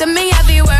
to me everywhere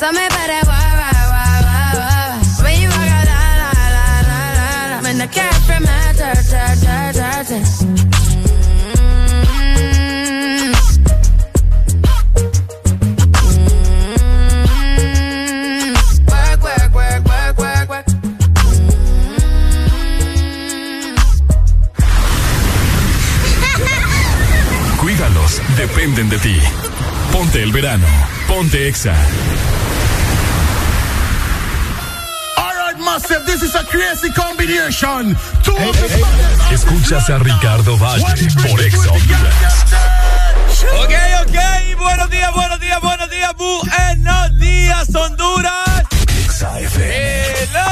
why. When you walk out, la, la, la, la, la, la. Cuídalos, dependen de ti. Ponte el verano. Ponte Exa. Massive, this is a crazy combination. Two Hey, hey, hey. Escuchas a Ricardo Valle por Exa. Ok, ok, buenos días, buenos días, buenos días, buenos días, Honduras. Hello.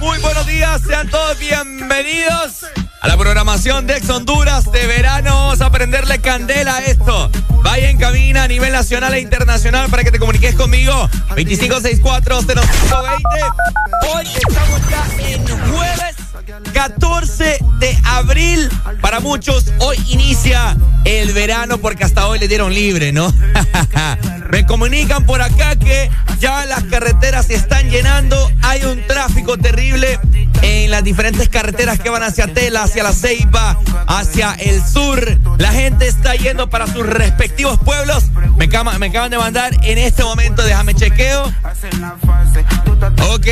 Muy buenos días, sean todos bienvenidos a la programación de Ex Honduras de verano. Vamos a prenderle candela a esto. Vaya en cabina a nivel nacional e internacional para que te comuniques conmigo. 2564-0520. Hoy estamos ya en jueves 14 de abril. Para muchos, hoy inicia el verano porque hasta hoy le dieron libre, ¿no? Me comunican por acá que ya las carreteras se están llenando. Hay un tráfico terrible en las diferentes carreteras que van hacia Tela, hacia La Ceiba, hacia el sur. La gente está yendo para sus respectivos pueblos. Me, cama- me acaban de mandar en este momento, déjame chequeo. Ok,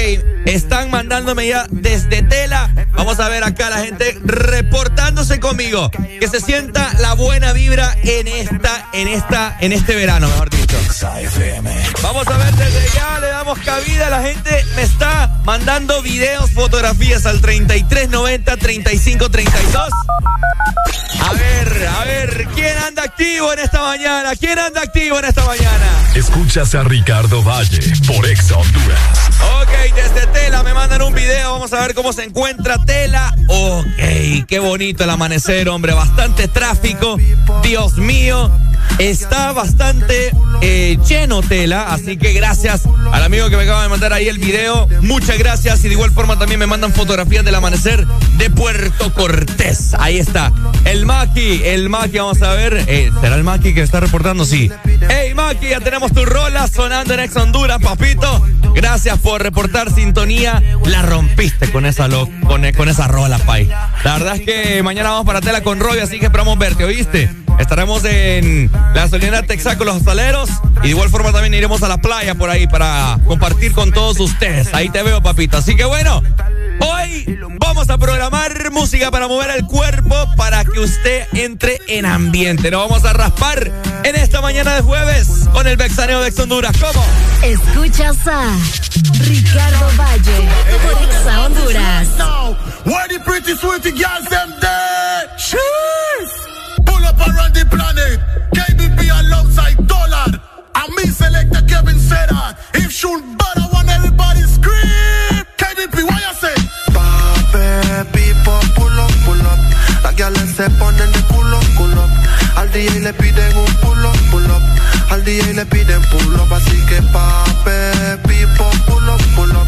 están mandándome ya desde Tela. Vamos a ver acá la gente reportándose conmigo. Que se sienta la buena vibra en esta, en esta, en este verano, mejor dicho. Vamos a ver, desde ya le damos cabida. La gente me está mandando videos, fotografías al 3390 3532. A ver, a ver, ¿quién anda activo en esta mañana? ¿Quién anda activo en esta mañana? Escuchas a Ricardo Valle por Exa Honduras. Ok, desde Tela me mandan un video. Vamos a ver cómo se encuentra Tela. Ok, qué bonito el amanecer, hombre. Bastante tráfico. Dios mío. Está bastante eh, lleno tela, así que gracias al amigo que me acaba de mandar ahí el video. Muchas gracias y de igual forma también me mandan fotografías del amanecer de Puerto Cortés. Ahí está. El Maki, el Maki, vamos a ver. Eh, ¿Será el Maki que está reportando? Sí. Hey Maki, ya tenemos tu rola sonando en Ex Honduras, papito. Gracias por reportar sintonía. La rompiste con esa, lo, con, con esa rola, Pai. La verdad es que mañana vamos para tela con Roy, así que esperamos verte, ¿oíste? Estaremos en la gasolinera Texaco Los Hostaleros y de igual forma también iremos a la playa por ahí para compartir con todos ustedes. Ahí te veo, papito. Así que bueno, hoy vamos a programar música para mover el cuerpo para que usted entre en ambiente. Nos vamos a raspar en esta mañana de jueves con el Bexaneo de Ex Honduras. ¿Cómo? Escuchas a Ricardo Valle por Exa Honduras. Where the pretty sweetie girls them there? Pull up around the planet. KBP alongside Dollar. And me selector Kevin that. If shoot but I want everybody scream. KBP, what you say? Pape, people, pull up, pull up. Las gales se ponen de culo, culo. Al DJ le piden un pull up, pull up. Al DJ le piden pull up, así que pape, people, pull up, pull up.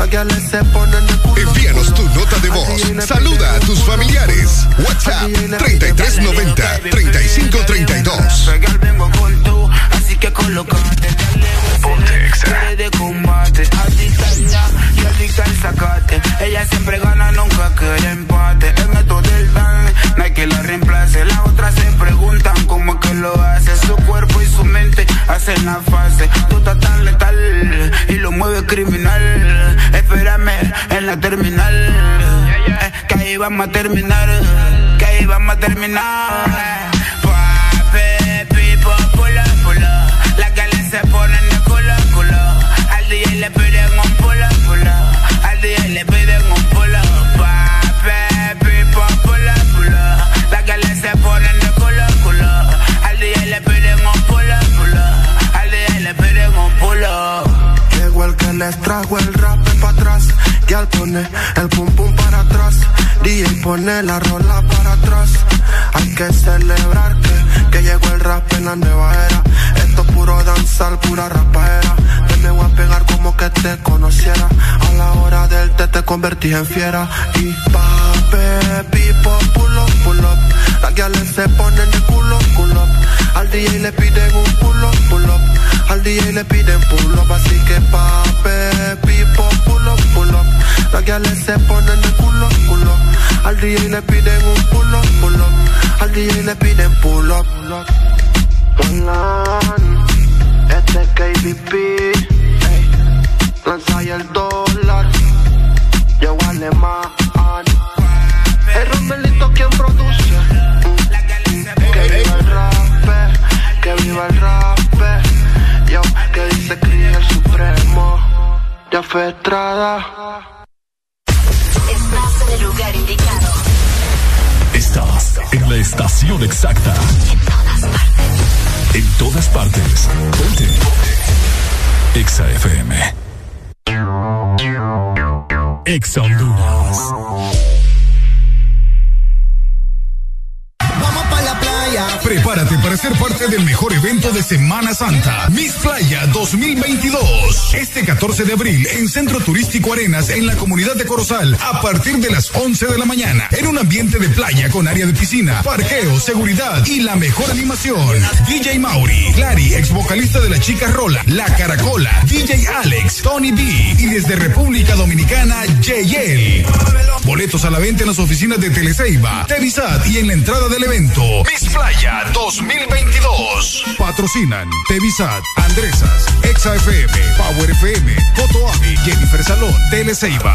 Envíanos tu nota de voz. Saluda a tus familiares. WhatsApp 3390 3532. Regal vengo con tú, así que colocate. Ponte extra. de combate, adicta al sacate. Ella siempre gana, nunca quiere empate. En esto del dan, no hay que la reemplace. Las otras se preguntan cómo es que lo hace. Su cuerpo y su mente hacen la fase. Tú estás tan letal y lo mueve criminal. Espérame en la terminal. Eh, que ahí vamos a terminar. Que ahí vamos a terminar. Pape, pipo, pula, pula. Las gales se ponen de culo, culo. Al DJ le piden un pula, pula. Al DJ le piden un pula. Pape, pipo, pula, pula. Las gales se ponen de culo, culo. Al DJ le piden Llegó el que les trajo el rap para atrás. Y al poner el pum pum para atrás. DJ pone la rola para atrás. Hay que celebrar que, que llegó el rap en la nueva era. Esto es puro danzar, pura rapaera. Me voy a pegar como que te conociera. A la hora del té te convertí en fiera. Y pape, pipo, pull up, pull up. Se ponen de culo, culo. Al DJ le piden un pull up, pull up. Al DJ le piden pull up, así que pape, pipo, pull up, pull up. Las gales se ponen de culo, culo. Al DJ le piden un pull up, pull up. Al DJ le piden pull up, pull up. Hola, este es KBP, ey. lanza el dólar, yo alemán. El Romelito quien produce. Que viva el rap, que viva el rap. Estás en el lugar indicado. Estás en la estación exacta. En todas partes. Ponte. Exa FM. Exa Honduras. Prepárate para ser parte del mejor evento de Semana Santa, Miss Playa 2022. Este 14 de abril en Centro Turístico Arenas, en la comunidad de Corozal, a partir de las 11 de la mañana, en un ambiente de playa con área de piscina, parqueo, seguridad y la mejor animación. DJ Mauri, Clary, ex vocalista de la Chica Rola, La Caracola, DJ Alex, Tony B y desde República Dominicana, JL. Boletos a la venta en las oficinas de Teleceiba, Tevisat y en la entrada del evento. Miss Playa 2022. Patrocinan Tevisat, Andresas, Exa FM, Power FM, Coto Avi, Jennifer Salón, Teleceiba.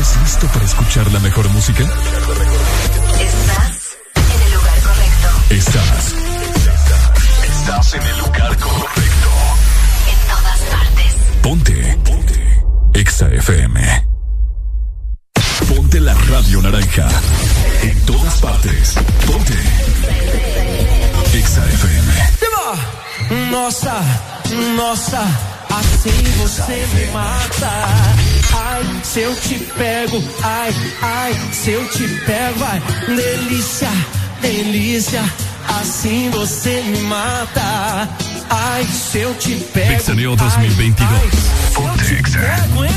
¿Estás listo para escuchar la mejor música? Estás en el lugar correcto. Estás. Estás en el lugar correcto. En todas partes. Ponte. Ponte. Exa FM. Ponte la radio naranja. En todas partes. Ponte. Exa FM. Nossa, nossa, assim você me mata. Ai, se eu te pego, ai, ai, se eu te pego, ai, delícia, delícia, assim você me mata. Ai, se eu te pego. Vexaneo 2022. Ai, se eu te pego, hein?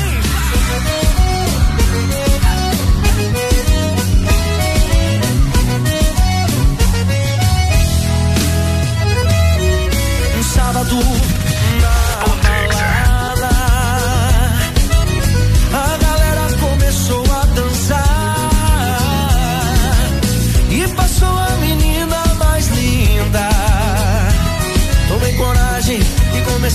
Um sábado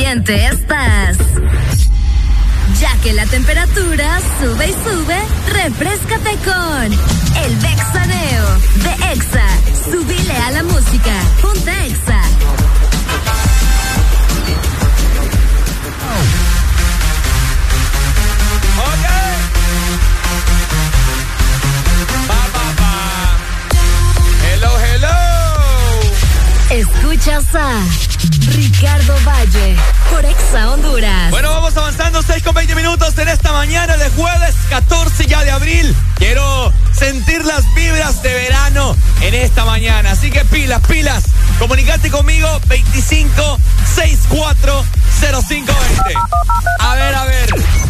caliente estás? Ya que la temperatura sube y sube, refrescate con el Vexaneo de Exa. Subile a la música. Ponte Exa. Hello, hello. Escuchas a Ricardo Valle por Exa Honduras. Bueno, vamos avanzando 6 con 20 minutos en esta mañana de jueves 14 ya de abril. Quiero sentir las vibras de verano en esta mañana. Así que pilas, pilas. Comunicate conmigo 25 64 0520. A ver, a ver.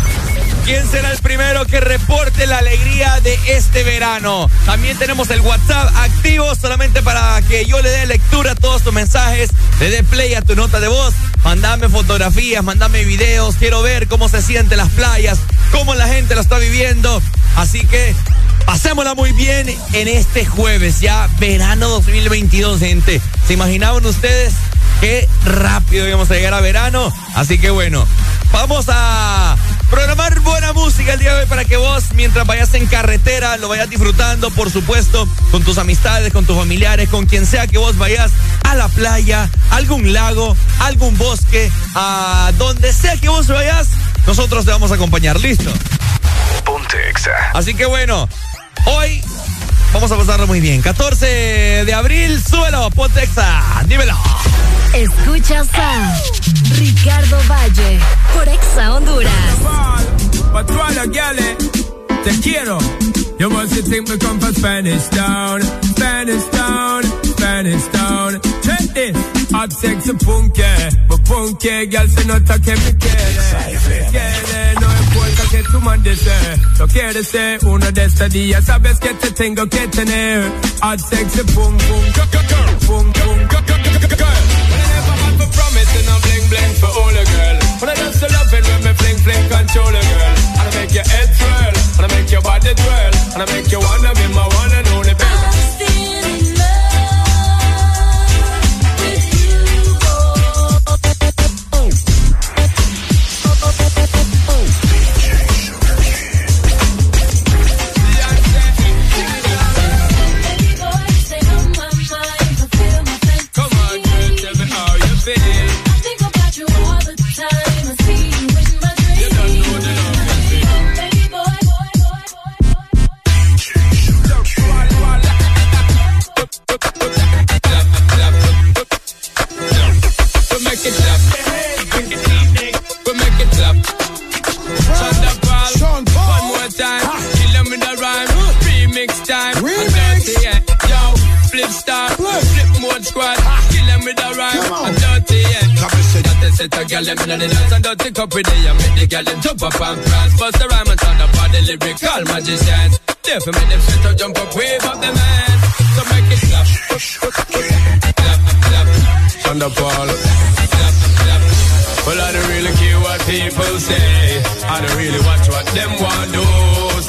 ¿Quién será el primero que reporte la alegría de este verano? También tenemos el WhatsApp activo solamente para que yo le dé lectura a todos tus mensajes, le dé play a tu nota de voz, mandame fotografías, mandame videos, quiero ver cómo se sienten las playas, cómo la gente lo está viviendo. Así que pasémosla muy bien en este jueves, ya verano 2022, gente. ¿Se imaginaban ustedes qué rápido íbamos a llegar a verano? Así que bueno, vamos a programar buena música el día de hoy para que vos, mientras vayas en carretera, lo vayas disfrutando, por supuesto, con tus amistades, con tus familiares, con quien sea que vos vayas a la playa, algún lago, algún bosque, a donde sea que vos vayas, nosotros te vamos a acompañar. ¿Listo? Ponte Exa. Así que bueno, hoy vamos a pasarlo muy bien. 14 de abril, súbelo, ponte Exa, dímelo. Escuchas a Ricardo Valle por Exa Honduras. Te quiero. You must think we come from Spanish Town, Spanish Town, Spanish Town. Check this. Hot sexy punky, but punky girl se nota que me quiere. Quiere, no que tú mandes, lo quieres ser uno de estos días. Sabes que te tengo que tener. Hot sexy boom, boom, girl, pum pum, pum pum, promise and I'm bling bling for all the girl. When I just love it when me fling fling control a girl. And I make your head swirl, and I make your body twirl, and I make you wanna be my one 'em with a rhyme. I'm dirty, yeah. Dirty set a gal them inna the dance and dirty cup with make the gal them jump up and prance. Bust the rhyme and sound up all the lyrical magicians. Therefore make them shut up, jump up, wave up them hands. So make it clap. Clap, clap. Thunderball. Clap, clap. Well, I don't really care what people say. I don't really watch what them want do.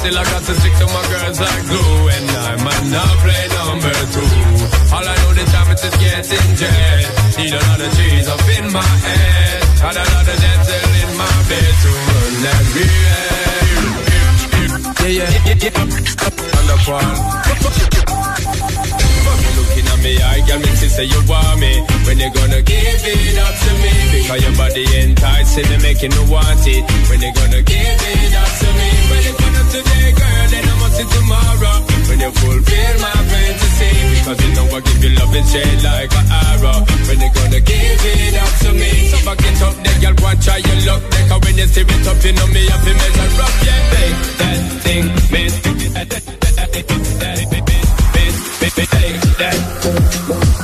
Still, I got to stick to my girls like glue. And I might not play number two. All I know the time is just getting jet. Need a lot of trees up in my head. Got a lot of dental in my bed to run that real. Yeah, yeah, yeah, yeah. Thunderball. Fuck you looking at me, I can make you say you want me. When you gonna give it up to me? Because your body enticing me, making me want it. When you gonna give it up to me? When it's not today, girl, then see tomorrow. When you fulfill my fantasy, because you know I give you love and shade like an arrow. When you gonna give it up to me? So back it up, then girl, go try your luck. Then 'cause when you see it up, you know me, I feel measure up, yeah. Hey, that thing, miss.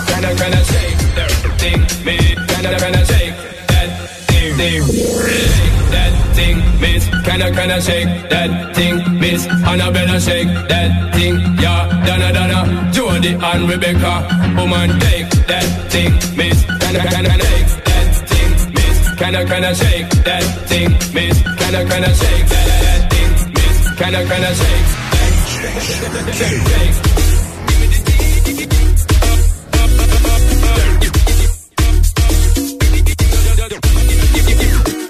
Kinda, kinda shake that thing, miss. Kinda, kinda shake that thing, thing. Can I, can I shake that thing? Miss Annabella shake that thing. Yeah, Donna, Donna, Jody and Rebecca. Woman, take that thing. Miss, can I, can I, shake that thing? Miss, can I, can I shake that thing? Miss, can I, can I shake that, thing? Miss, can I, can I shake that thing? Miss?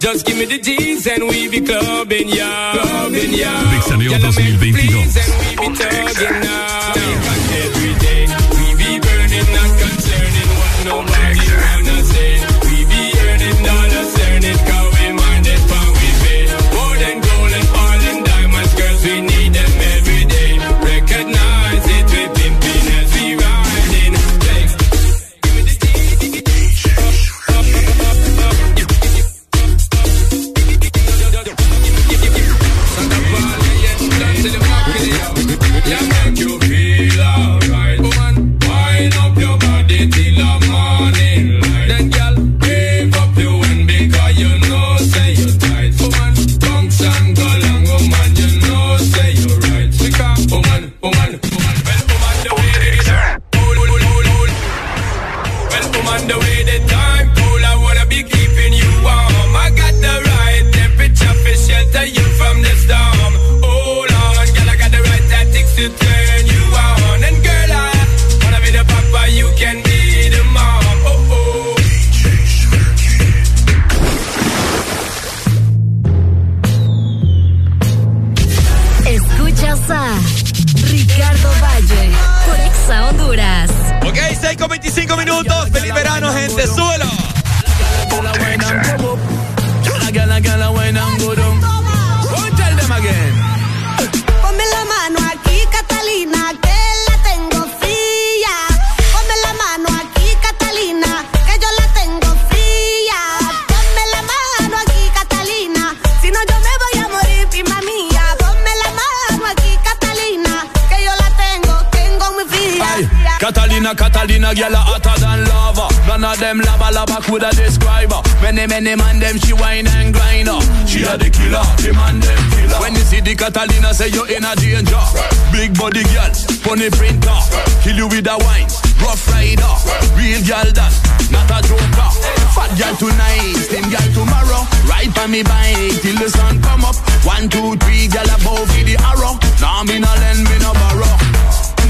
Just give me the G's and we be clubbing, yeah. Clubbing, yeah. Vixaneo Y'all make me 2022. please and we be tugging now. Every day Gente, súbelo. Catalina, que yo la tengo fría. Ponme la mano aquí, Catalina, si yo me voy a morir, prima. Ponme la mano aquí, Catalina, que yo la tengo, tengo muy fría. Catalina, Catalina, ya la of them lava lava coulda describe her. Many many man them she wine and grind her. She a the killer, the man them killer. When you see the Catalina, say you in a danger. Big body girl, funny printer, kill you with a wine. Rough rider, real girl that, not a joker. Fat girl tonight, slim girl tomorrow. Ride by me bike till the sun come up. One, two, three, girl above the arrow. Now me no lend, me no borrow.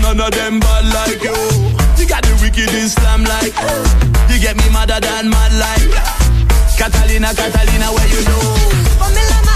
None of them bad like you. Got the wicked Islam like. You get me madder than mad like. Catalina, Catalina, where you know?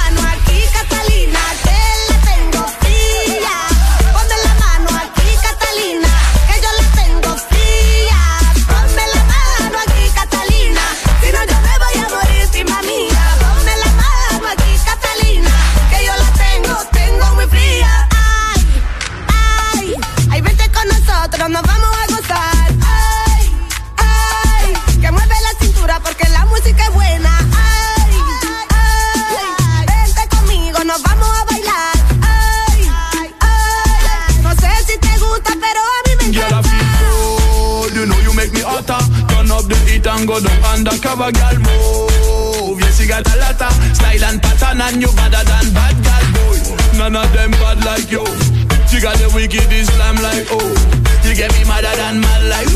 And go down undercover, girl. Move. Yes, you got a lotta style and pattern, and you better than bad girl, boy. None of them bad like you. You got the wicked Islam like oh. You get me madder than mad like.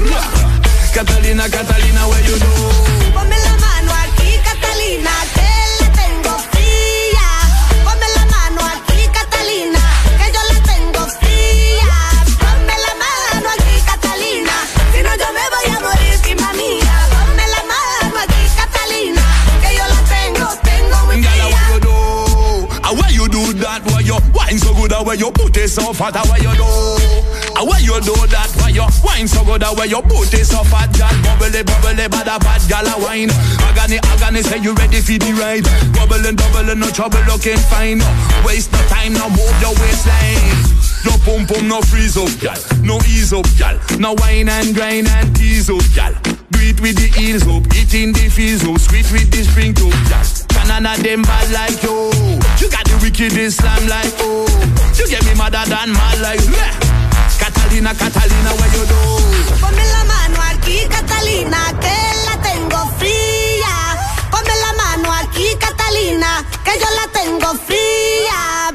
Catalina, Catalina, where you know? Wine so good? How why you put it so fat? Why you do? How why you do that? Why you wine so good? How why you put it so fat? Girl, bubbly, bubbly, bad bad a wine. Agony, agony, say you ready for the ride? Bubbling, bubbling, no trouble, looking fine. No waste no time, no move your waistline. No pump, pump, no freeze up, gal. No ease up, gal. No wine and grind and tease up, gal. Do it with the heels up, eating the fizz up, sweet with the spring up, gal. Banana them bad like you. You got the wicked Islam like oh. You get me madder than mad like bleh. Catalina, Catalina, where you do? Ponme la mano aquí, Catalina, que la tengo fría. Ponme la mano aquí, Catalina, que yo la tengo fría.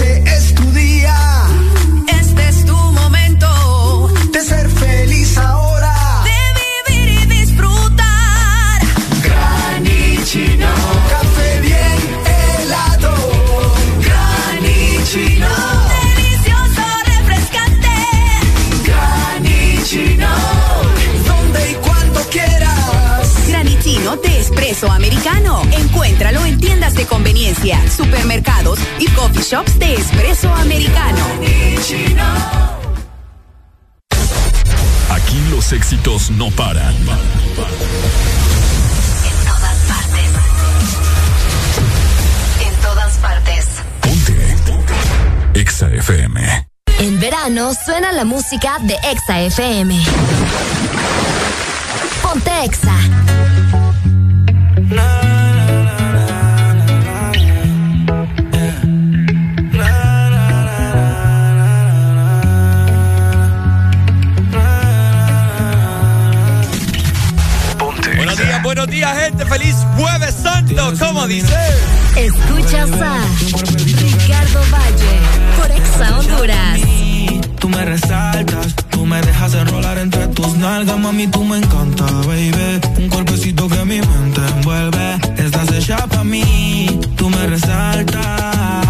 Este es tu día espresso americano. Encuéntralo en tiendas de conveniencia, supermercados y coffee shops de espresso americano. Aquí los éxitos no paran. En todas partes. En todas partes. EXA FM. En verano suena la música de Exa FM. Ponte Exa. Buenos días, gente. Feliz Jueves Santo. ¿Cómo dice? Escuchas a Ricardo Valle por Exa Honduras. Tu me resaltas. Tú me dejas enrolar entre tus nalgas, mami, tú me encanta, baby. Un cuerpecito que mi mente envuelve. Estás hecha pa' mí, tú me resaltas.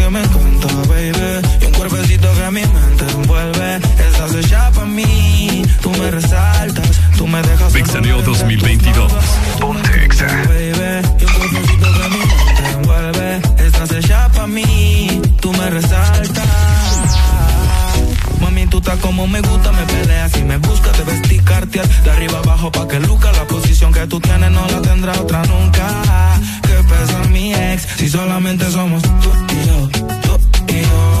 mi mente envuelve. Estás hecha pa' mí, tú me resaltas, tú me dejas. Vixaneo 2022. Ponte Exa. Baby, y un cuerpecito que mi mente envuelve. Estás hecha pa' mí, tú me resaltas. Mami, tú estás como me gusta, me peleas y me buscas, te vestí cartier de arriba abajo pa' que luca la posición que tú tienes no la tendrá otra nunca. Que pesa mi ex si solamente somos tú y yo, tú y yo,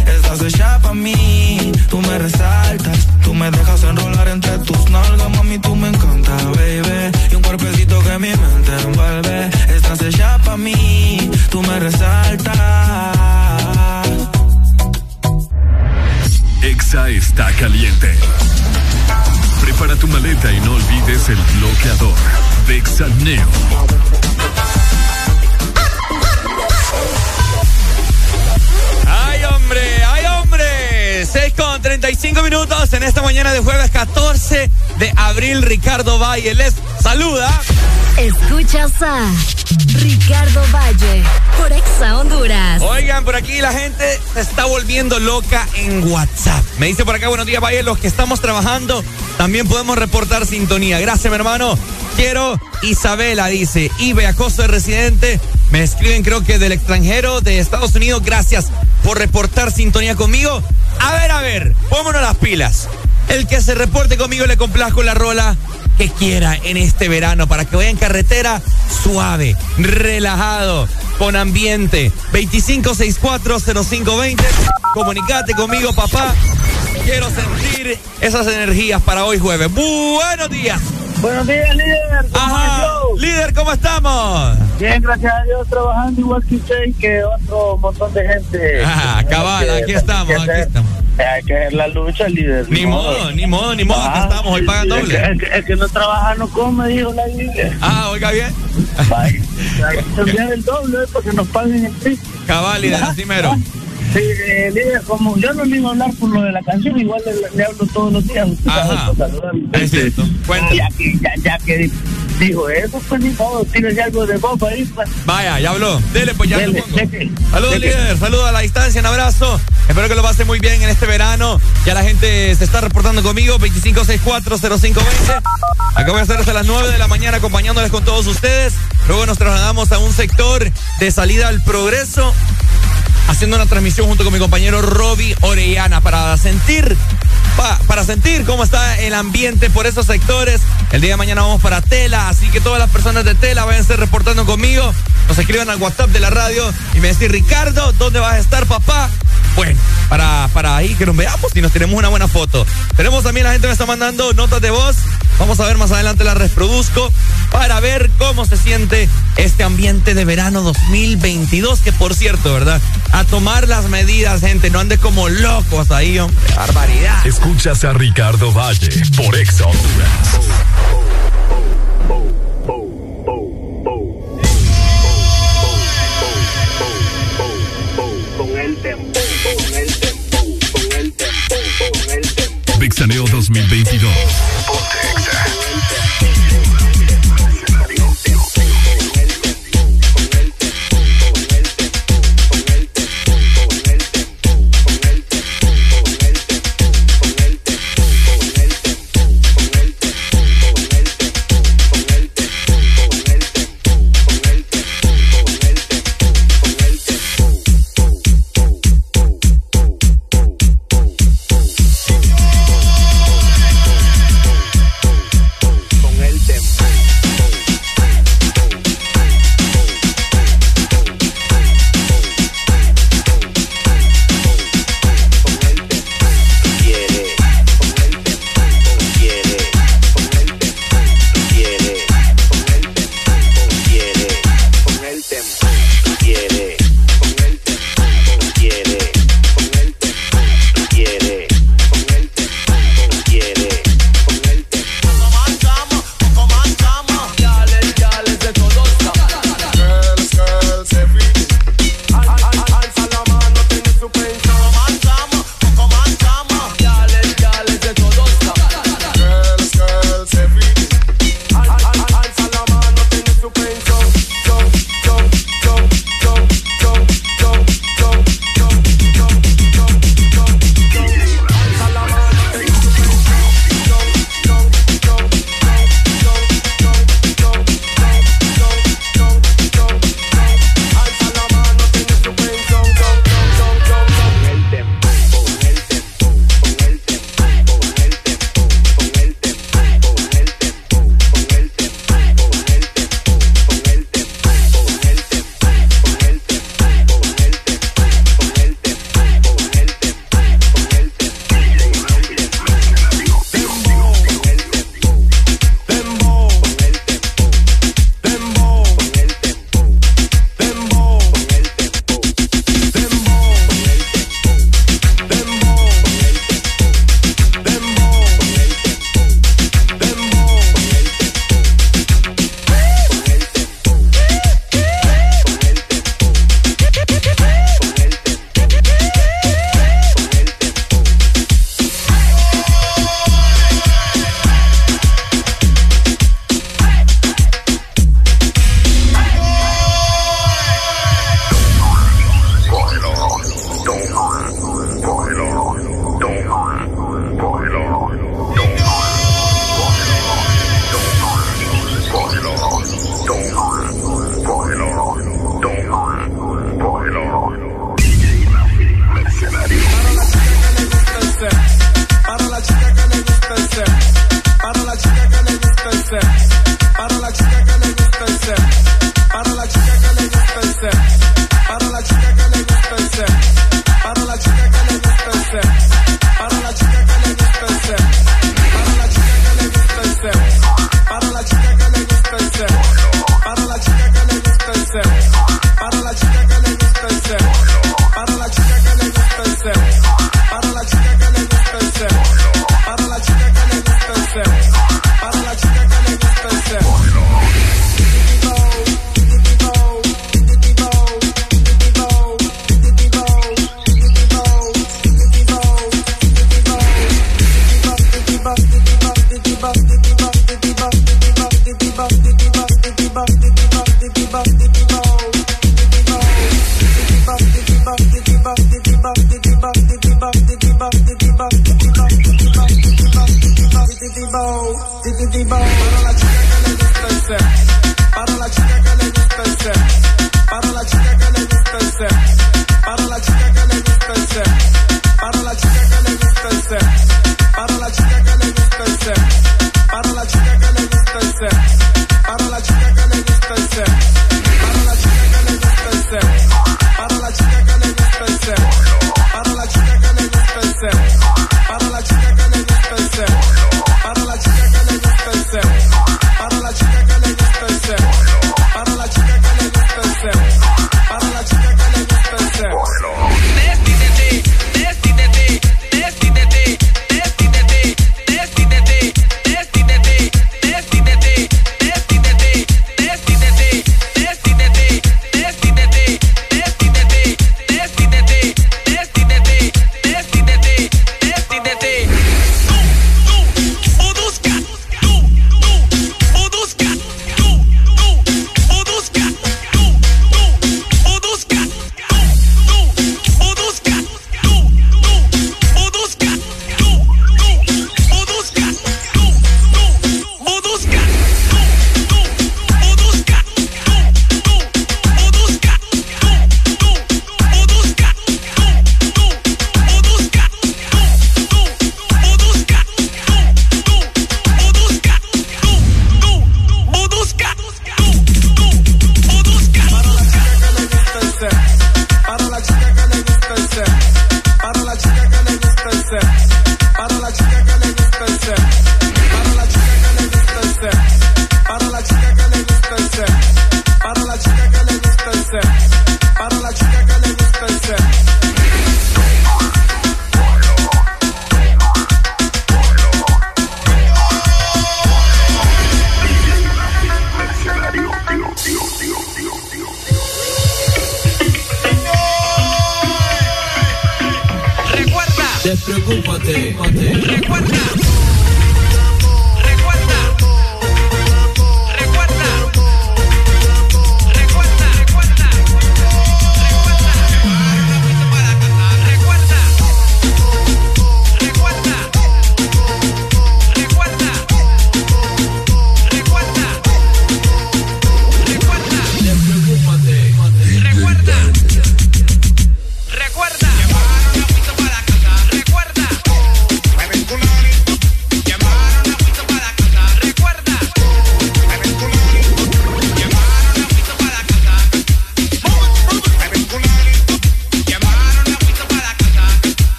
Estás hecha pa' mí, tú me resaltas. Tú me dejas enrolar entre tus nalgas, mami, tú me encanta, baby. Y un cuerpecito que mi mente envuelve. Estás hecha pa' mí, tú me resaltas. Exa está caliente. Prepara tu maleta y no olvides el bloqueador. Vexaneo. ¡Ay, hombre! ¡Ay, hombre! 6 con 35 minutos en esta mañana de jueves 14 de abril. Ricardo Valle les saluda. Escuchas a Ricardo Valle por Exa Honduras. Oigan, por aquí la gente se está volviendo loca en WhatsApp. Me dice por acá, buenos días, Valle. Los que estamos trabajando también podemos reportar sintonía. Gracias, mi hermano. Quiero, Isabela dice, Acoso de Residente. Me escriben, creo que del extranjero, de Estados Unidos. Gracias por reportar sintonía conmigo. A ver, a ver, pómonos las pilas. El que se reporte conmigo le complazco la rola que quiera en este verano para que vaya en carretera suave, relajado, con ambiente. 25640520. Comunicate conmigo, papá. Quiero sentir esas energías para hoy jueves. Buenos días. Buenos días, líder. ¿Cómo Ajá. Líder, ¿cómo estamos? Bien, gracias a Dios, trabajando igual que usted y que otro montón de gente. Ah, cabal, Que- aquí estamos, que aquí hacer- estamos. Hay que hacer la lucha, líder. Ni modo, ni modo, ni modo, aquí Ah, estamos, hoy pagan doble. que- El que, el que no trabaja no come, dijo la Biblia. Ah, oiga bien. Hay que cambiar el doble eh, para que nos paguen el piso. Cabal, líder, así mero. Sí, eh, líder, como yo no le iba a hablar por lo de la canción, igual le, le hablo todos los días. Ajá. Es cierto. Cuenta. Ya que, ya, ya que dijo eso, pues ni modo, tírese algo de boba ahí. Pues. Vaya, ya habló. Dele, pues ya Dele, lo pongo. cheque. Saludos, Cheque. líder. Saludos a la distancia. Un abrazo. Espero que lo pase muy bien en este verano. Ya la gente se está reportando conmigo. 25640520. Acá voy a estar hasta las 9 de la mañana acompañándoles con todos ustedes. Luego nos trasladamos a un sector de salida al progreso. Haciendo una transmisión junto con mi compañero Roby Orellana para sentir pa- para sentir cómo está el ambiente por esos sectores. El día de mañana vamos para Tela, así que todas las personas de Tela estar reportando conmigo. Nos escriban al WhatsApp de la radio y me decís, Ricardo, ¿dónde vas a estar, papá? Bueno, para, para ahí que nos veamos y nos tenemos una buena foto. Tenemos también la gente que me está mandando notas de voz. Vamos a ver más adelante la reproduzco para ver cómo se siente este ambiente de verano 2022. Que por cierto, ¿verdad? A tomar las medidas, gente. No andes como locos ahí, hombre. Barbaridad. Escuchas a Ricardo Valle por Exa Honduras. Vexaneo 2022.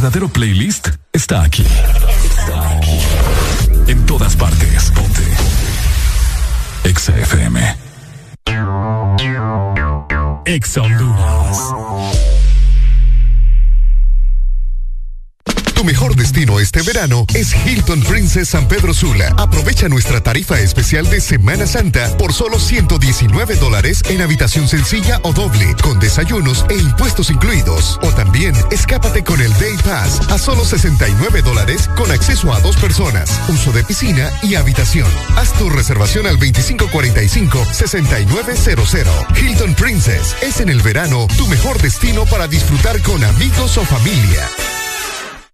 Verdadero playlist está aquí. Está aquí. En todas partes. Ponte. Exa FM. Exa Honduras. Tu mejor destino este verano es Hilton Princess San Pedro Sula. Aprovecha nuestra tarifa especial de Semana Santa por solo 119 dólares en habitación sencilla o doble, con desayunos e impuestos incluidos. O también escápate con el Day Pass a solo 69 dólares con acceso a dos personas, uso de piscina y habitación. Haz tu reservación al 2545-6900. Hilton Princess es en el verano tu mejor destino para disfrutar con amigos o familia.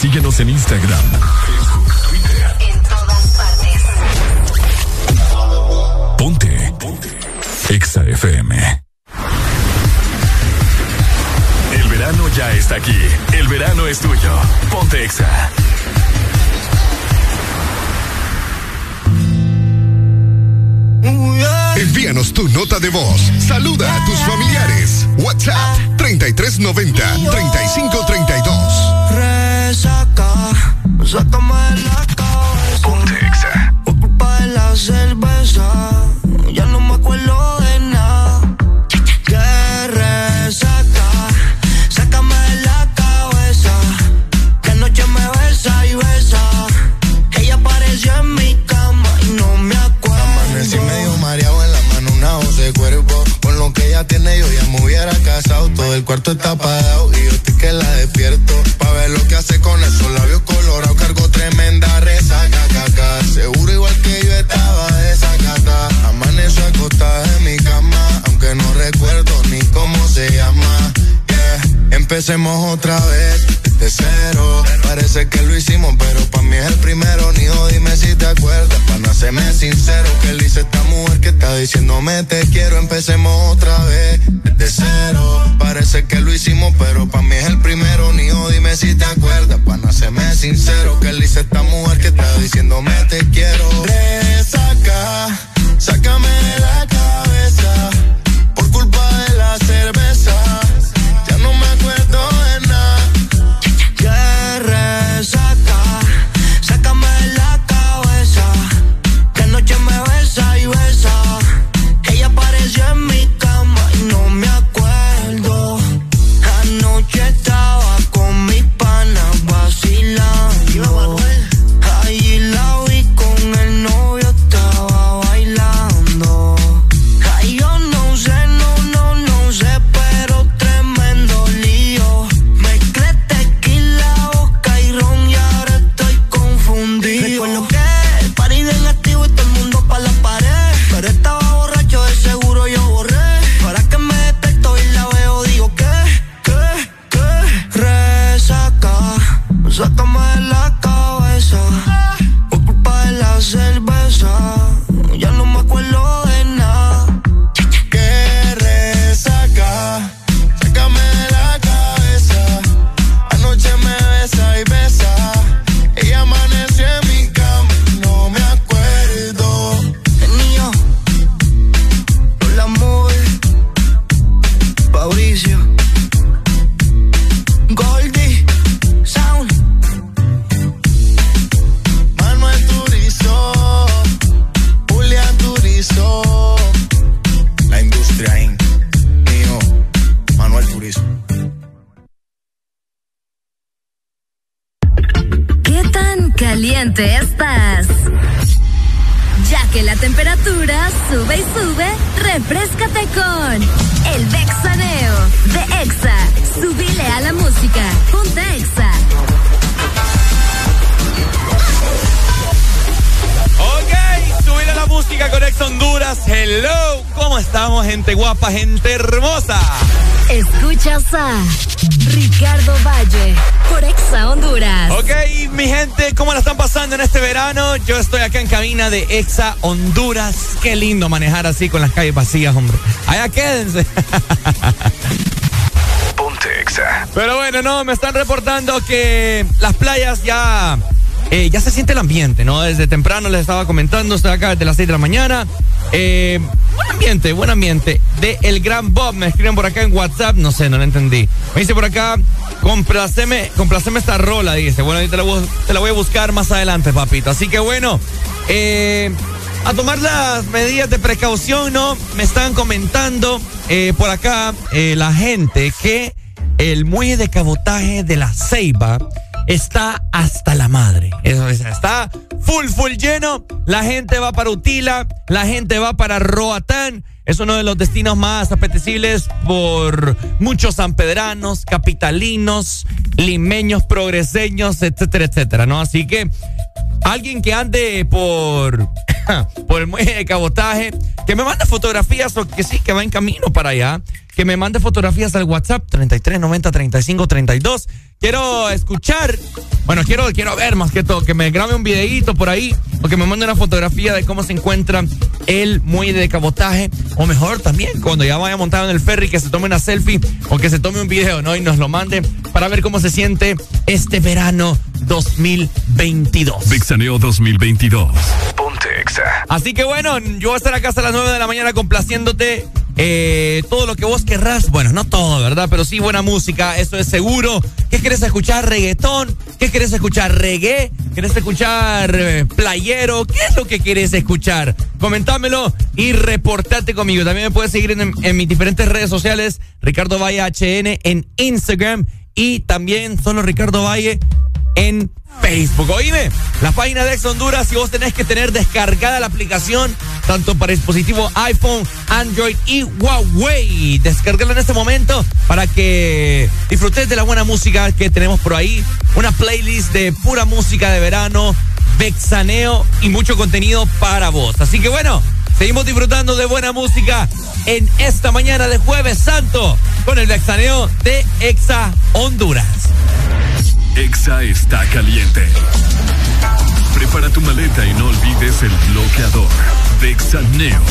Síguenos en Instagram, Facebook, Twitter. En todas partes. Ponte. Ponte. Exa FM. El verano ya está aquí. El verano es tuyo. Ponte Exa. Envíanos tu nota de voz. Saluda a tus familiares. WhatsApp 3390 3532. Resaca, sácame de la cabeza. Por culpa de la cerveza, ya no ella tiene, yo ya me hubiera casado. Todo el cuarto está apagado y yo estoy que la despierto. Pa' ver lo que hace con esos labios colorados. Cargo tremenda resaca, caca. Seguro igual que yo estaba desacata. Amaneció acostada en mi cama, aunque no recuerdo ni cómo se llama. Yeah. Empecemos otra vez, de cero. Pa' Parece que lo hicimos, pero para mí es el primero. Nijo, dime si te acuerdas. Para serme sincero, que él dice esta mujer que está diciéndome te quiero. Empecemos otra vez, de cero. Parece que lo hicimos, pero para mí es el primero. Nijo, dime si te acuerdas. Para serme sincero, que él dice esta mujer que está diciéndome te quiero. Resaca, sácame de la cabeza. Por culpa de la cerveza, guapa, gente hermosa? Escuchas a Ricardo Valle por Exa Honduras. Ok, mi gente, ¿cómo la están pasando en este verano? Yo estoy acá en cabina de Exa Honduras. Qué lindo manejar así con las calles vacías, hombre. Allá quédense. Ponte Exa. Pero bueno, no, me están reportando que las playas ya, eh, ya se siente el ambiente, ¿no? Desde temprano les estaba comentando, estoy acá desde las 6 de la mañana. Eh, buen ambiente, buen ambiente. De El Gran Bob, me escriben por acá en WhatsApp, no sé, no lo entendí. Me dice por acá, complaceme, complaceme esta rola, dice. Bueno, te la, voy- a buscar más adelante, papito. Así que bueno, eh, a tomar las medidas de precaución, ¿no? Me están comentando por acá la gente que el muelle de cabotaje de la Ceiba está hasta la madre. Eso es, está full, full lleno. La gente va para Utila, la gente va para Roatán. Es uno de los destinos más apetecibles por muchos sanpedranos, capitalinos, limeños, progreseños, etcétera, etcétera, ¿no? Así que alguien que ande por, por el muelle de cabotaje, que me mande fotografías o que sí, que va en camino para allá, que me mande fotografías al WhatsApp 3390 3532. Quiero escuchar, bueno, quiero, quiero ver más que todo, que me grabe un videíto por ahí o que me mande una fotografía de cómo se encuentra el muelle de cabotaje o mejor también cuando ya vaya montado en el ferry que se tome una selfie o que se tome un video, ¿no? Y nos lo mande para ver cómo se siente este verano 2022. Vixaneo 2022. Ponte Exa. Así que bueno, yo voy a estar acá hasta las 9 de la mañana complaciéndote eh, todo lo que vos querrás. Bueno, no todo, ¿verdad? Pero sí buena música, eso es seguro. ¿Qué querés escuchar? ¿Reggaetón? ¿Qué querés escuchar? ¿Reggae? ¿Querés escuchar eh, playero? ¿Qué es lo que querés escuchar? Comentámelo y reportate conmigo. También me puedes seguir en, en mis diferentes redes sociales, Ricardo Valle HN en Instagram y también solo Ricardo Valle en Facebook. Oíme, la página de Ex Honduras, si vos tenés que tener descargada la aplicación, tanto para dispositivo iPhone, Android y Huawei. Descargala en este momento para que disfrutes de la buena música que tenemos por ahí. Una playlist de pura música de verano, vexaneo y mucho contenido para vos. Así que bueno, seguimos disfrutando de buena música en esta mañana de Jueves Santo con el vexaneo de Exa Honduras. Exa está caliente. Prepara tu maleta y no olvides el bloqueador de Neo.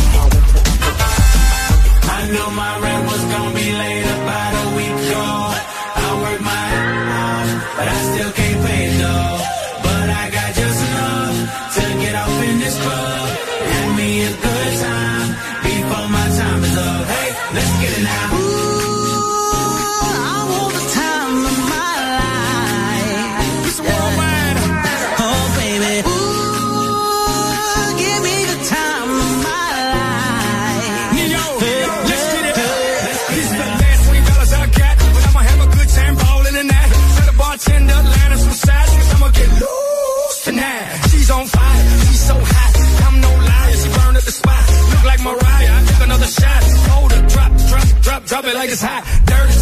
up, drop it like it's hot. Dirty.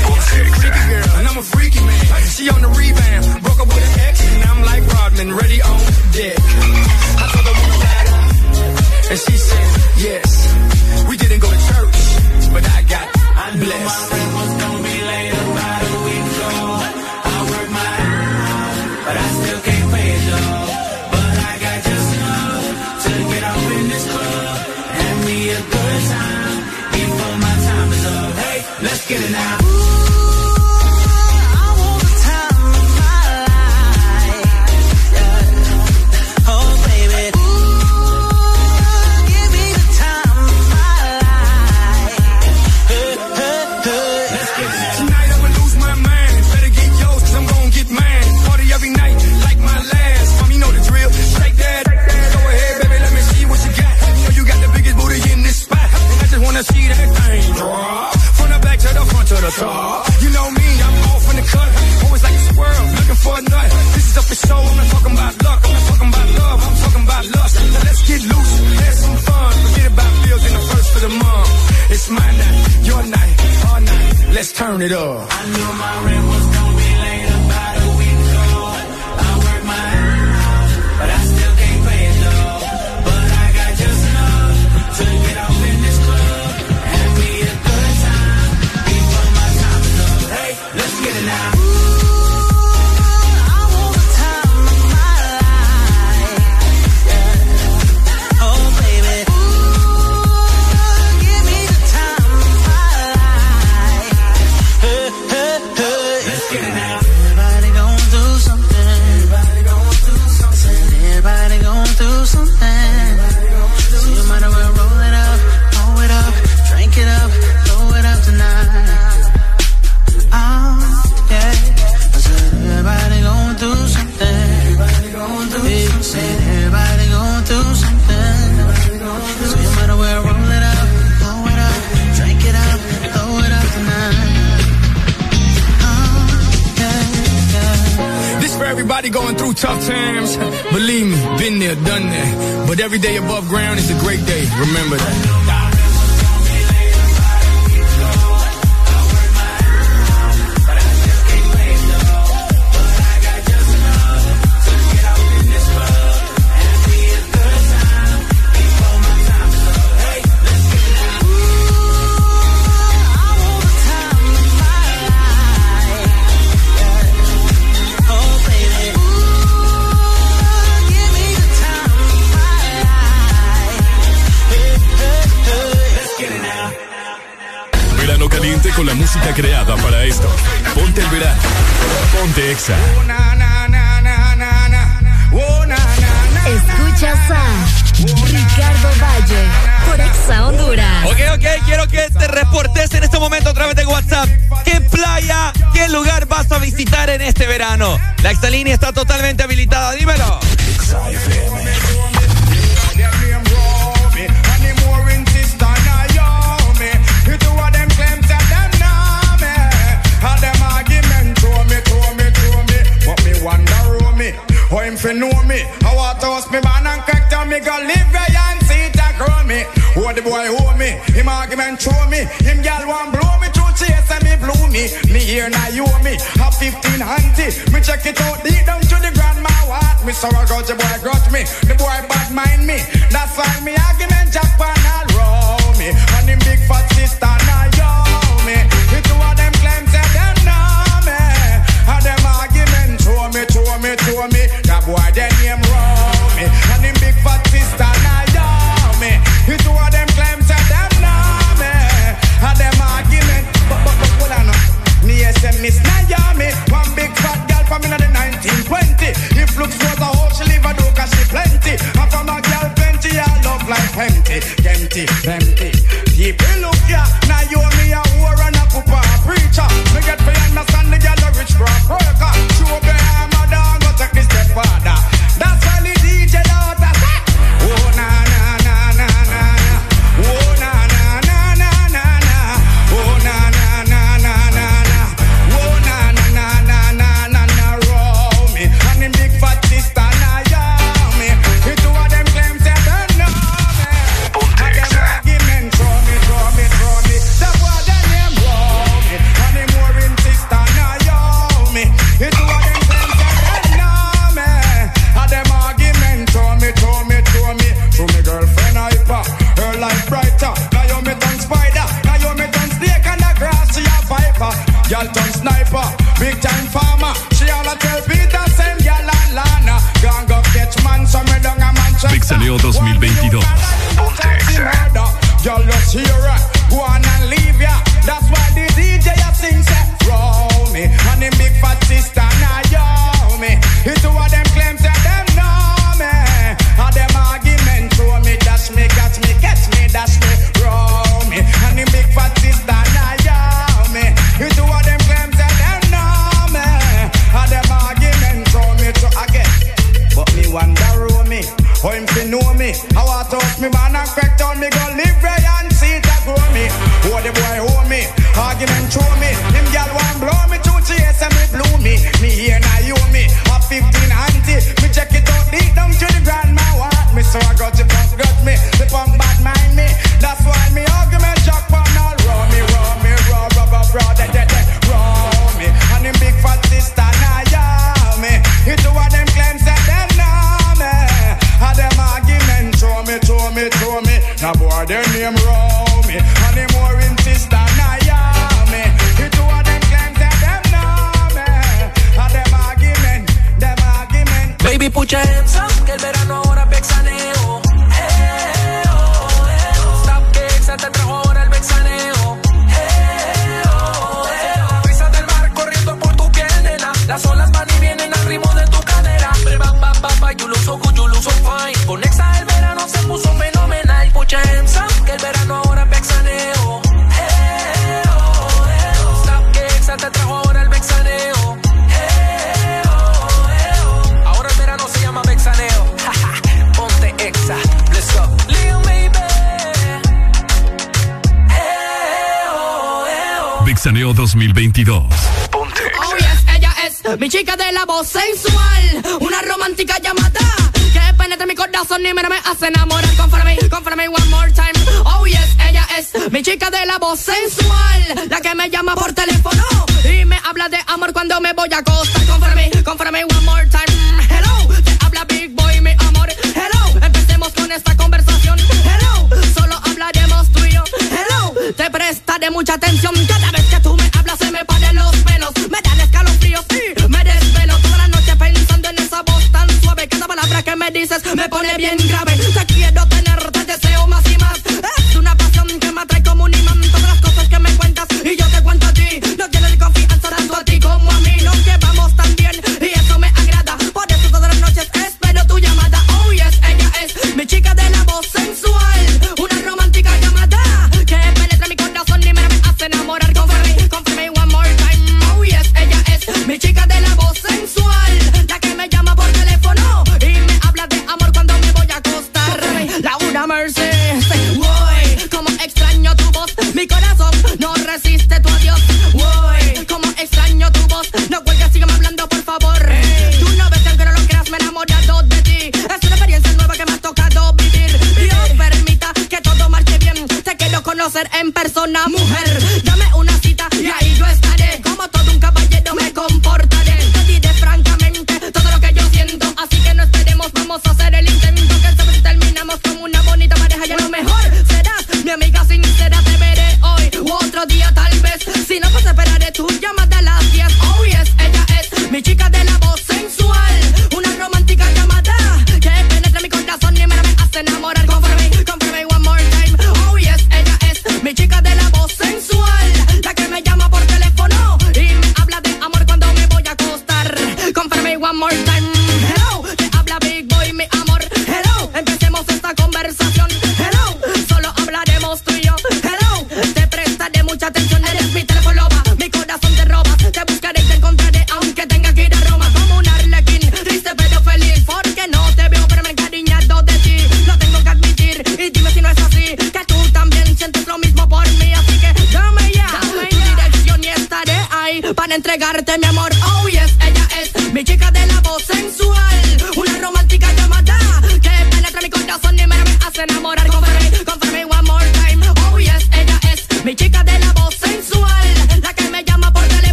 I'm a freaky girl, and I'm a freaky man. She on the rebound, broke up with an ex, and I'm like Rodman, ready on deck. I told her we ride and she said yes. We didn't go to church, but I got I blessed. Get it out. You know me, I'm off in the cut. Always like a squirrel, looking for a nut. This is up for show, I'm not talking about luck. I'm not talking about love, I'm talking about lust. Now let's get loose, have some fun. Forget about bills and the first for the month. It's my night, your night, our night. Let's turn it up. I know my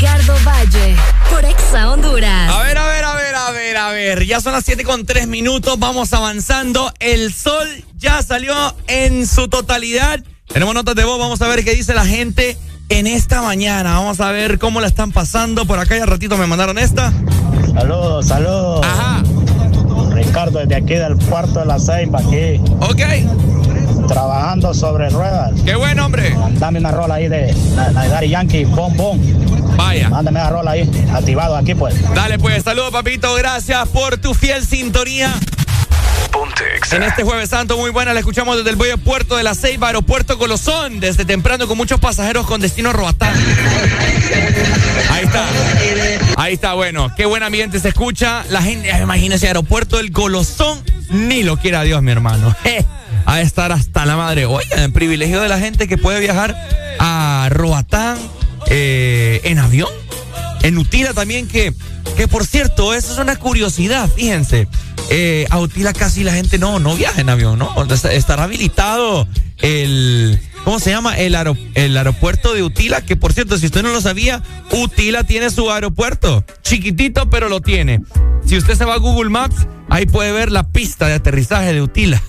Ricardo Valle por Exa Honduras. A ver, a ver, a ver, a ver, a ver. Ya son las 7 con 3 minutos. Vamos avanzando. El sol ya salió en su totalidad. Tenemos notas de voz. Vamos a ver qué dice la gente en esta mañana. Vamos a ver cómo la están pasando. Por acá ya ratito me mandaron esta. Saludos, saludos. Ajá. Ricardo, desde aquí del puerto de la Ceiba, aquí. Ok. Trabajando sobre ruedas. Qué buen hombre. Dame una rola ahí de, Daddy Yankee, bom, bom. Vaya. Mándame una rola ahí, activado aquí, pues. Dale pues, saludos papito, gracias por tu fiel sintonía. En este jueves santo muy buena, la escuchamos desde el Boyo Puerto de la Ceiba, Aeropuerto Colosón, desde temprano con muchos pasajeros con destino a Roatán. Ahí está. Ahí está, bueno, qué buen ambiente se escucha. La gente, imagínese, Aeropuerto del Colosón, ni lo quiera Dios, mi hermano. A estar hasta la madre. Oigan, el privilegio de la gente que puede viajar a Roatán eh, en avión. En Utila también, que, que por cierto, eso es una curiosidad, fíjense. Eh, a Utila casi la gente no, no viaja en avión, ¿no? Est- Estará habilitado el, ¿cómo se llama? El, el aeropuerto de Utila, que por cierto, si usted no lo sabía, Utila tiene su aeropuerto. Chiquitito, pero lo tiene. Si usted se va a Google Maps, ahí puede ver la pista de aterrizaje de Utila.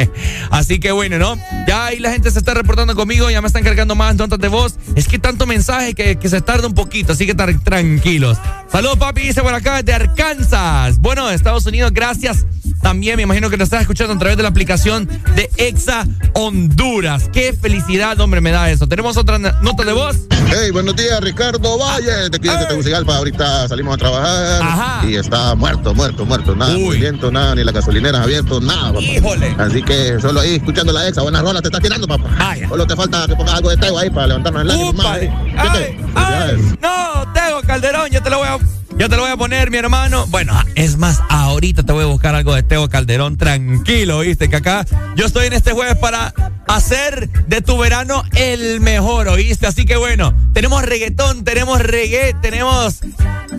Así que bueno, ¿no? Ya ahí la gente se está reportando conmigo, ya me están cargando más notas de voz. Es que tanto mensaje que, que se tarda un poquito, así que tar- tranquilos. Saludos, papi, dice por acá de Arkansas. Bueno, Estados Unidos, gracias. También me imagino que nos estás escuchando a través de la aplicación de Exa Honduras. Qué felicidad, hombre, me da eso. Tenemos otra nota de voz. Hey, buenos días, Ricardo Valle. Te quiero de Tegucigalpa. Ahorita salimos a trabajar y está muerto, muerto, muerto. Nada, nada, ni la gasolinera ha abierto, nada, papá. Híjole. Así que solo ahí escuchando la exa. Buenas rolas te estás tirando, papá. Solo te falta que pongas algo de tego ahí para levantarnos el ánimo más. ¿eh? ¿Viste? Felicidades. No, Tego Calderón, yo te lo voy a. Yo te lo voy a poner, mi hermano. Bueno, es más, ahorita te voy a buscar algo de Teo Calderón. Tranquilo, viste, que acá yo estoy en este jueves para hacer de tu verano el mejor, ¿oíste? Así que bueno, tenemos reggaetón, tenemos reggae, tenemos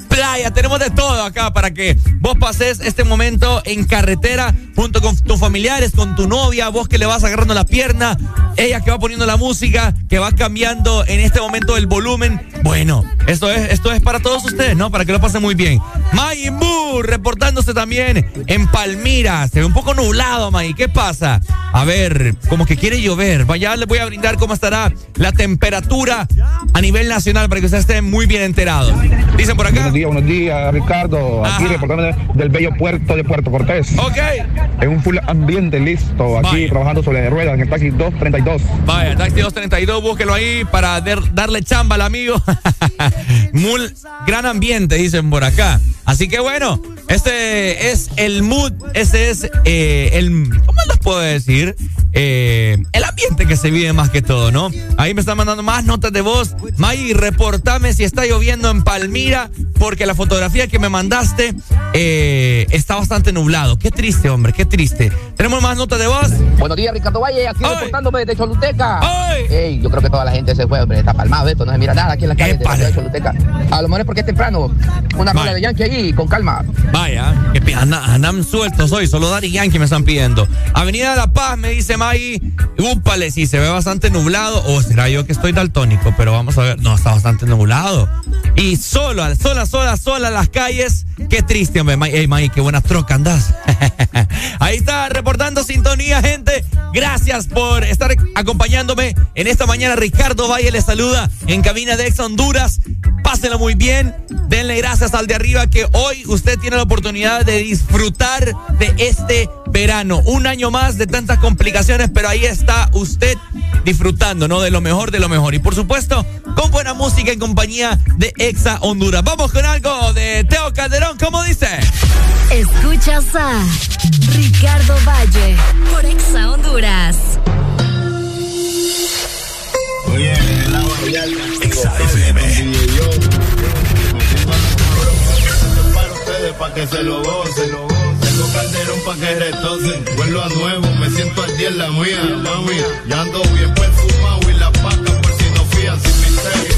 playa, tenemos de todo acá para que vos pases este momento en carretera junto con tus familiares, con tu novia, vos que le vas agarrando la pierna, ella que va poniendo la música, que va cambiando en este momento el volumen. Bueno, esto es, esto es para todos ustedes, ¿no? Para que lo pasen muy bien. Mayimbu reportándose también en Palmira. Se ve un poco nublado, May. ¿Qué pasa? A ver, como que quiere llover. Ya les voy a brindar cómo estará la temperatura a nivel nacional para que ustedes estén muy bien enterados. Dicen por acá. Buenos días, buenos días, Ricardo. Aquí reportando del bello puerto de Puerto Cortés. Ok. En un full ambiente listo. Aquí Vaya. trabajando sobre ruedas en el taxi 232. Vaya, Taxi 232, búsquelo ahí para darle chamba al amigo. Muy gran ambiente, dicen por acá. Así que bueno, este es el mood, ese es eh, el, ¿cómo les puedo decir? Eh, el ambiente que se vive más que todo, ¿no? Ahí me están mandando más notas de voz. May, reportame si está lloviendo en Palmira, porque la fotografía que me mandaste eh, está bastante nublado. Qué triste, hombre, qué triste. Tenemos más notas de voz. Buenos días, Ricardo Valle, aquí reportándome desde Choluteca. Ey, yo creo que toda la gente se fue, hombre, está palmado esto, no se mira nada aquí en la calle de Choluteca. A lo mejor es porque es temprano. Una rola de Yankee ahí, con calma. Vaya, que andan sueltos hoy, solo Dari Yankee me están pidiendo. Avenida de la Paz, me dice May, úpale, sí, se ve bastante nublado, o será yo que estoy daltónico, pero vamos a ver, no, está bastante nublado. Y solo, sola, sola, las calles, qué triste, hombre, ey, May, qué buena troca andás. Ahí está, reportando sintonía, gente. Gracias por estar acompañándome en esta mañana. Ricardo Valle les saluda en cabina de Ex Honduras. Pásenlo muy bien. Denle gracias al de arriba que hoy usted tiene la oportunidad de disfrutar de este verano. Un año más de tantas complicaciones, pero ahí está usted disfrutando, ¿no? De lo mejor, de lo mejor. Y por supuesto, con buena música en compañía de Exa Honduras. Vamos con algo de Teo Calderón, ¿cómo dice? Escuchas a Ricardo Valle por Exa Honduras. Pa' que se lo gocen, tengo calderón pa' que retocen. Vuelvo a nuevo, me siento al día en la mía, mami. Ya ando bien perfumado y la paca por si no fían sin misterio.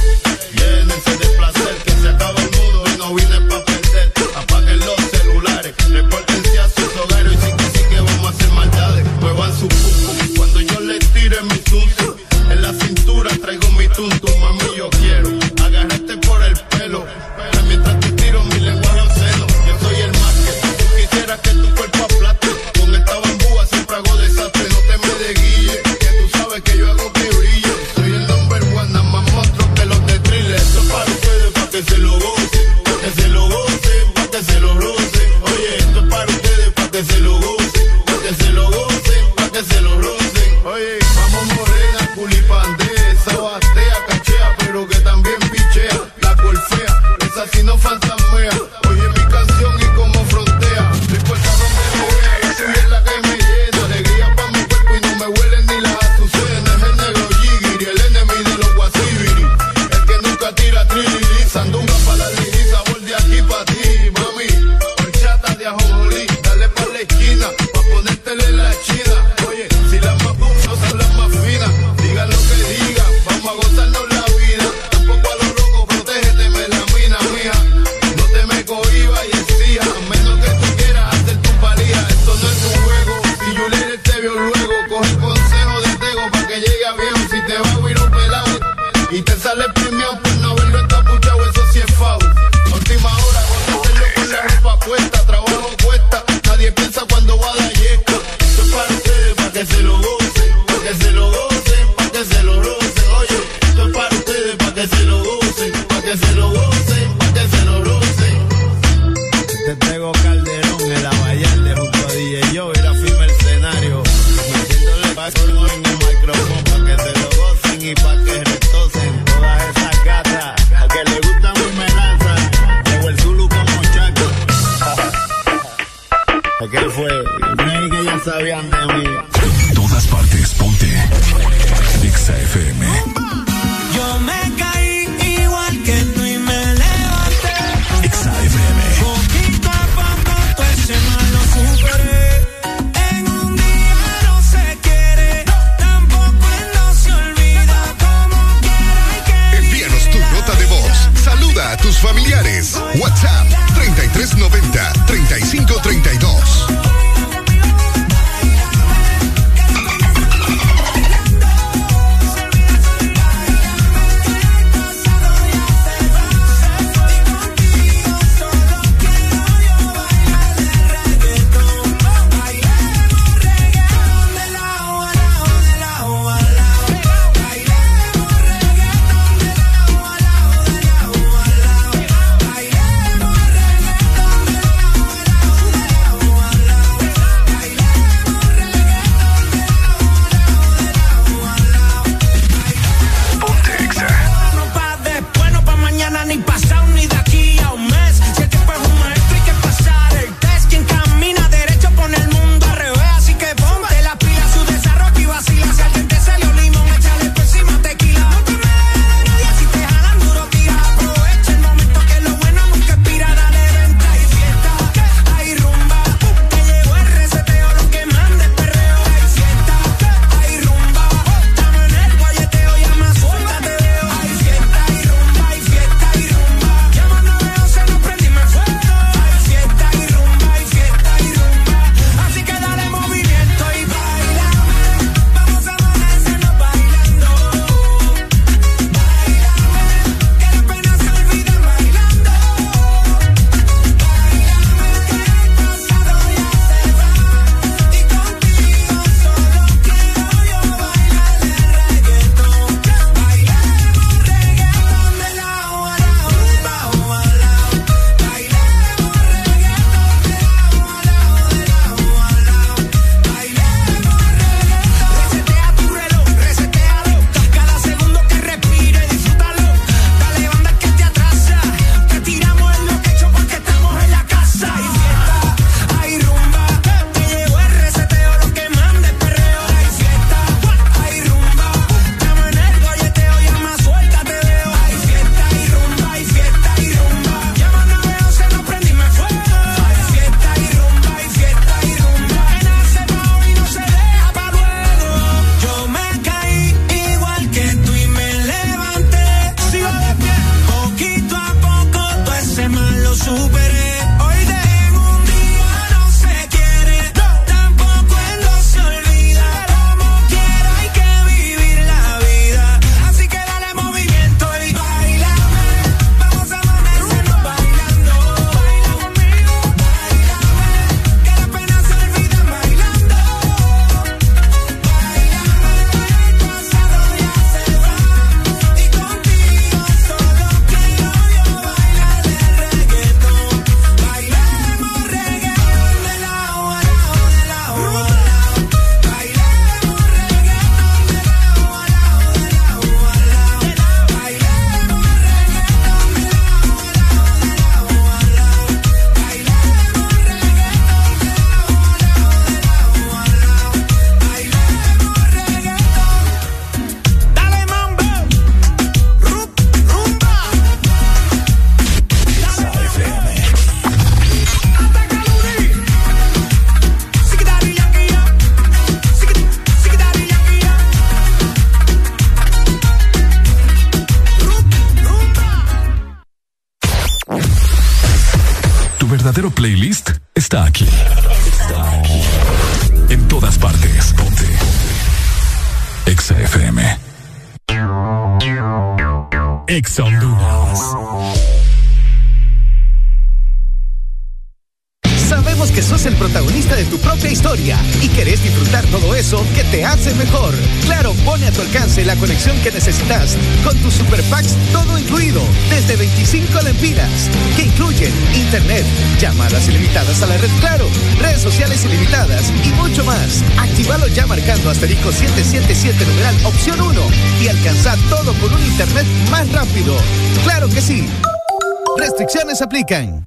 Llénense de placer, que se acaba el mundo y no vine pa' perder. Apaguen los celulares, repórtense a sus hogares y sí que sí que vamos a hacer maldades. Muevan su pum cuando yo les tire mi tuntum. En la cintura traigo mi tuntum, Restricciones aplican.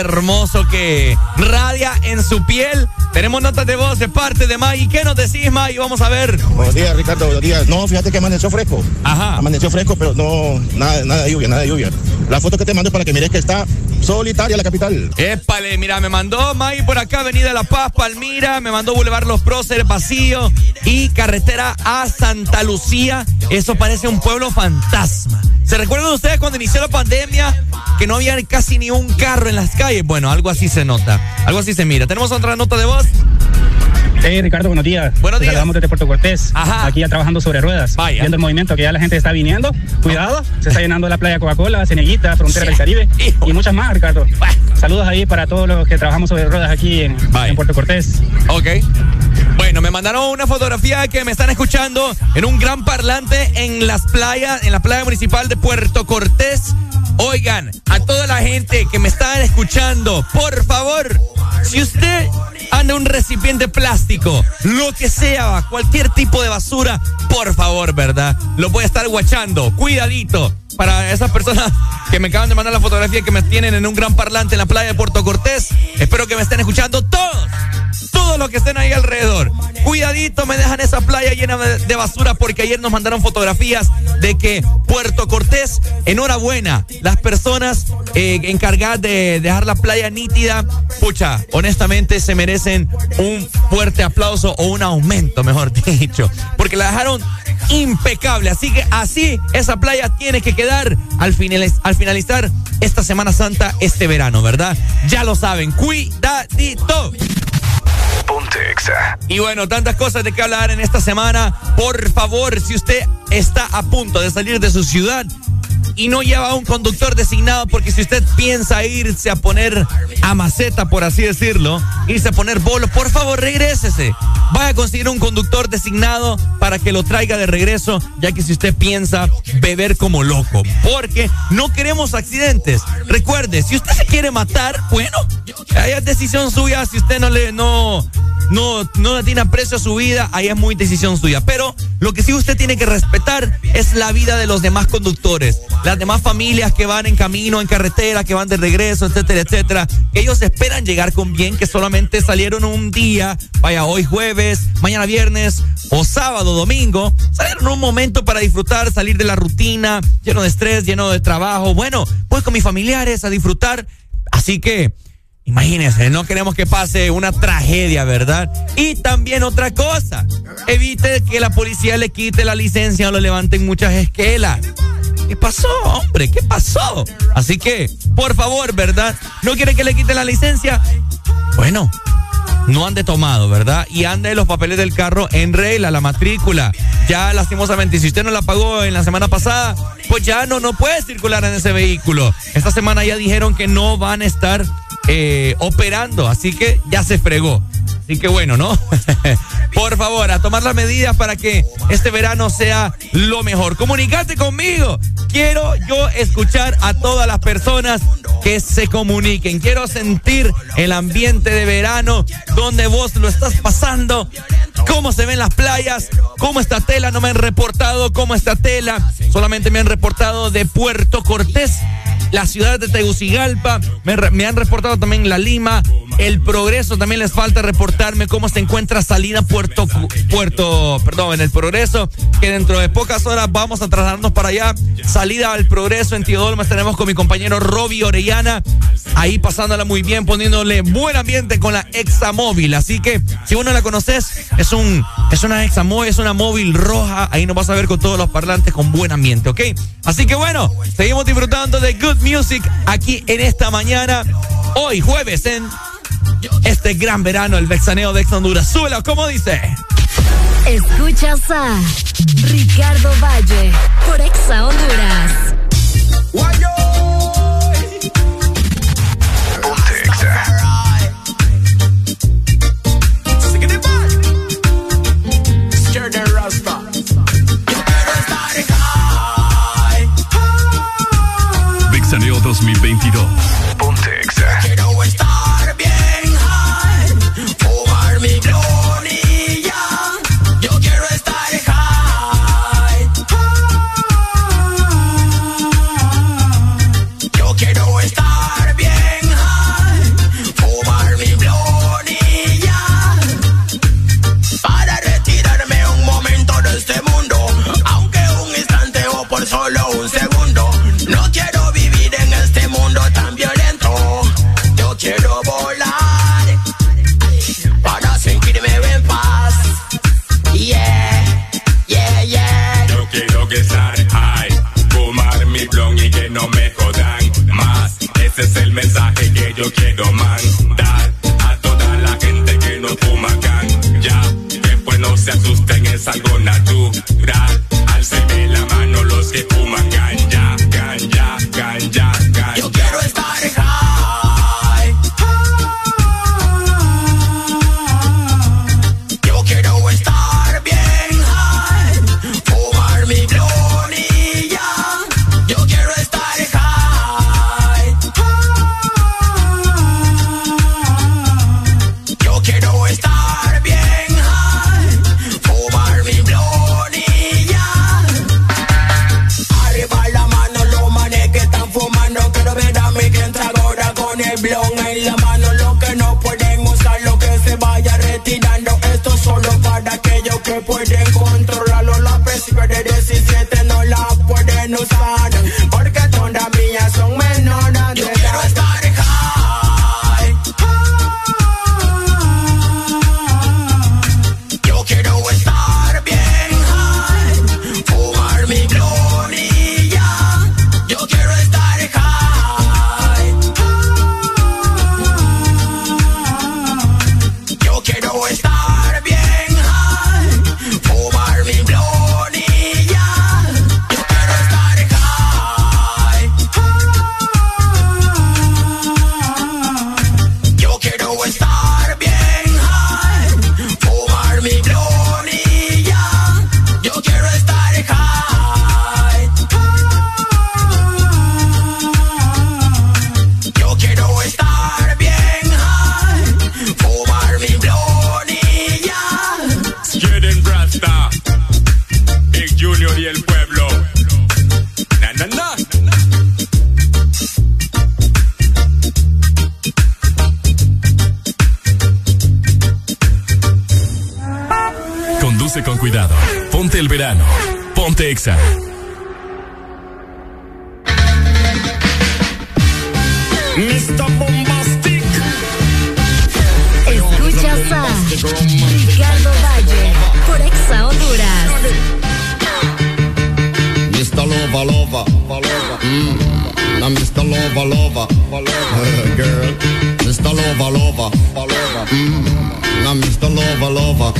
Hermoso que radia en su piel. Tenemos notas de voz de parte de May. ¿Qué nos decís, May? Vamos a ver. Buenos días, Ricardo. Buenos días. No, fíjate que amaneció fresco. Ajá. Amaneció fresco, pero no, nada, nada de lluvia, nada de lluvia. La foto que te mando es para que mires que está solitaria la capital. Épale, mira, me mandó May por acá, Avenida La Paz, Palmira, me mandó Boulevard Los Próceres, vacío y carretera a Santa Lucía. Eso parece un pueblo fantasma. ¿Se recuerdan ustedes cuando inició la pandemia que no había casi ni un carro en las calles? Bueno, algo así se nota, algo así se mira. Tenemos otra nota de voz. Hey Ricardo, buenos días. Buenos días. Saludamos desde Puerto Cortés. Ajá. Aquí ya trabajando sobre ruedas. Vaya. Viendo el movimiento que ya la gente está viniendo. Cuidado. Se está llenando la playa Coca-Cola, Ceneguita, Frontera del Caribe. Y muchas más, Ricardo. Saludos ahí para todos los que trabajamos sobre ruedas aquí en, en Puerto Cortés. Ok. Bueno, me mandaron una fotografía que me están escuchando en un gran parlante en las playas, en la playa municipal de Puerto Cortés. Oigan, a toda la gente que me están escuchando, por favor, si usted anda un recipiente plástico, lo que sea, cualquier tipo de basura, por favor, ¿verdad? Lo voy a estar guachando. Cuidadito. Para esas personas que me acaban de mandar la fotografía que me tienen en un gran parlante en la playa de Puerto Cortés, espero que me estén escuchando todos. Todos los que estén ahí alrededor. Cuidadito, me dejan esa playa llena de basura porque ayer nos mandaron fotografías de que Puerto Cortés, enhorabuena, las personas eh, encargadas de dejar la playa nítida, pucha, honestamente se merecen un fuerte aplauso o un aumento, mejor dicho, porque la dejaron impecable. Así que así esa playa tiene que quedar al, finaliz- al finalizar esta Semana Santa, este verano, ¿verdad? Ya lo saben, cuidadito. Y bueno, tantas cosas de que hablar en esta semana. Por favor, si usted está a punto de salir de su ciudad y no lleva un conductor designado, porque si usted piensa irse a poner a maceta, por así decirlo, irse a poner bolo, por favor, regrésese. Vaya a conseguir un conductor designado para que lo traiga de regreso, ya que si usted piensa beber como loco, porque no queremos accidentes. Recuerde, si usted se quiere matar, bueno, ahí es decisión suya. Si usted no le no no no le tiene aprecio a su vida, ahí es muy decisión suya. Pero lo que sí usted tiene que respetar es la vida de los demás conductores, las demás familias que van en camino, en carretera, que van de regreso, etcétera, etcétera. Ellos esperan llegar con bien, que solamente salieron un día, vaya, hoy jueves, mañana viernes o sábado, domingo, salieron un momento para disfrutar, salir de la rutina, lleno de estrés, lleno de trabajo. Bueno, voy con mis familiares a disfrutar. Así que Imagínense, no queremos que pase una tragedia, ¿verdad? Y también otra cosa, evite que la policía le quite la licencia o lo levanten muchas esquelas. ¿Qué pasó, hombre? ¿Qué pasó? Así que, por favor, ¿verdad? ¿No quiere que le quiten la licencia? Bueno, no ande tomado, ¿verdad? Y ande los papeles del carro en regla, la matrícula. Ya lastimosamente, si usted no la pagó en la semana pasada, pues ya no, no puede circular en ese vehículo. Esta semana ya dijeron que no van a estar eh, operando, así que ya se fregó. Así que bueno, ¿no? Por favor, a tomar las medidas para que este verano sea lo mejor. Comunicate conmigo. Quiero yo escuchar a todas las personas que se comuniquen. Quiero sentir el ambiente de verano donde vos lo estás pasando. Cómo se ven las playas, cómo está tela. No me han reportado cómo está tela. Solamente me han reportado de Puerto Cortés la ciudad de Tegucigalpa, me, han reportado también la Lima, el Progreso, también les falta reportarme cómo se encuentra salida Puerto, Puerto, perdón, en el Progreso, que dentro de pocas horas vamos a trasladarnos para allá, salida al Progreso en Teodolmas, tenemos con mi compañero Roby Orellana, ahí pasándola muy bien, poniéndole buen ambiente con la Examóvil, así que si uno la conoces, es un, es una Examóvil, es una móvil roja, ahí nos vas a ver con todos los parlantes con buen ambiente, ¿ok? Así que bueno, seguimos disfrutando de Good Music aquí en esta mañana, hoy jueves en este gran verano, el vexaneo de Ex Honduras. Súbelo, ¿cómo dice? Escuchas a Ricardo Valle por Exa Honduras. 2022. Ese es el mensaje que yo quiero mandar a toda la gente que no fuma can. Ya, después no se asusten, es algo natural. Exa. Mr. Bombastic Escuchas a Ricardo Valle por Exa Honduras. Mr. Lover, lover, lover. Mm. Now Mr. Lover, lover, lover. Girl. Mr. Lover, lover, lover. Mm. Now Mr. Lover, lover.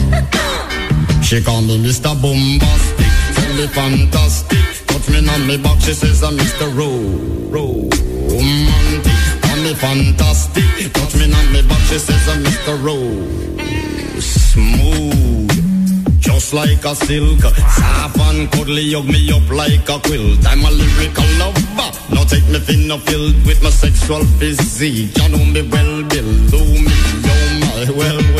She call me Mr. Bombastic, me fantastic. Touch me on me back, she says I'm Mr. Ro, romantic. Call me fantastic, touch me on me back, she says I'm Mr. Ro, smooth. Just like a silk, soft and cuddly, hug me up like a quilt. I'm a lyrical lover. Now take me thin or filled with my sexual physique. You know me well, below me, oh my, well, well,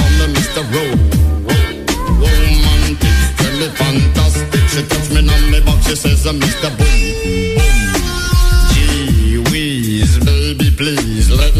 call me Mr. Ro. Romantic. Tell me fantastic. She touch me on my back, she says uh, I'm Mr. Boom, boom. Gee whiz, baby, please me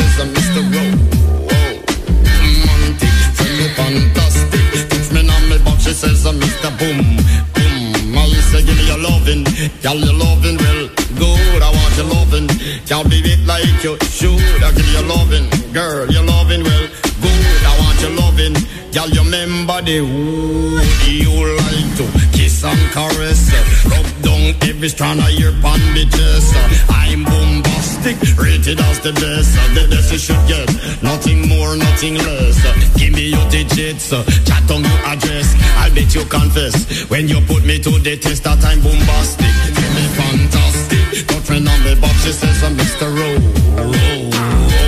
Says I'm Mr. Romantic. Tell me fantastic. Touch me on me she says I'm Mr. Boom Boom. I say give me your loving, girl, your loving well good. I want your loving, can't be it like you should. I give you your loving, girl, your loving well good. I want your loving, girl, you remember the wood you like to caress. Rub down every strand of your bandages. I'm bombastic, rated as the best. The best you should get, nothing more, nothing less. Give me your digits, chat on your address. I'll bet you confess when you put me to the test that I'm bombastic. Tell me fantastic, don't friend on me, but she says I'm Mr.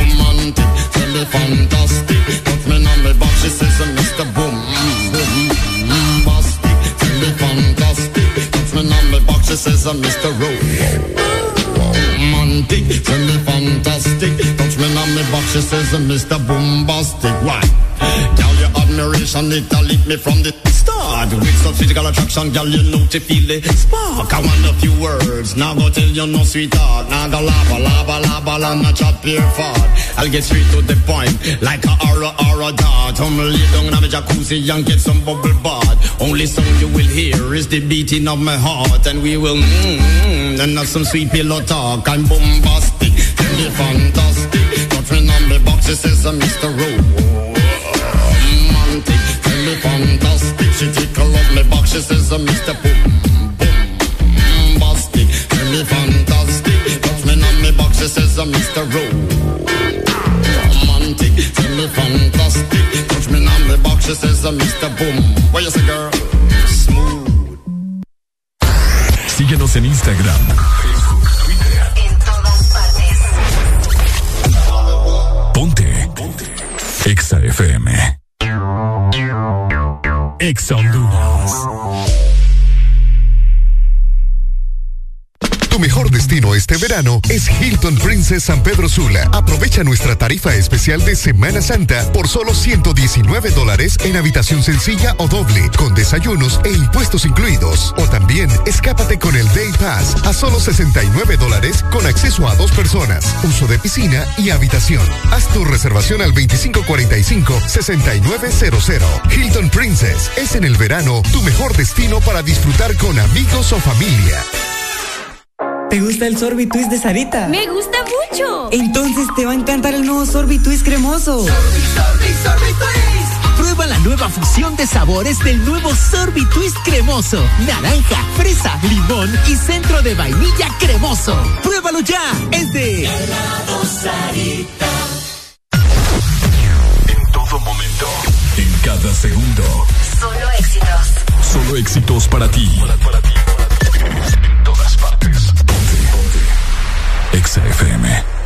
Romantic, tell me fantastic. Don't me on me, but she says I'm Mr. Boom. She says I'm Mr. Romantic, tell me fantastic. Touch me on me, but she says I'm Mr. Bombastic. Why? Girl, your admiration, it me from the start. With such physical attraction, girl, you know to feel the spark. I want a few words, now go tell you no sweetheart. Now go lava, lava, lava, lava, chop your fart. I'll get straight to the point, like a aura, aura dart. I'm lay down in a jacuzzi and get some bubble bath. Only song you will hear is the beating of my heart, and we will mmm, and have some sweet pillow talk. I'm bombastic, and me fantastic. Friend on me box, it says I'm Mr. Rowe tell fantastic. She tickle up me back, she says, uh, Mr. Boom, boom, bastic. Tell me fantastic, touch me on me back, she says, uh, Mr. Romantic, tell me fantastic. Touch me on me back, she says, uh, Mr. Boom. What you say, girl? Smooth. Síguenos en Instagram, Facebook, Twitter. En todas partes. Ponte. Ponte. Exa FM. Exa Honduras. Este verano es Hilton Princess San Pedro Sula. Aprovecha nuestra tarifa especial de Semana Santa por solo 119 dólares en habitación sencilla o doble, con desayunos e impuestos incluidos. O también escápate con el Day Pass a solo 69 dólares con acceso a dos personas, uso de piscina y habitación. Haz tu reservación al 2545-6900. Hilton Princess es en el verano tu mejor destino para disfrutar con amigos o familia. ¿Te gusta el sorbitwist de Sarita? Me gusta mucho. Entonces te va a encantar el nuevo sorbitwist cremoso. Prueba la nueva fusión de sabores del nuevo sorbitwist cremoso. Naranja, fresa, limón y centro de vainilla cremoso. Pruébalo ya. Es de En todo momento, en cada segundo. Solo éxitos. Solo éxitos para ti. En todas partes. Ponte, ponte. Exa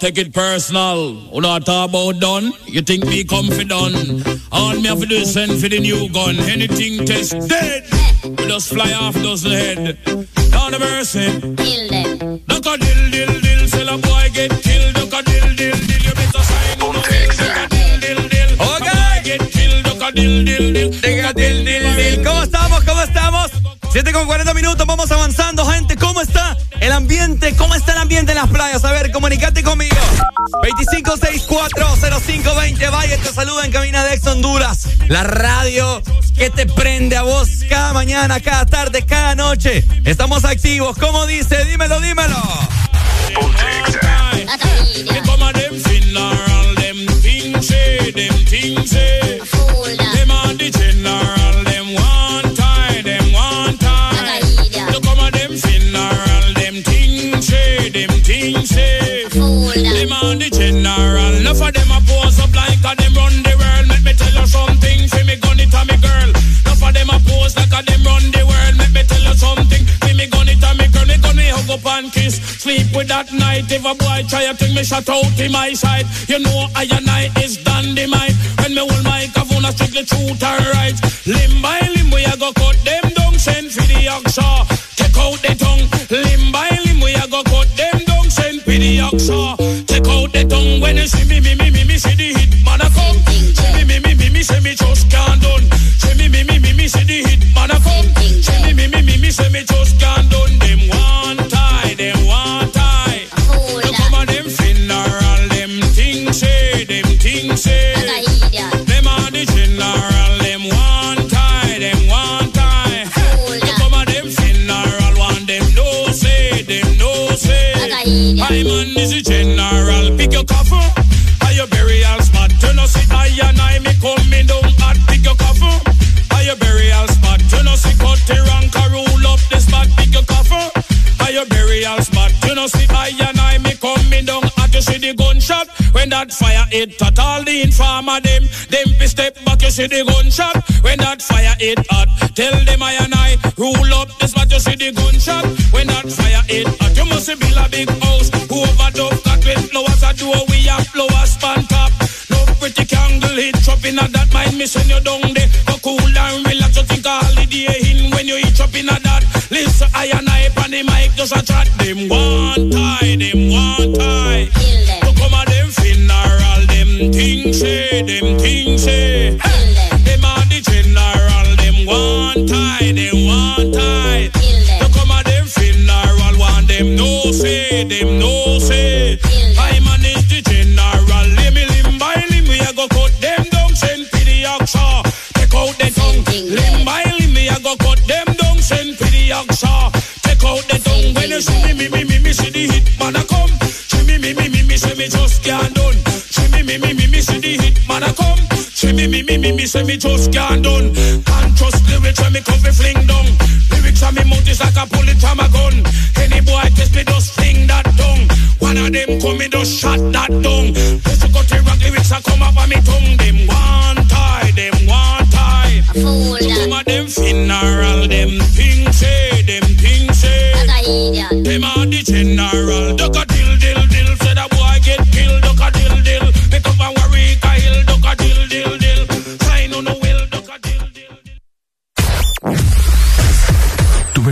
take it personal. Who done? You think me confident? All me have to do for the new gun. Anything test dead. We just fly off those head. Down the mercy. Kill con 40 minutos. Vamos avanzando ambiente? ¿Cómo está el ambiente en las playas? A ver, comunicate conmigo. 25640520. Vaya, te saluda en Cabina de Ex Honduras. La radio que te prende a vos cada mañana, cada tarde, cada noche. Estamos activos. ¿Cómo dice? Dímelo, dímelo. With that night. If a boy try to take me shut out in my side, you know I and I is dynamite. When me hold my kavuna strictly truth and right. Limb by limb we a go cut them down. Send for the oxa. Take out the tongue. Limb by limb we a go cut them down. Send for the oxa. Take out the tongue. When you see me, me, me, me, me, see the hit man a come. See me, me, me, me, me, say me just can't done. See me, me, me, me, me, see the hit man a when that fire hit at all the informer them. Them fi step back, you see the gunshot when that fire hit hot. Tell them I and I rule up the spot, you see the gunshot when that fire hit hot. You must build a big house, whoever dove got with flowers a door, we have flowers span top. No pretty candle hit up in a that mind send you down there. Go cool and relax, you think a holiday in when you eat up in a that. Listen, I and I on the mic just a chat. Them one tie, them one tie. Funeral, say, say. The general, them one one. So come them funeral, one them no say, them no say. I manage the general, go cut them down, send for the. Take out the tongue, go cut them down, send for the. Take out the tongue, when you see me, me, me, me, me, see the hit man a come. Say me just can't done. See me, me, me, me, me, see the hit man a come. See me, me, me, me, me, say me just can't done. Can't trust lyrics when me come fi fling down. Lyrics on me mouth is like a bullet from a gun. Any boy test me just fling that tongue. One of them come me just shot that tongue. Just cut the rock lyrics and come up on me tongue. Them one tie, them one tie. Some of them funeral, them things say, them things say. Them are the general. Duck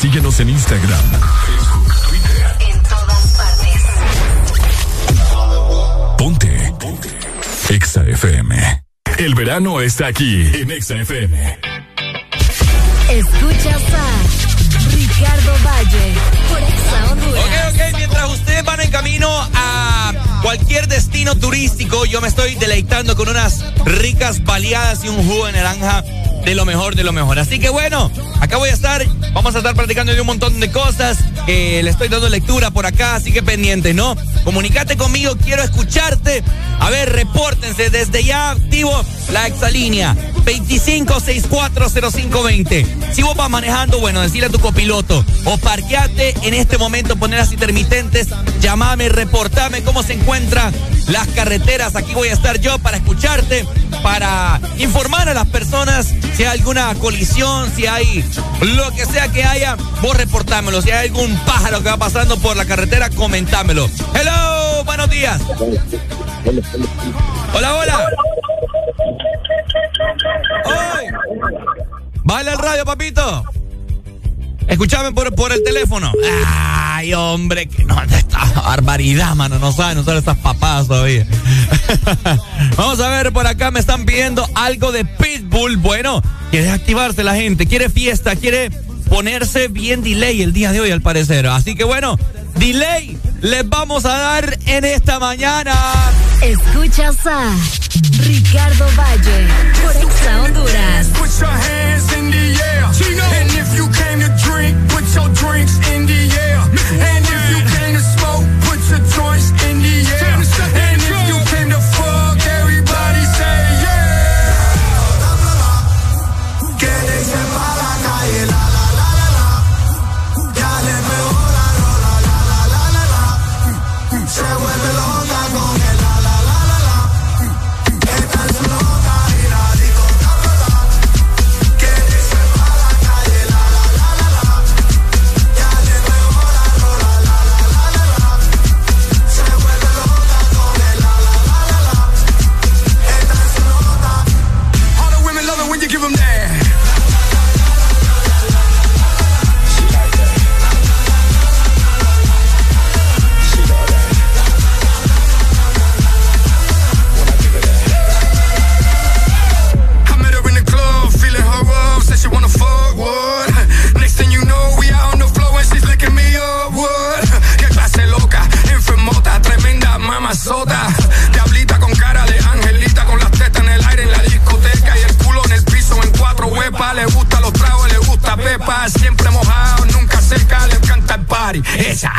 Síguenos en Instagram, En todas partes. Ponte. Ponte. Exa FM. El verano está aquí en Exa FM. Escuchas a Ricardo Valle por Exa Honduras. Ok, ok, mientras ustedes van en camino a cualquier destino turístico, yo me estoy deleitando con unas ricas baleadas y un jugo de naranja de lo mejor, de lo mejor. Así que bueno, acá voy a estar, vamos a estar platicando de un montón de cosas, le estoy dando lectura por acá, así que pendiente, ¿no? Comunicate conmigo, quiero escucharte. A ver, repórtense, desde ya activo la exalínea 25640520. Si vos vas manejando, bueno, decirle a tu copiloto o parqueate en este momento, poner las intermitentes, llamame, reportame cómo se encuentra las carreteras. Aquí voy a estar yo para escucharte, para informar a las personas si hay alguna colisión, si hay lo que sea que haya, vos reportámelo. Si hay algún pájaro que va pasando por la carretera, comentámelo. Hello, buenos días. Hola, hola. Hoy. Baila el radio, papito. Escúchame por, por el teléfono. Ay, hombre, que no, esta barbaridad, mano. No saben usar esas papadas todavía. Vamos a ver, por acá me están pidiendo algo de Pitbull. Bueno, quiere activarse la gente, quiere fiesta, quiere ponerse bien delay el día de hoy, al parecer. Así que bueno, delay les vamos a dar en esta mañana. Escuchas a Ricardo Valle por Exa Honduras. Put your hands in the air. sota. Diablita con cara de angelita, con las tetas en el aire en la discoteca y el culo en el piso en cuatro huepas. Le gusta los tragos, le gusta pepa, siempre mojado, nunca seca, le encanta el party. Esa.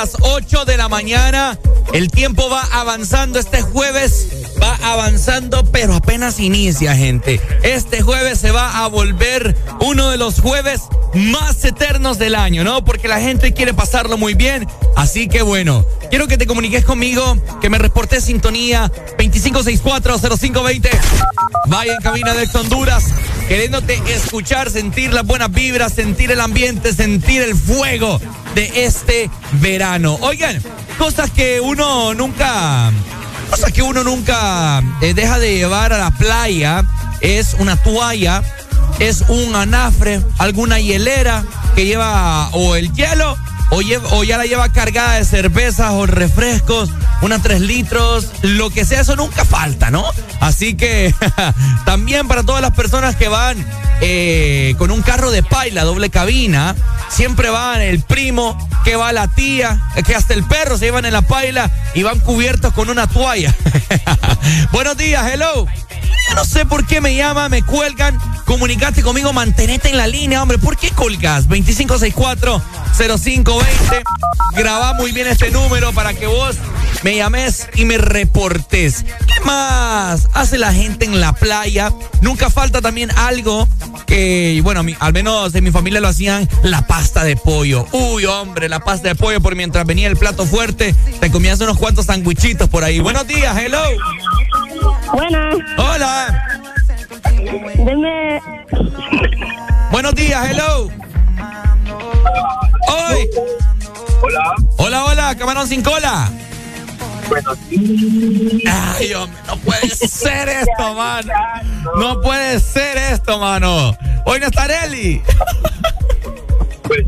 las 8 de la mañana. El tiempo va avanzando. Este jueves va avanzando, pero apenas inicia, gente. Este jueves se va a volver uno de los jueves más eternos del año, ¿no? Porque la gente quiere pasarlo muy bien. Así que bueno, quiero que te comuniques conmigo, que me reportes sintonía 25640520. Vaya en cabina de Honduras queriéndote escuchar, sentir las buenas vibras, sentir el ambiente, sentir el fuego de este verano. Oigan, cosas que uno nunca, cosas que uno nunca eh, deja de llevar a la playa es una toalla, es un anafre, alguna hielera que lleva o el hielo o, o ya la lleva cargada de cervezas o refrescos, unas 3 litros, lo que sea, eso nunca falta, ¿no? Así que también para todas las personas que van eh, con un carro de paila, doble cabina, siempre van el primo, que va la tía, que hasta el perro se llevan en la paila y van cubiertos con una toalla. Buenos días, hello. Yo no sé por qué me llaman, me cuelgan. Comunicate conmigo, mantenete en la línea, hombre. ¿Por qué colgas? 2564-0520. Graba muy bien este número para que vos me llames y me reportes. ¿Qué más hace la gente en la playa? Nunca falta también algo que, bueno, al menos en mi familia lo hacían, la pasta de pollo. Uy, hombre, la pasta de pollo, por mientras venía el plato fuerte, te comías unos cuantos sandwichitos por ahí. Buenos días, hello. Buenas. Hola. Deme. Buenos días, hello. Hoy. Hola. Hola, hola, camarón sin cola. Bueno, Ay, hombre, no puede ser esto, mano. No puede ser esto, mano. Hoy no está Areli. Pues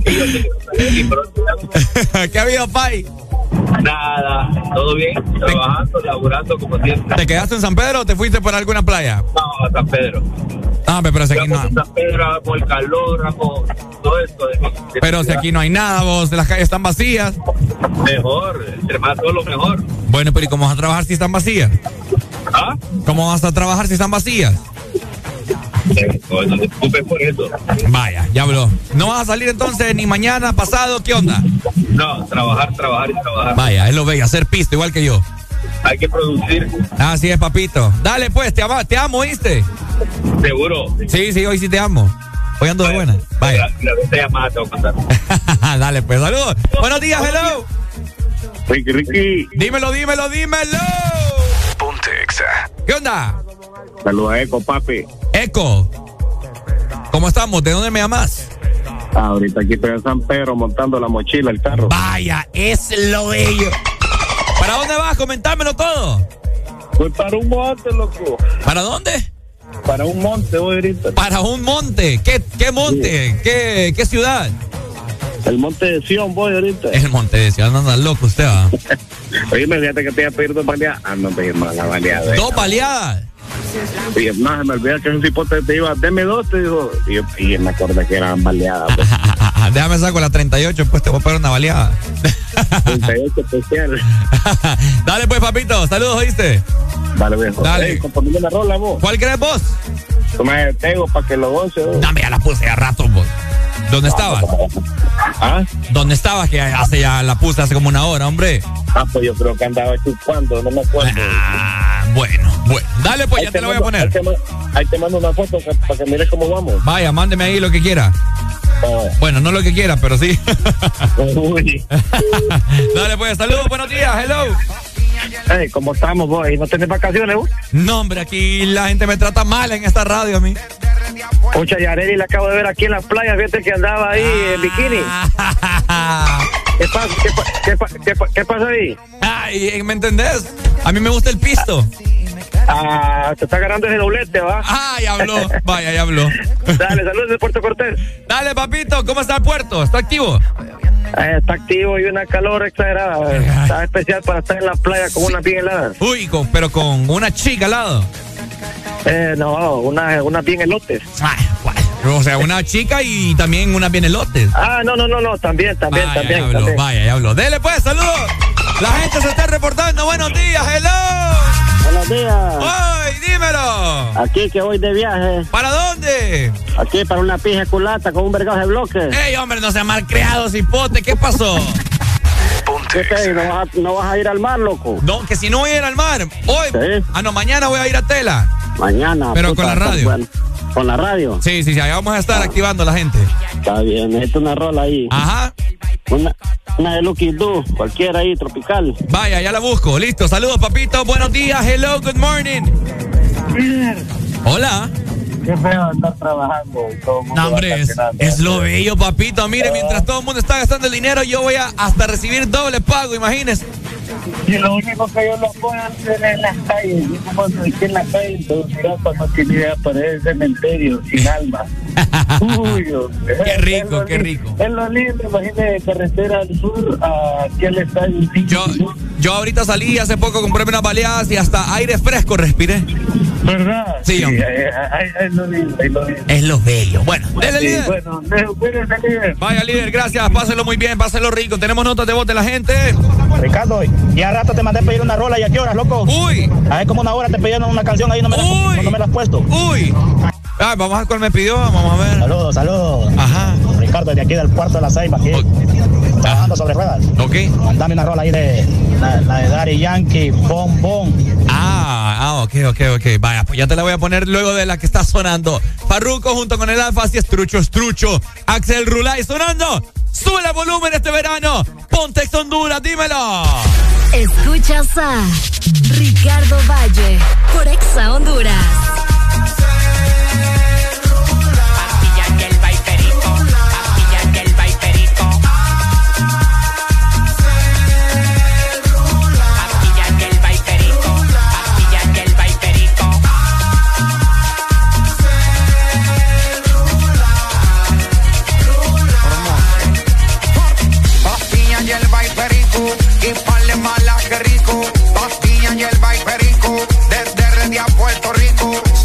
¿Qué ha habido, Pai? Nada, todo bien, trabajando, laburando como siempre. ¿Te quedaste en San Pedro o te fuiste por alguna playa? No, a San Pedro. Ah, pero si aquí no. San Pedro, vamos el calor, vamos todo esto. De, de Pero si aquí no hay nada, vos, las calles están vacías. Mejor, entre más solo mejor. Bueno, pero ¿y cómo vas a trabajar si están vacías? ¿Ah? ¿Cómo vas a trabajar si están vacías? No, no te preocupes por eso. Vaya, ya habló. ¿No vas a salir entonces ni mañana, pasado? ¿Qué onda? No, trabajar, trabajar y trabajar. Vaya, él lo ve, hacer pisto igual que yo. Hay que producir. Así es, papito. Dale, pues, te, ama, te amo, ¿oíste? ¿Seguro? Sí, sí, hoy sí te amo. Hoy ando de buena. Vaya. La, la, la llamada te voy a contar. Dale, pues, saludos. Buenos días, hello. Ricky, Ricky. Dímelo, dímelo, dímelo. Ponte Exa. ¿Qué onda? Saludos a Eco, papi. Eco. ¿Cómo estamos? ¿De dónde me llamas? Ah, ahorita aquí estoy en San Pedro montando la mochila, el carro. Vaya, es lo bello. ¿Para dónde vas? Comentármelo todo. Voy para un monte, loco. ¿Para dónde? Para un monte voy ahorita. Para un monte. ¿Qué, qué monte? ¿Qué, ¿Qué ciudad? El monte de Sion voy ahorita. El monte de ciudad, anda loco usted va. Oye, me fíjate que te iba a pedir dos baleadas. Ah, no, te más la baleada. Dos baleadas. Y no, se me olvida que un cipote te iba, deme dos, te dijo. Y yo, y me acordé que eran baleadas. Pues. Déjame saco la 38, pues te voy a pegar una baleada. 38 especial. Dale pues, papito. Saludos, ¿oíste? Dale, viejo. Dale. Ey, componime una rola, vos. ¿Cuál querés vos? Tú me detengo para que lo goce. Dame, ya la puse ya rato, vos. ¿Dónde estabas? ¿Ah? ¿Dónde estabas? Que hace ya la puse hace como una hora, hombre. Ah, pues yo creo que andaba chupando, no me acuerdo. Ah, bueno, bueno. Dale, pues Ahí ya te, la voy a poner. Ahí te, ahí te mando una foto para que mires cómo vamos. Vaya, mándeme ahí lo que quiera. Ah. Bueno, no lo que quiera, pero sí. Uy. Dale, pues, saludos, buenos días, hello. Ey, ¿cómo estamos vos? ¿Y no tenés vacaciones vos? No, hombre, aquí la gente me trata mal en esta radio a mí. Pucha, Yareli la acabo de ver aquí en la playa, fíjate que andaba ahí en bikini. ¿Qué pasa, qué, qué qué pa- qué pasa ahí? Ay, ¿me entendés? A mí me gusta el pisto. Ah, te está ganando ese doblete, ¿va? Ah, ya habló. Vaya, ya habló. Dale, saludos de Puerto Cortés. Dale, papito, ¿cómo está el puerto? ¿Está activo? Eh, está activo y una calor exagerada. Está especial para estar en la playa con una bien helada. Uy, con- pero con una chica al lado. Eh, no, una, una bien elotes. O sea, una chica y también unas bien elotes. Ah, no, no, no, no, también, también, Vaya, también. ya habló, también. vaya, ya habló. Dele pues, saludos. La gente se está reportando. Buenos días, hello. Buenos días. ¡Ay, dímelo! Aquí que voy de viaje. ¿Para dónde? Aquí para una pija culata con un vergazo de bloques. ¡Ey, hombre, no sea mal creado, cipote! ¿Qué pasó? ¿Qué te ¿No vas, a, ¿No vas a ir al mar, loco? No, que si no voy a ir al mar, hoy. Ah, no, mañana voy a ir a Tela. Mañana. Pero con la radio. bueno. ¿Con la radio? Sí, sí, sí, ahí vamos a estar activando a la gente. Está bien, necesito una rola ahí. Ajá. Una, una de Lucky Do, cualquiera ahí, tropical. Vaya, ya la busco. Listo, saludos, papito. Buenos días, hello, good morning. Hola. Qué feo andar trabajando. y todo el mundo No, hombre, es, es lo bello, papito. Mire, mientras todo el mundo está gastando el dinero, yo voy a hasta recibir doble pago, imagínese. Y lo único que yo lo puedo hacer en las calles. Yo como aquí en la calle, entonces cuando tiene idea para el cementerio, sin alma. Uy. Qué rico, Es qué rico. Es lo lindo, imagínate, de carretera al sur, aquí al estadio. Yo, yo ahorita salí hace poco, compré unas baleadas y hasta aire fresco respiré. ¿Verdad? Sí, ahí Es lo lindo, ahí lo lindo. Es lo bello. Bueno, dele, Sí, líder. Bueno, cuídense, líder. Vaya, líder, gracias. Páselo muy bien, páselo rico. Tenemos notas de voz de la gente. Ricardo, ya rato te mandé pedir una rola y a qué horas, loco. Uy. A ver, como una hora te pidieron una canción ahí, no me la, no, no me la has puesto. Uy. Ah, vamos a ver cuál me pidió, vamos a ver. Saludos, saludos. Ajá. Ricardo, de aquí del puerto de la Ceiba, aquí. Trabajando sobre ruedas. Ok. Dame una rola ahí de la, la de Daddy Yankee, Bom Bom. Ah, ah, ok, ok, ok. Vaya, pues ya te la voy a poner luego de la que está sonando. Farruco junto con el Alfa, así estrucho, estrucho. Axel Rulay sonando. Sube el volumen este verano. Ponte Honduras, dímelo. Escuchas a Ricardo Valle por Exa Honduras.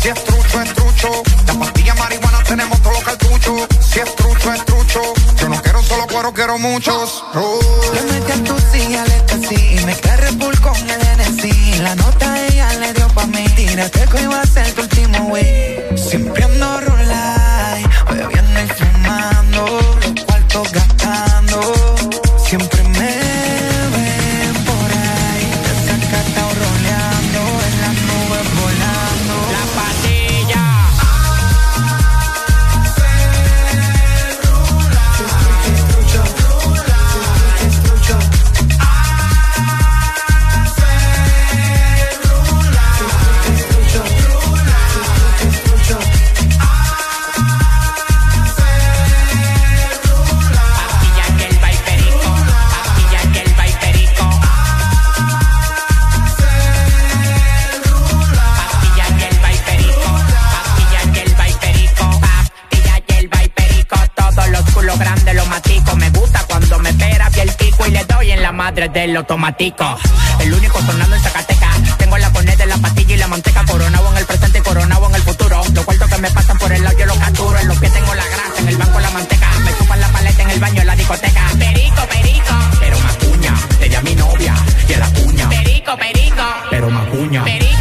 Si es trucho, es trucho. La pastilla marihuana tenemos todos los cartuchos. Si es trucho, es trucho. Yo no quiero solo cuero, quiero muchos. Le metí a tu silla, le casi y me quedé Bull con el NC. La nota ella le dio pa' mí. Tírate que iba a ser tu último wey. Siempre ando rulay, bebiendo y fumando, los cuartos gastando. Siempre me madre del automático. El único sonando en Zacatecas. Tengo la corneta de la pastilla y la manteca. Coronado en el presente y coronado en el futuro. Los cuartos que me pasan por el lado yo los capturo. En los pies tengo la grasa, en el banco la manteca. Me chupan la paleta en el baño en la discoteca. Perico, perico. Pero más cuña, ella mi novia y a la cuña. Perico, perico. Pero más cuña. Perico, perico.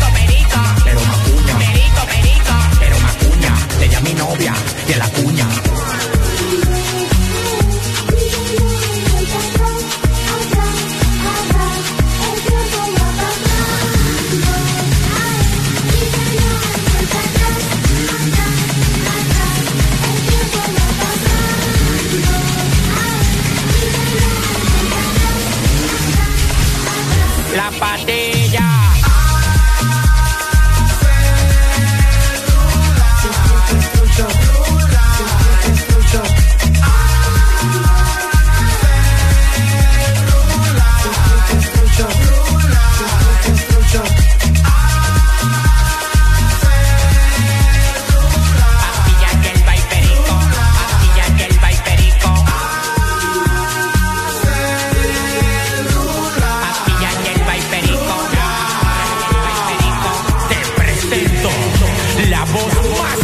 My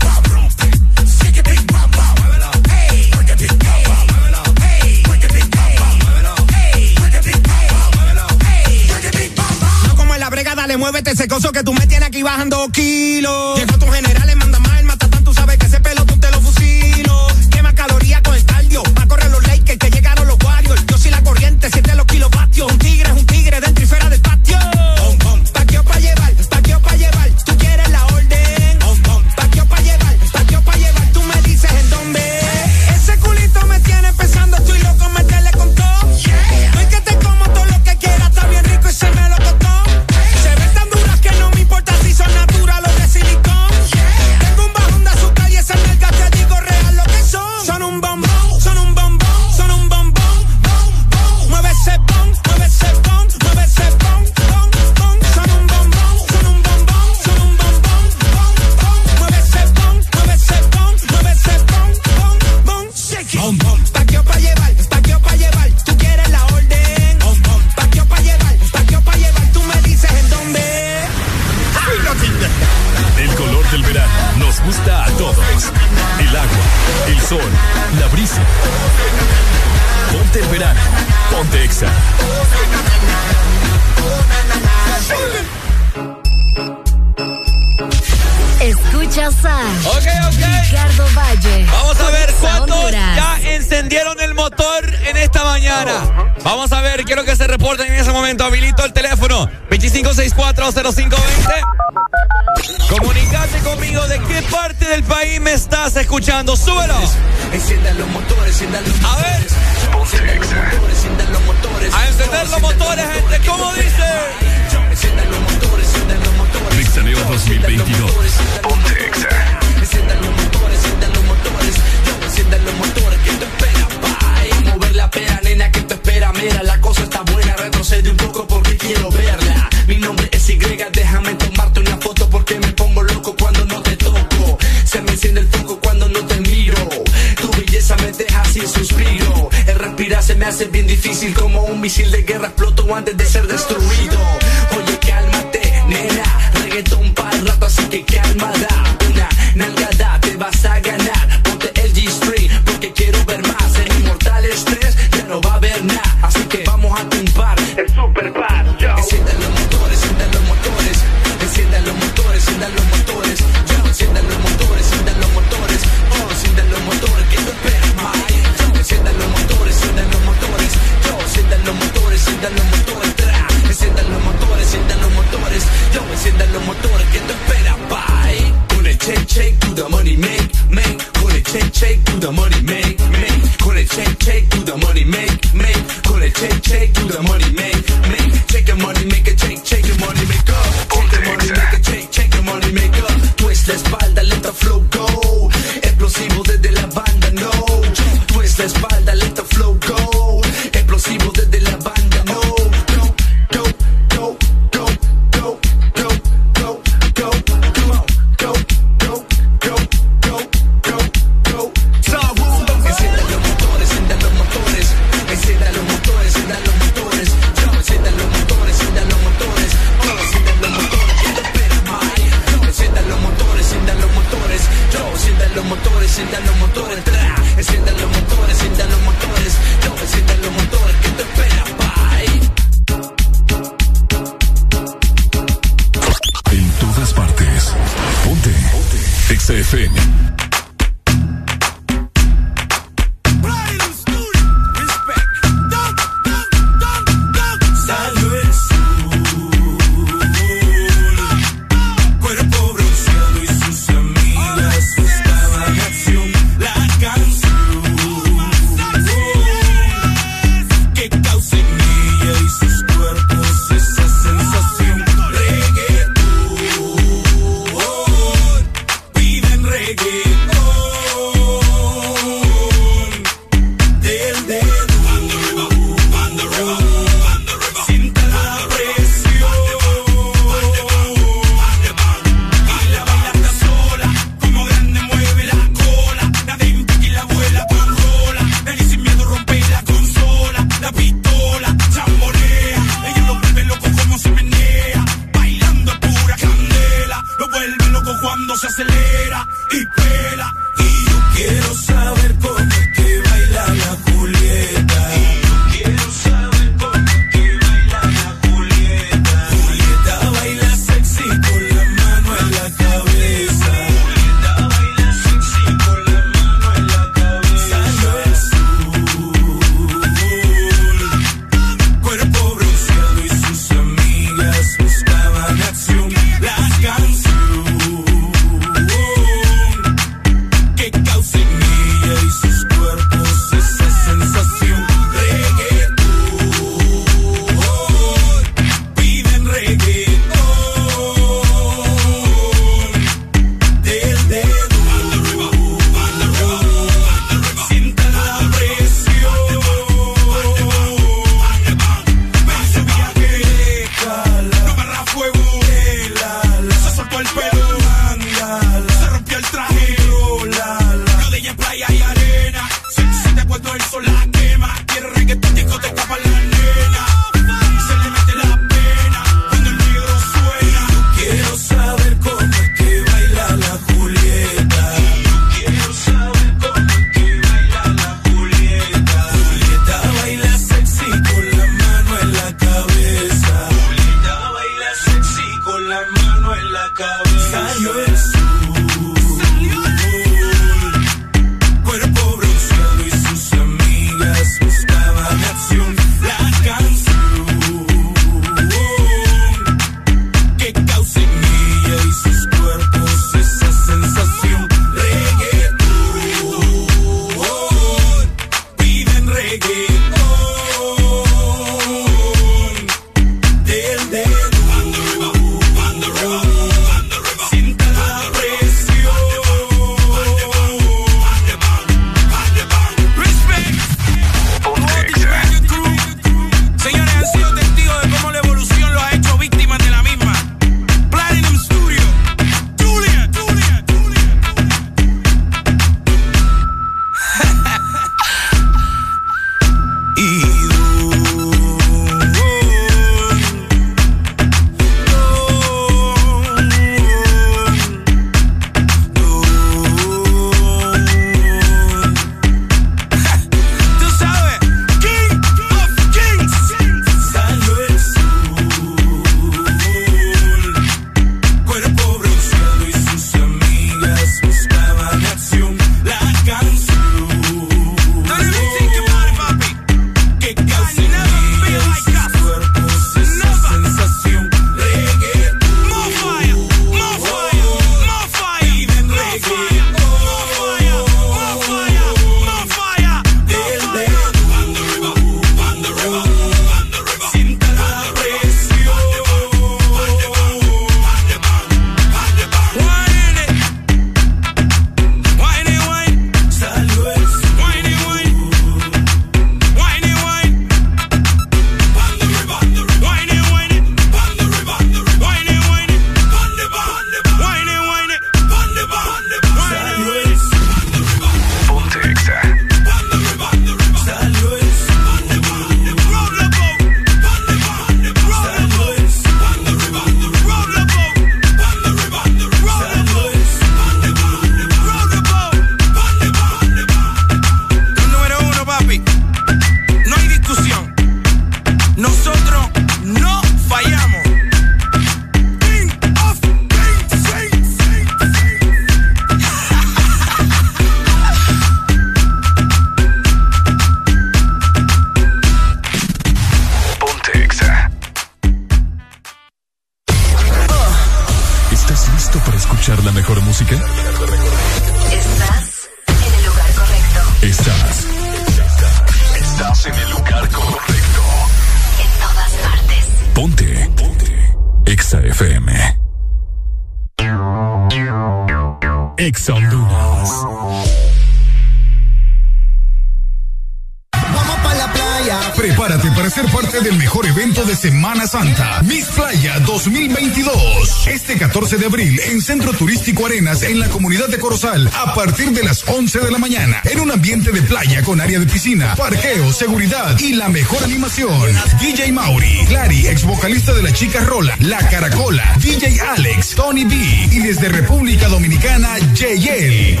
Corozal, a partir de las 11 de la mañana, en un ambiente de playa con área de piscina, parqueo, seguridad y la mejor animación. DJ Mauri, Clary, ex vocalista de la Chica Rola, La Caracola, DJ Alex, Tony B y desde República Dominicana, JL.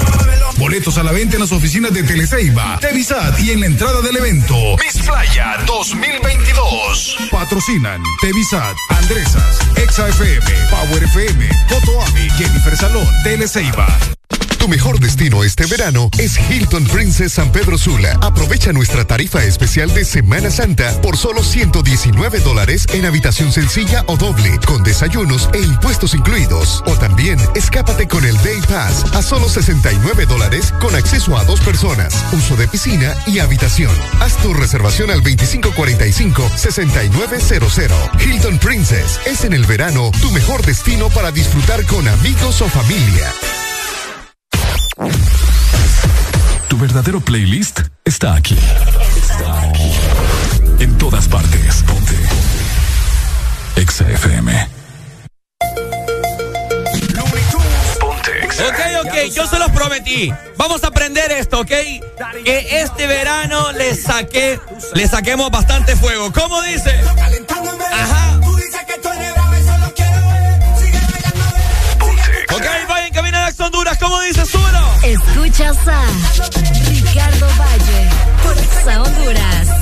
Boletos a la venta en las oficinas de Teleceiba, Tevisat y en la entrada del evento. Miss Playa 2022. Patrocinan Tevisat, Andresas, Exa FM, Power FM, Cotoami, Jennifer Salón, Teleceiba. Tu mejor destino este verano es Hilton Princess San Pedro Sula. Aprovecha nuestra tarifa especial de Semana Santa por solo 119 dólares en habitación sencilla o doble, con desayunos e impuestos incluidos. O también escápate con el Day Pass a solo 69 dólares con acceso a dos personas, uso de piscina y habitación. Haz tu reservación al 2545-6900. Hilton Princess es en el verano tu mejor destino para disfrutar con amigos o familia. Verdadero playlist está aquí. Está aquí. En todas partes. Ponte. Exa FM. Ponte Exa. Ok, ok, yo se los prometí. Vamos a aprender esto, ¿ok? Que este verano le saqué, le saquemos bastante fuego. ¿Cómo dice? Ajá. Ok, vayan, camina a Honduras. ¿Cómo dice? Súbelo. Escuchas a Ricardo Valle por Honduras.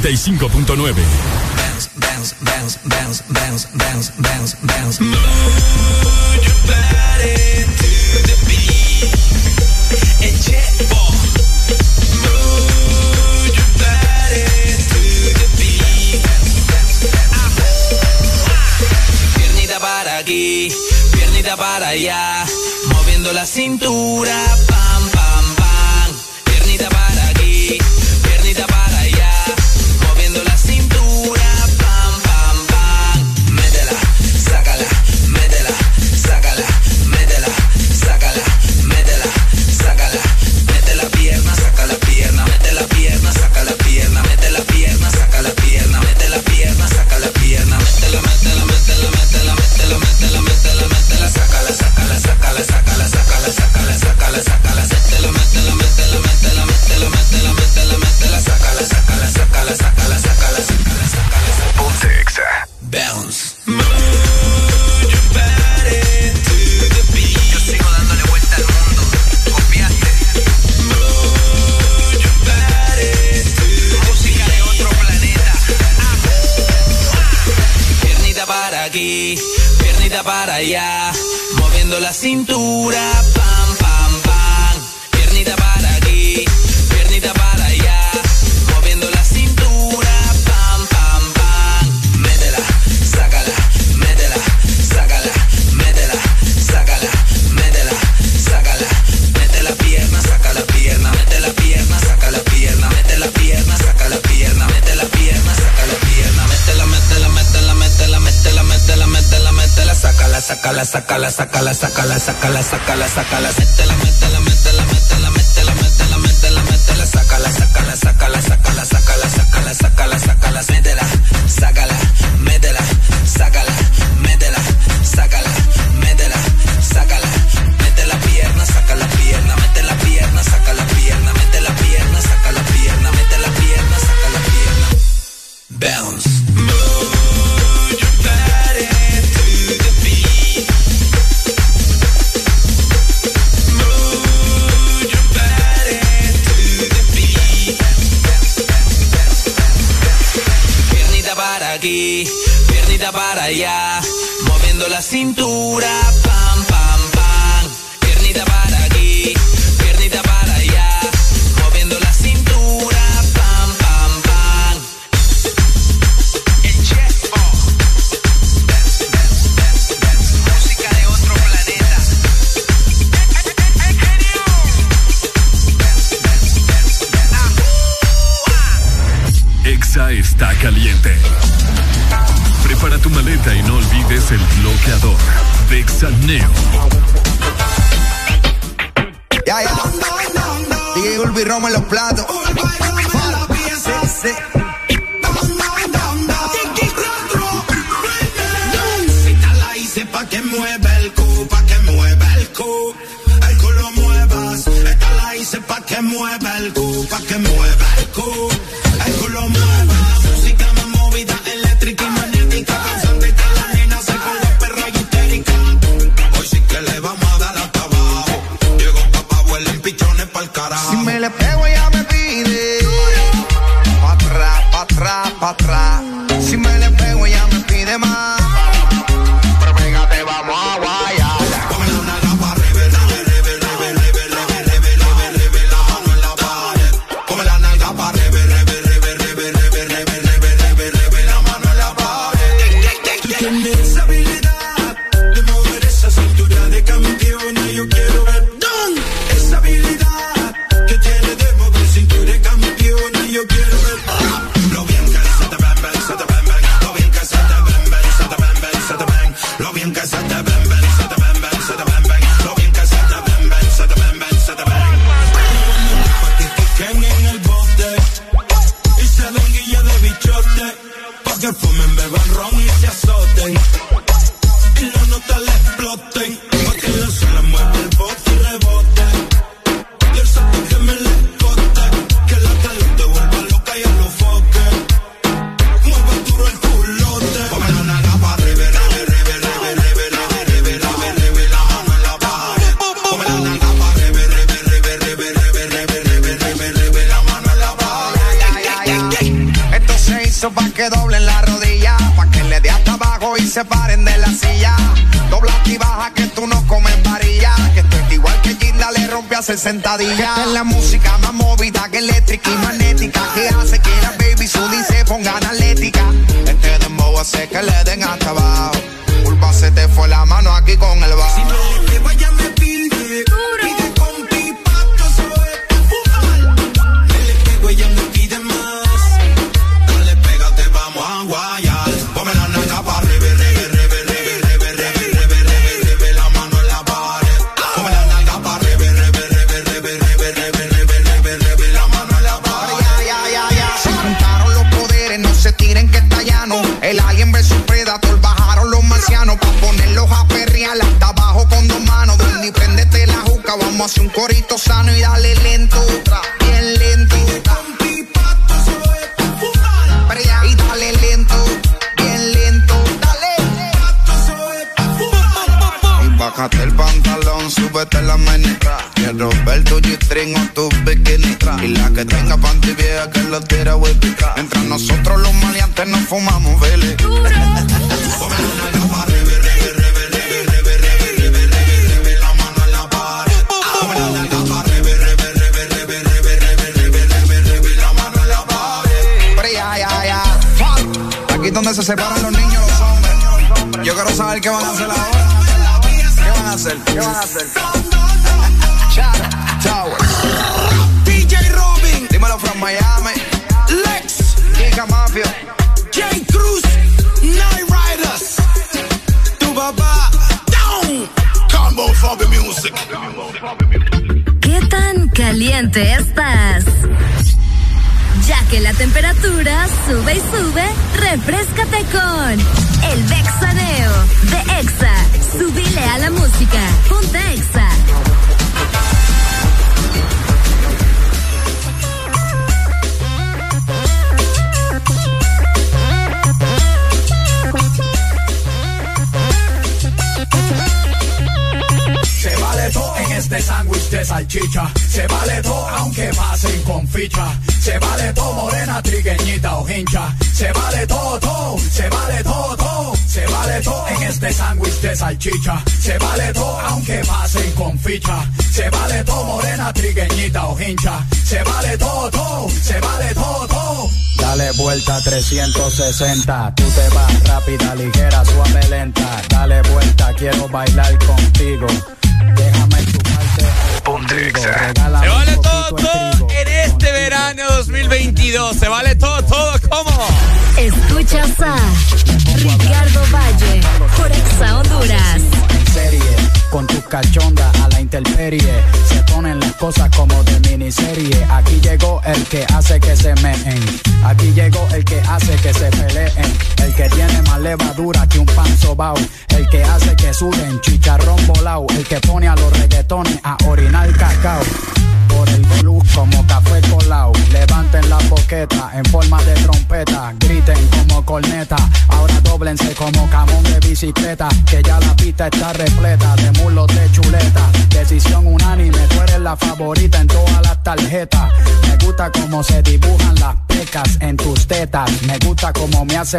95.9.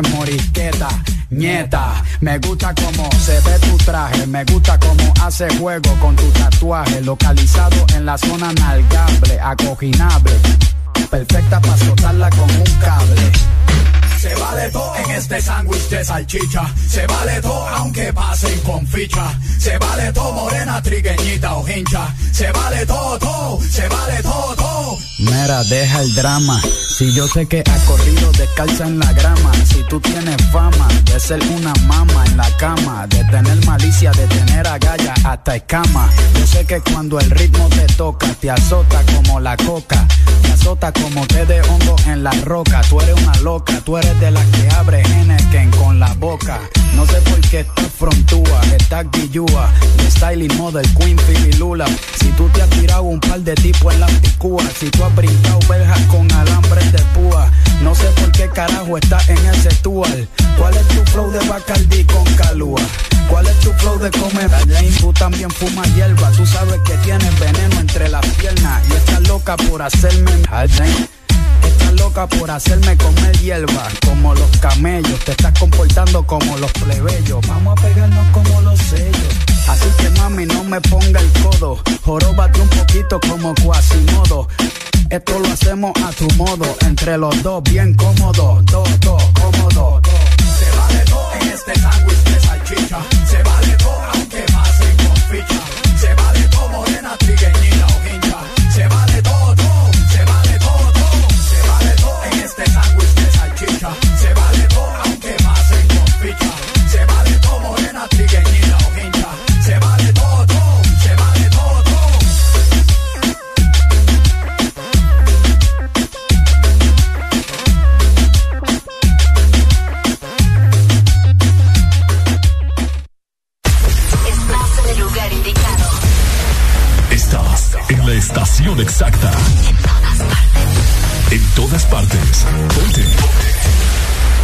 morisqueta, nieta. Me gusta cómo se ve tu traje, me gusta cómo hace juego con tu tatuaje, localizado en la zona nalgable, acoginable. Perfecta para soltarla con un cable. Se vale todo en este sándwich de salchicha. Se vale todo aunque pasen con ficha. Se vale todo morena, trigueñita o hincha. Se vale todo, todo, se vale todo deja el drama. Si yo sé que ha corrido descalza en la grama, si tú tienes fama de ser una mama en la cama, de tener malicia, de tener agallas hasta escama. Yo sé que cuando el ritmo te toca, te azota como la coca. Me azota como que de hongo en la roca. Tú eres una loca, tú eres de las que abre Henneken con la boca. No sé por qué estás frontúa, estás guillúa. De styling model, queen, fililula. Si tú te has tirado un par de tipos en la picúa. Si tú has brincado verjas con alambres de púa. No sé por qué carajo estás en ese tual. ¿Cuál es tu flow de Bacardi con calúa? ¿Cuál es tu flow de comer? Jane, tú también fumas hierba. Tú sabes que tienes veneno entre las piernas. Y estás loca por hacerme. Jane. Estás loca por hacerme comer hierba Como los camellos, te estás comportando como los plebeyos Vamos a pegarnos como los sellos Así que mami no me ponga el codo Joróbate un poquito como Quasimodo Esto lo hacemos a tu modo Entre los dos bien cómodo, dos, dos, cómodo, dos. Se vale todo en este sándwich se vale todo aunque pasen con ficha.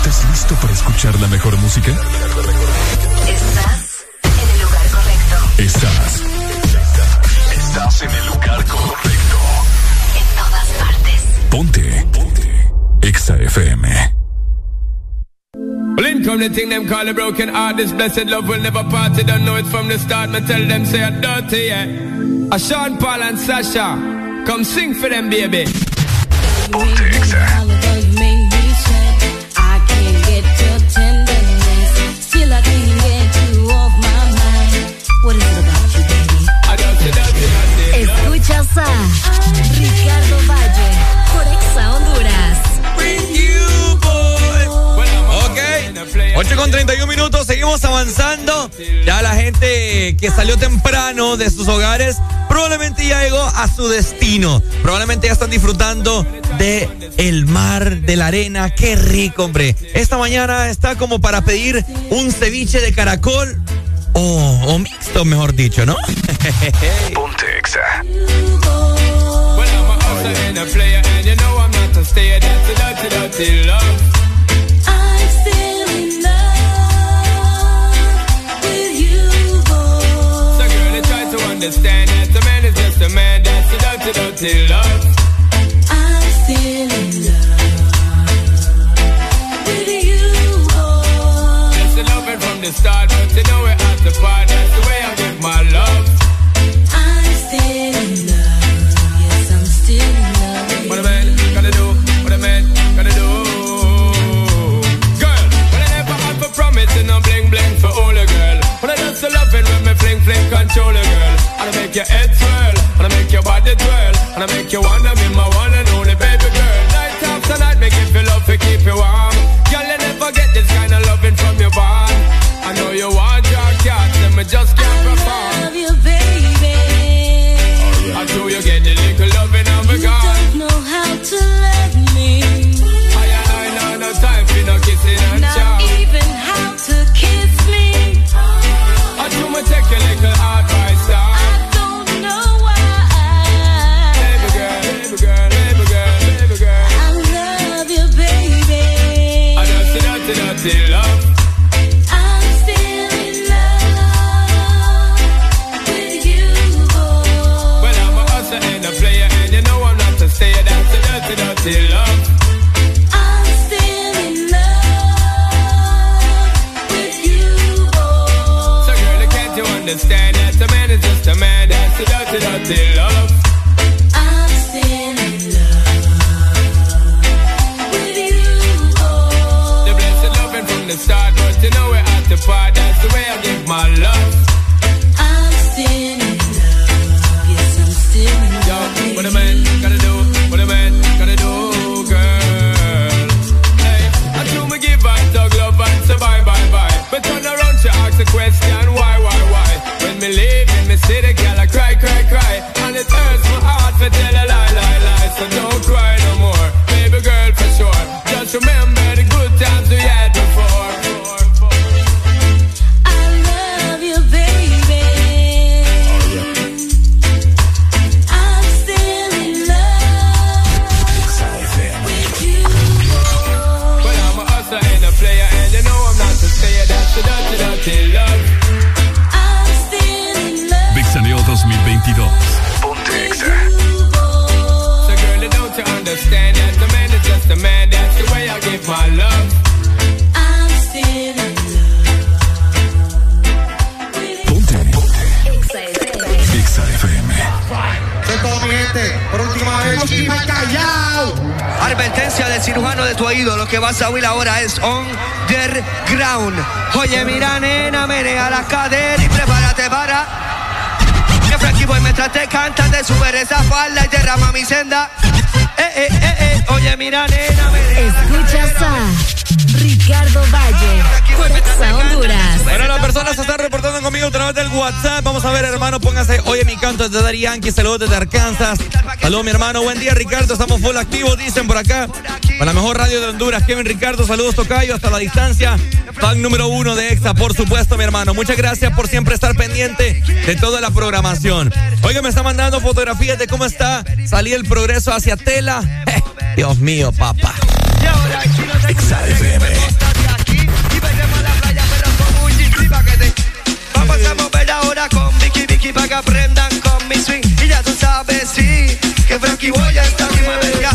¿Estás listo para escuchar la mejor música? Estás en el lugar correcto. Estás. Estás en el lugar correcto. En todas partes. Ponte. Ponte. Exa FM. Well, in come the thing them call a broken heart. This blessed love will never part. You don't know it from the start. Me tell them say I'm dirty, yeah. A Sean Paul and Sasha, come sing for them, baby. Ponte Exa. Ricardo Valle por Exa Honduras. Ok. 8 con 31 minutos, seguimos avanzando. Ya la gente que salió temprano de sus hogares probablemente ya llegó a su destino. Probablemente ya están disfrutando de el mar, de la arena. Qué rico, hombre. Esta mañana está como para pedir un ceviche de caracol o, o mixto, mejor dicho, ¿no? Ponte Exa. A player, and you know I'm not a stayer. That's a dirty, dirty love. I'm still in love with you, boy. So, girl, I try to understand that a man is just a man. That's a dirty, dirty love. I'm still in love with you, boy. That's the loving from the start, control a girl. And I make your head swirl, and I make your body twirl, and I make you wanna Del cirujano de tu oído, lo que vas a oír ahora es on the ground. Oye, mira, nena, menea la cadera y prepárate para. Que Frankie Boy mientras te canta, te sube esa falda y derrama mi senda. Eh, eh, eh, eh. Oye, mira, nena, menea Escuchas a Ricardo Valle Exa Honduras. Bueno, las personas se están reportando conmigo a través del WhatsApp. Vamos a ver, hermano, póngase. Oye, mi canto es de Yankee, saludos desde Arkansas. Saludos, mi hermano. Buen día, Ricardo. Estamos full activos, dicen por acá. Con la mejor radio de Honduras, Kevin Ricardo. Saludos, Tocayo, hasta la distancia. Fan número uno de EXA, por supuesto, mi hermano. Muchas gracias por siempre estar pendiente de toda la programación. Oiga, me está mandando fotografías de cómo está. Salí el progreso hacia Tela. Eh, Dios mío, papá. Exa FM. Con Vicky Vicky para que aprendan con mi swing. Y ya tú sabes, sí, que Frankie Boy ya está aquí mueve ya.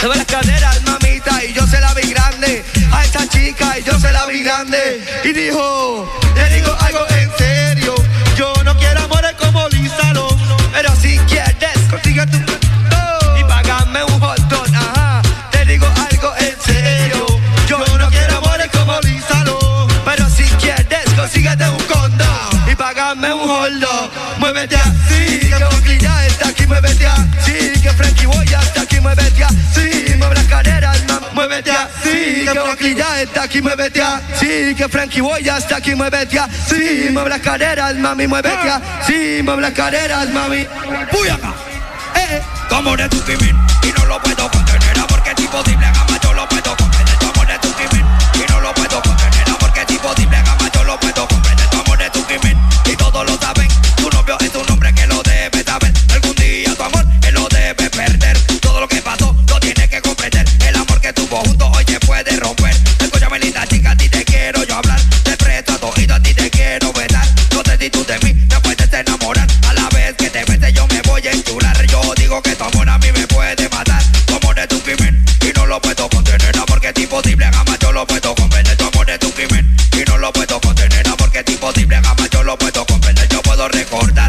Se las caderas, mamita, y yo se la vi grande. A esta chica, y yo se la vi grande. Y dijo, te digo algo en serio. Yo no quiero amores como Lisa Long, Pero si quieres, consigue tu. Y págame un hot ajá. Te digo algo en serio. Yo no quiero amores como Lisa Long, Pero si quieres, consíguete un págame un hot dog. Muévete así, que ya está aquí, muévete así. Que Frankie Boy está aquí, muévete así. Mueve las caderas, muévete así. Que ya está aquí, muévete así. Que Frankie Boy está aquí, muévete así. Mueve las caderas, mami, muévete así. Mueve las caderas, mami. ¡Uy, acá! Eh, tu amor es tu crimen y no lo puedo contener porque es imposible gama yo lo puedo comprender tu amor es tu crimen y no lo puedo contener porque es imposible gama yo lo puedo comprender puede romper. Escúchame linda chica a ti te quiero yo hablar. Te presto a tu a ti te quiero besar no sé si tú de mí te puedes enamorar. A la vez que te bese yo me voy a enchular. Yo digo que tu amor a mí me puede matar. Amor es tu crimen y no lo puedo contener. No, porque es imposible jamás yo lo puedo comprender tu amor es tu crimen y no lo puedo contener. No, porque es imposible jamás yo lo puedo comprender yo puedo recordar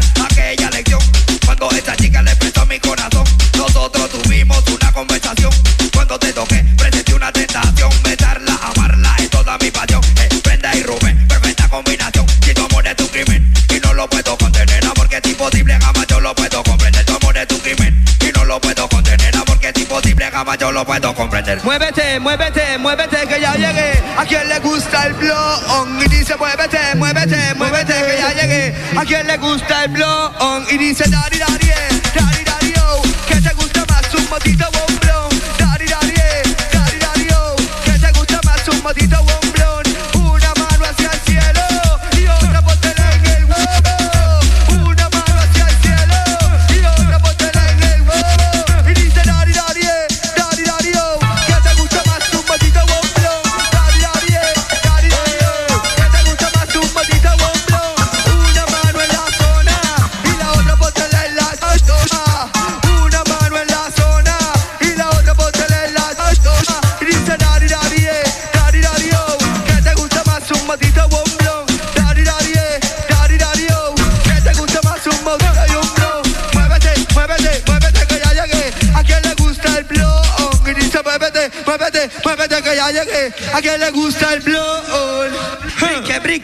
si tu amor es tu crimen y no lo puedo contener no, porque es imposible jamás yo lo puedo comprender. Tu amor es tu crimen y no lo puedo contener no, porque es imposible jamás yo lo puedo comprender. Muévete muévete muévete que ya llegué a quien le gusta el blog y dice muévete muévete muévete que ya llegué a quien le gusta el blog y dice dari dari eh, dari dari oh, que te gusta más un motito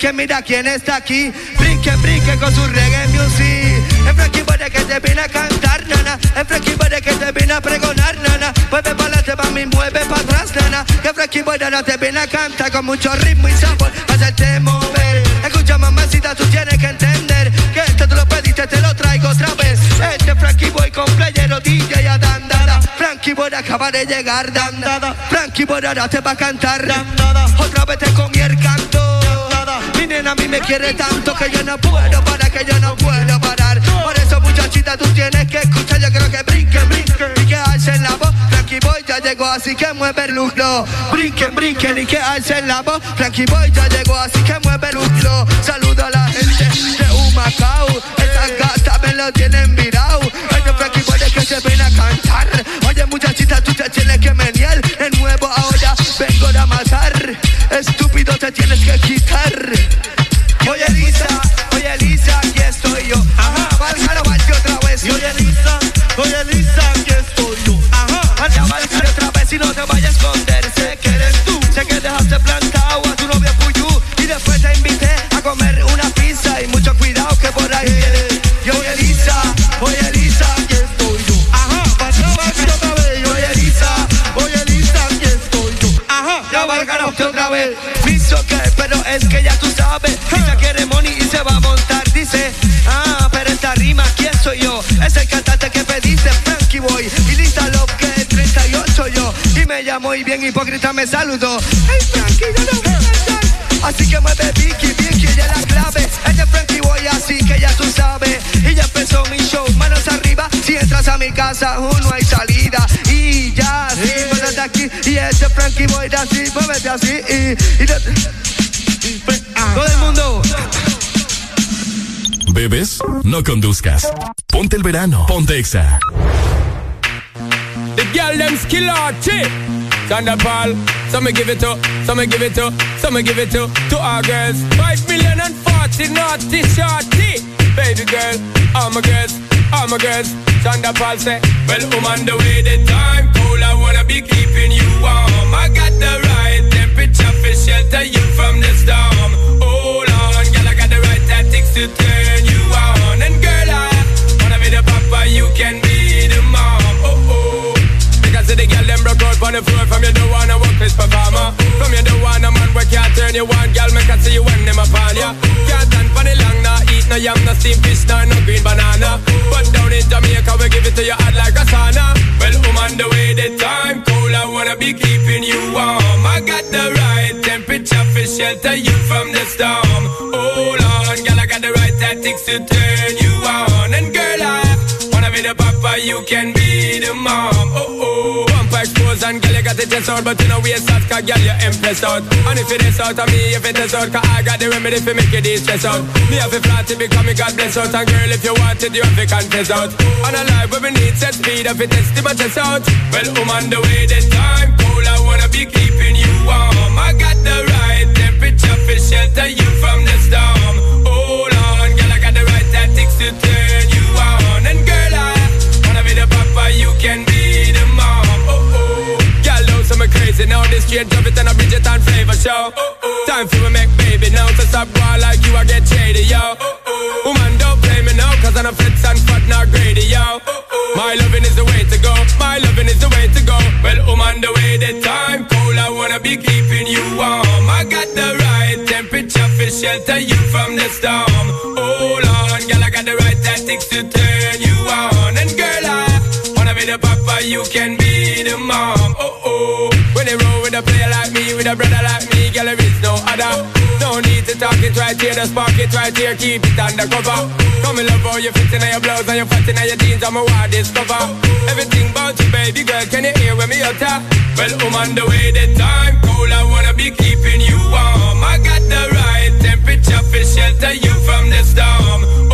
brinque brinque mira quién está aquí. Brinque brinque con su reggae music. Es Frankie Boy que te viene a cantar nana. Es Frankie Boy que te viene a pregonar nana. Mueve para adelante mami mueve para atrás nana. Que Frankie Boy no te viene a cantar con mucho ritmo y sabor. Hacerte mover. Escucha mamacita tú tienes que entender que esto te lo pediste te lo traigo otra vez. Este Frankie Boy con playero DJ a dandada. Frankie Boy acaba de llegar dandada. Frankie Boy ahora te va a cantar dandada. Otra vez te comí el canto a mí me quiere tanto que yo no puedo parar, que yo no puedo parar. Por eso, muchachita, tú tienes que escuchar. Yo creo que brinquen, brinquen y que alcen la voz. Frankie Boy ya llegó, así que mueve el lucro. Brinquen, brinquen y que alcen la voz. Frankie Boy ya llegó, así que mueve el lucro. Saluda a la gente de Humacao. Estas gatas me lo tienen virado. Este Frankie Boy es que se viene a cantar. Oye, muchachita, tú te tienes que menear. Tienes que quitar. Y me llamó y bien hipócrita me saludó. Hey, Frankie, yo no voy a cantar. Así que mueve Vicky, Vicky, ella es la clave. Ella es Frankie Boy, así que ya tú sabes. Y ya empezó mi show, manos arriba. Si entras a mi casa, uh, no hay salida. Y ya, sí, muévete aquí. Y ese Frankie Boy, de así, muévete así. Y, y de- todo el mundo. ¿Bebes? No conduzcas. Ponte el verano. Ponte Exa. The girl them skill chick. Thunderball, some me give it to, some me give it to, some me give it to, to our girls. Five million and forty naughty shorty. Baby girl, all my girls, all my girls. Thunderball say, well, on the way, the time girl on the floor From you don't wanna work performer From you don't wanna man where can't turn you on. Girl make I see you when them upon ya. Can't stand for the long nah Eat no yam, no steamed fish, no, no green banana. But down in Jamaica we give it to you hot like a sauna. Well I'm on the way the time cold I wanna be keeping you warm. I got the right temperature for shelter you from the storm. Hold on girl I got the right tactics to turn you on. And girl I wanna be the papa you can be the mom. Oh oh got the chest out But you know we out cause girl you impress out. And if it is out of me if it is out Cause I got the remedy for make you de-stress out. Me have a flat to become me God bless out. And girl if you want it you have to confess out. On a life where we need set speed If it is to my chest out. Well I'm on the way the time cold I wanna be keeping you warm. I got the right temperature for shelter you from the storm. Hold on girl I got the right tactics to turn you on. And girl I wanna be the papa you can be crazy now This straight drop it and a Bridget and flavor show. Oh, oh. Time for me make baby now So stop going like you I get shady yo. Woman don't play me now Cause I'm a fits and fat not greedy yo. My loving is the way to go. My loving is the way to go. Well I'm the way the time cold I wanna be keeping you warm. I got the right temperature for shelter you from the storm. Hold on girl I got the right tactics to turn you on. And girl I wanna be the papa you can be the mom. Oh oh With a brother like me Girl there is no other. No need to talk it right here The spark it right here Keep it undercover. Come in love how you fit in your blouse And your fat in your jeans I'm a wild discover. Everything about you baby girl Can you hear when me utter? Well I'm on the way the time cold I wanna be keeping you warm. I got the right temperature for shelter you from the storm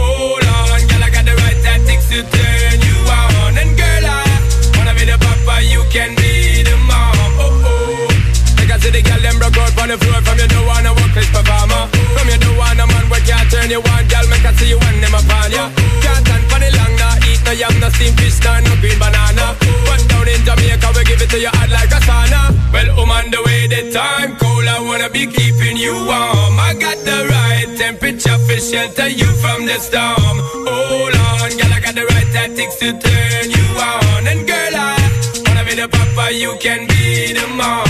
no, no green banana. But down in Jamaica we give it to you hot like a sauna. Well I'm on the way the time cold I wanna be keeping you warm. I got the right temperature for shelter you from the storm. Hold on girl I got the right tactics to turn you on. And girl I wanna be the papa you can be the mom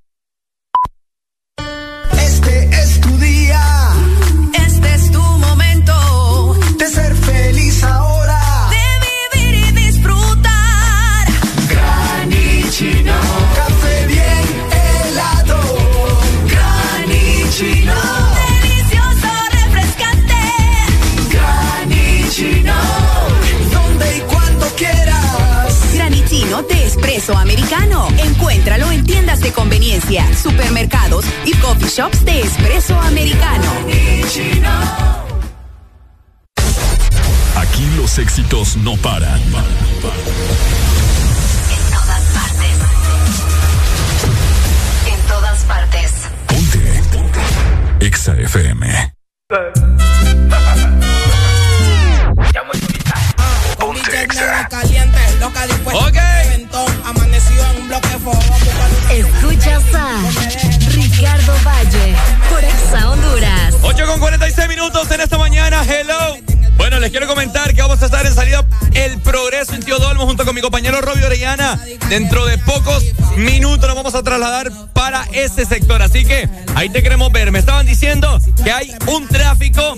next. De espresso americano. Encuéntralo en tiendas de conveniencia, supermercados y coffee shops de espresso americano. Aquí los éxitos no paran. Exa FM. Escuchas a Ricardo Valle por Exa Honduras. 8 con 46 minutos en esta mañana. Hello. Les quiero comentar que vamos a estar en salida El Progreso en Tío Dolmo junto con mi compañero Robbie Orellana. Dentro de pocos minutos nos vamos a trasladar para ese sector. Así que ahí te queremos ver. Me estaban diciendo que hay un tráfico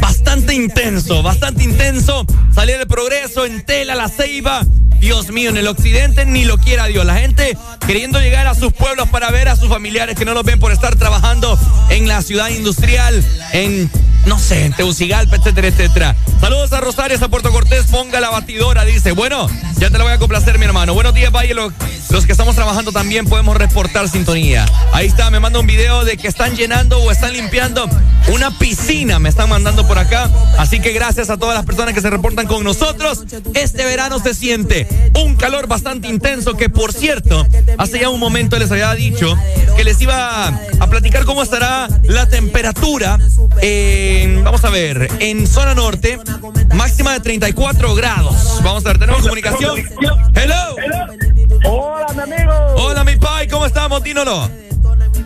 bastante intenso, bastante intenso. Salida del Progreso en Tela, La Ceiba. Dios mío, en el occidente ni lo quiera Dios. La gente queriendo llegar a sus pueblos para ver a sus familiares que no los ven por estar trabajando en la ciudad industrial, en no sé, en Teucigalpa, etcétera, etcétera. Saludos a Rosales, a Puerto Cortés, ponga la batidora, dice. Bueno, ya te la voy a complacer, mi hermano. Buenos días, Valle. Los, los que estamos trabajando también podemos reportar sintonía. Ahí está, me manda un video de que están llenando o están limpiando una piscina, me están mandando por acá. Así que gracias a todas las personas que se reportan con nosotros. Este verano se siente un calor bastante intenso que, por cierto, hace ya un momento les había dicho que les iba a platicar cómo estará la temperatura. Vamos a ver, en zona norte, máxima de 34 grados. Vamos a ver, tenemos comunicación. Hello. Hola, mi amigo. Hola, mi pai, ¿cómo estamos? Dínoslo.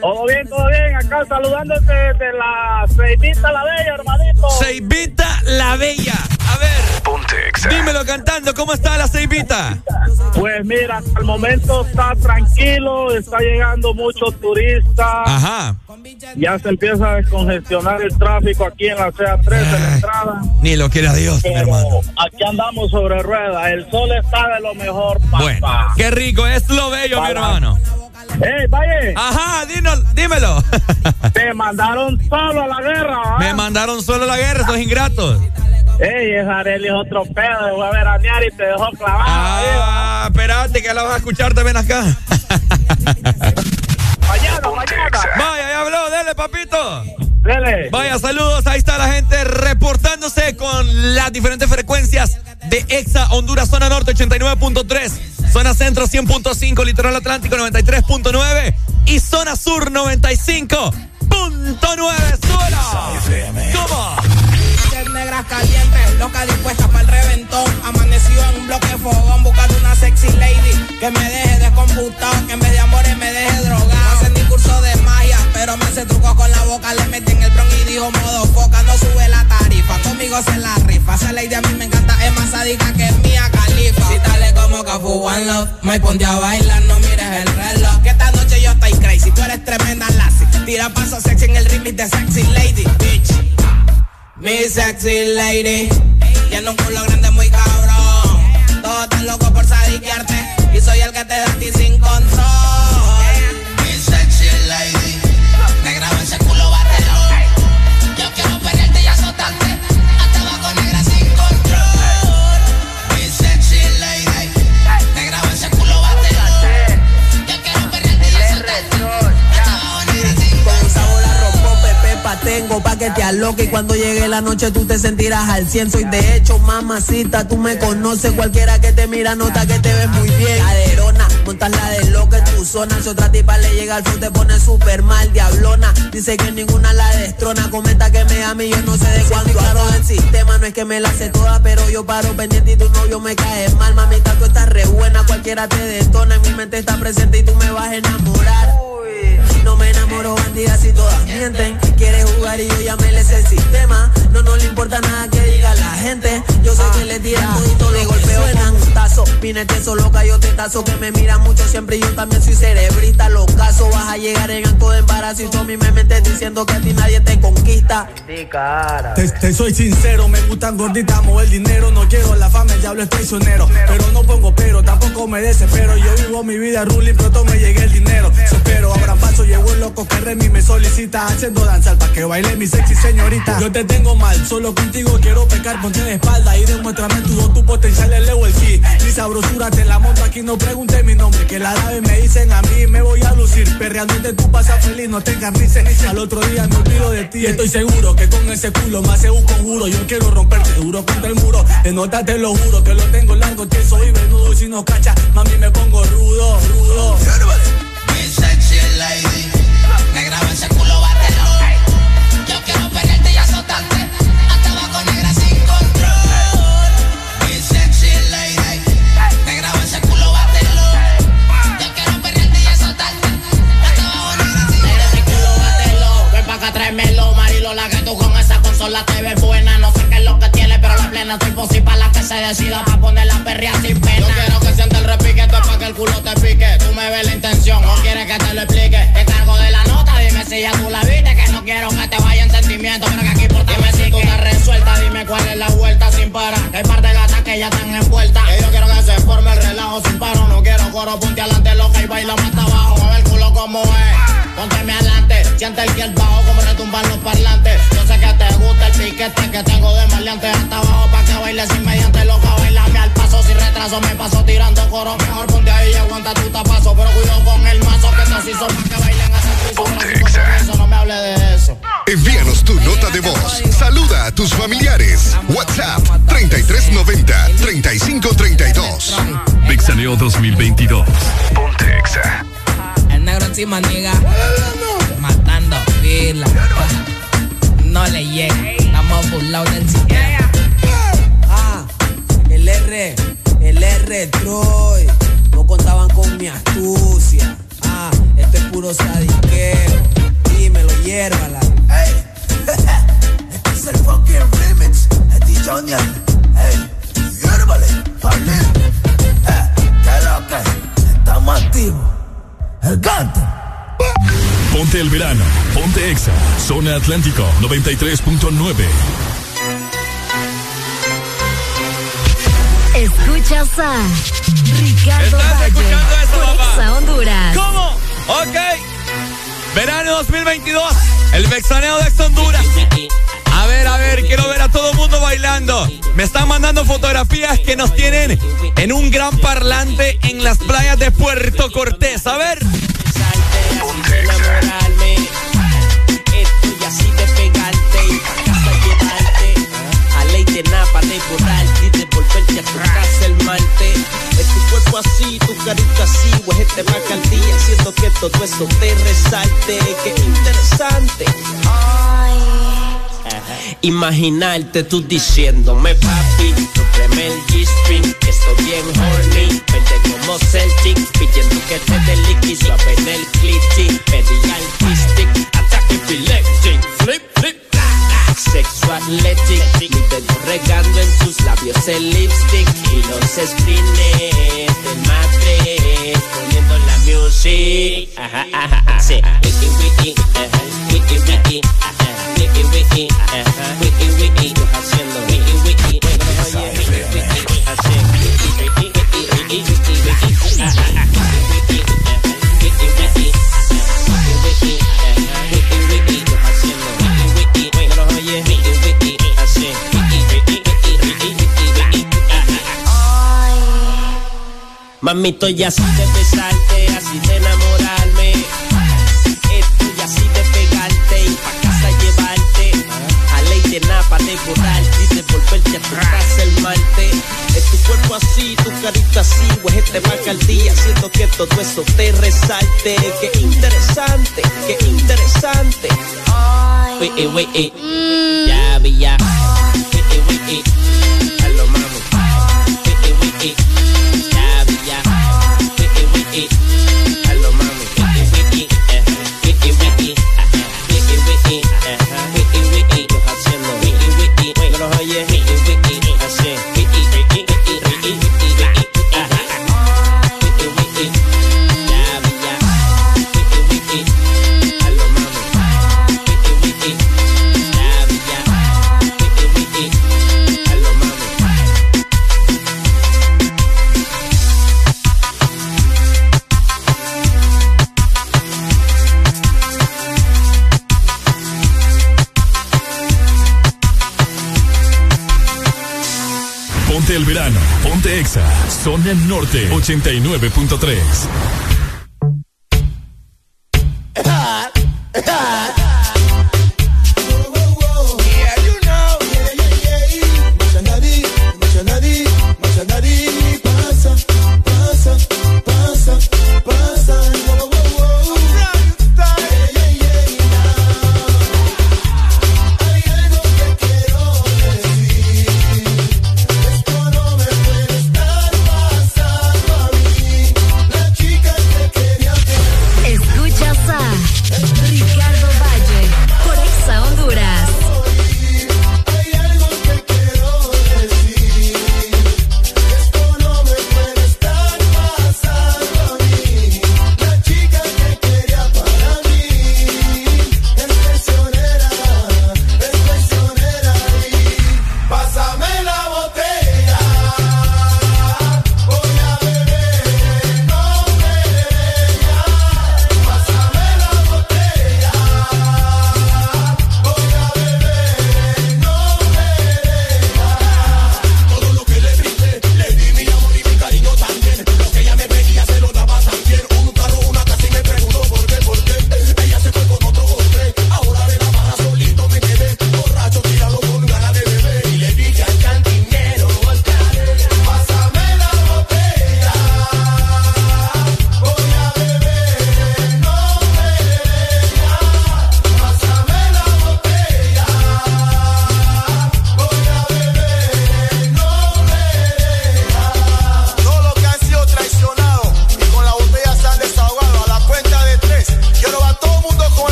Todo bien, todo bien. Acá saludándote de la Seibita la Bella, hermanito. Seibita la Bella. A ver. Dímelo cantando, ¿cómo está la Seibita? Pues mira, hasta el momento está tranquilo, está llegando muchos turistas. Ajá. Ya se empieza a descongestionar el tráfico aquí en la CA3 en la entrada. Ni lo quiera Dios, mi hermano. Aquí andamos sobre ruedas. El sol está de lo mejor, papá. Bueno, qué rico, es lo bello, mi hermano. ¡Ey, Valle! Ajá, dímelo. dímelo. Te mandaron solo a la guerra, ¿ah? Me mandaron solo a la guerra, esos ingratos. Ey, ese Arely es otro pedo, dejó a veranear y te dejó clavado. Ah, espérate que la vas a escuchar también acá. mañana, mañana. Vaya, ya habló, dele, papito. Dele. Vaya, saludos. Ahí está la gente reportándose con las diferentes frecuencias de Exa Honduras, zona norte 89.3, zona centro 100.5, litoral atlántico 93.9 y zona sur 95.9. ¡Súbela! ¿Cómo? Negras calientes, loca dispuesta para el reventón. Amanecido en un bloque fogón, buscando una sexy lady que me deje descomputado, que en vez de amores me deje drogado. No hace ni curso de magia, pero me hace truco con la boca. Le metí en el bron y dijo modo foca, no sube la tarifa. Conmigo se la rifa. Esa lady a mí me encanta, es más sádica que mía califa. Si dale como Cafu One Love, me ponte a bailar, no mires el reloj. Que esta noche yo estoy crazy, tú eres tremenda lassie. Tira paso sexy en el remix de Sexy Lady, bitch. Mi sexy lady, tiene un culo grande muy cabrón. Todos están locos por sadiquearte y soy el que te da a ti sin control. Tengo pa' que te loca y cuando llegue la noche tú te sentirás al cien. Soy de hecho, mamacita, tú me conoces. Cualquiera que te mira nota que te ves muy bien. Montas la de loca en tu zona. Si otra tipa le llega al flow te pone súper mal, diablona. Dice que ninguna la destrona. Comenta que me ama y yo no sé de cuándo. Claro del sistema, no es que me la sé toda, pero yo paro pendiente y tu novio me cae mal. Mamita, tú estás re buena, cualquiera te detona. En mi mente está presente y tú me vas a enamorar. No me enamoro bandidas y todas mienten. Quiere jugar y yo ya me les el sistema. No, no le importa nada que diga la gente. Yo sé que le tiran todo de golpeo con un tazo. Vine eso loca, yo te tazo que me mira mucho siempre. Y yo también soy cerebrita. Los casos vas a llegar en acto de embarazo. Y tú a mí me metes diciendo que a ti nadie te conquista. Te, te soy sincero, me gustan gorditas, mover dinero. No quiero la fama, el diablo es traicionero. Pero no pongo pero, tampoco me desespero. Yo vivo mi vida ruling, pronto me llegue el dinero. Espero, llegó el loco que Remy me solicita. Haciendo danza para que baile mi sexy señorita. Yo te tengo mal, solo contigo quiero pecar, ponte de espalda y demuéstrame tu tu potencial, el leo el ki. Mi sabrosura te la monto aquí, no pregunte mi nombre. Que la nave me dicen a mí, me voy a lucir. Perreándote tú pasas feliz, no te encarnices. Al otro día me olvido de ti. Estoy seguro que con ese culo me hace un conjuro. Yo quiero romperte duro contra el muro. De nota te lo juro que lo tengo largo, que soy venudo. Y si no cacha, mami me pongo rudo, rudo. Consola te ves buena. No sé qué es lo que tiene, pero la plena estoy posible para la que se decida pa' poner la perrea sin pena. Yo quiero que sienta el repique, esto es pa' que el culo te pique. Tú me ves la intención, o quieres que te lo explique. Te cargo de la ya tú la viste. Que no quiero que te vaya en sentimiento, pero que aquí por ti Dime si tú estás resuelta, dime cuál es la vuelta sin parar. Que hay par de gatas que ya están envueltas. Que yo quiero que se forme el relajo sin paro. No quiero coro, ponte adelante loca y baila más abajo. Mueve el culo como es. Pónteme adelante, siente el el bajo como retumban los parlantes. Yo sé que te gusta el piquete que tengo de maleante hasta abajo pa' que bailes inmediante loca, bailame al paso sin retraso, me paso tirando coro. Mejor ponte ahí y aguanta tu tapazo, pero cuidado con el mazo que estos sí son pa' que bailen hasta. No me hable de eso. Envíanos tu nota de voz. Saluda a tus familiares. WhatsApp 3390 3532. Vixaneo 2022. Ponte Exa. El negro encima, niga. Matando pila. No le llega. Estamos burlados del sistema. Ah, el R, el R Troy. No contaban con mi astucia. Ah, esto es puro sadiqueo. Dímelo, hiérvala. Este es el fucking remix de Tijonia. Hey, hiérvale, Pablín. Eh, ¿qué lo que? Estamos activos. El cante. Ponte el verano. Ponte Exa. Zona Atlántico 93.9. Escuchas a Ricardo Valle Honduras. ¿Cómo? Ok. Verano 2022. El vexaneo de Honduras. A ver, a ver, quiero ver a todo el mundo bailando. Me están mandando fotografías que nos tienen en un gran parlante en las playas de Puerto Cortés. A ver. napa de borrarte y de volverte a tu el. Tu así, tu carita así, o es este macaldía, haciendo que todo eso te resalte. Qué interesante. Imaginarte tú diciéndome papi, súpreme el G-string, que estoy bien horny, vente como Celtic, pidiendo que te dé liqui, suave en el clitty, pedí artistic, ataque epileptic, flip, flip, sexo athletic, mi dedo regando en tus labios el lipstick, y los screeners del matres, poniendo la music, ajá, ajá, ajá, sí, wiki, wiki, ajá, wiki, wiki, ajá, wiki, wiki, ajá, wiki, wiki, haciendo Mami, estoy así de besarte, así de enamorarme. Estoy así de pegarte y pa' casa llevarte. A ley de napa de borrarte y de volverte atrás el malte. Es tu cuerpo así, tu carita así, pues este bacardí haciendo que todo eso te resalte. Qué interesante, qué interesante. Ay. We, we, we, mm. Ya, vi, ya. We, Zona Norte, ochenta y nueve punto tres. Eh, eh, eh.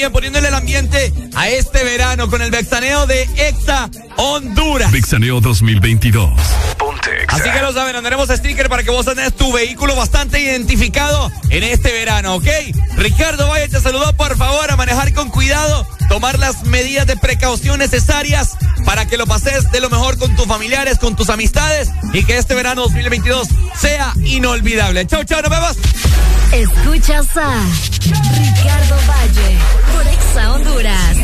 bien, poniéndole el ambiente a este verano con el vexaneo de Exa Honduras. Vexaneo 2022. Así que lo saben, andaremos a sticker para que vos tenés tu vehículo bastante identificado en este verano, ¿ok? Ricardo Valle te saludó, por favor, a manejar con cuidado, tomar las medidas de precaución necesarias para que lo pases de lo mejor con tus familiares, con tus amistades y que este verano 2022 sea inolvidable. Chau, chau, nos vemos. Escuchas a Ricardo Valle por Exa Honduras.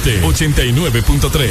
Norte 89.3.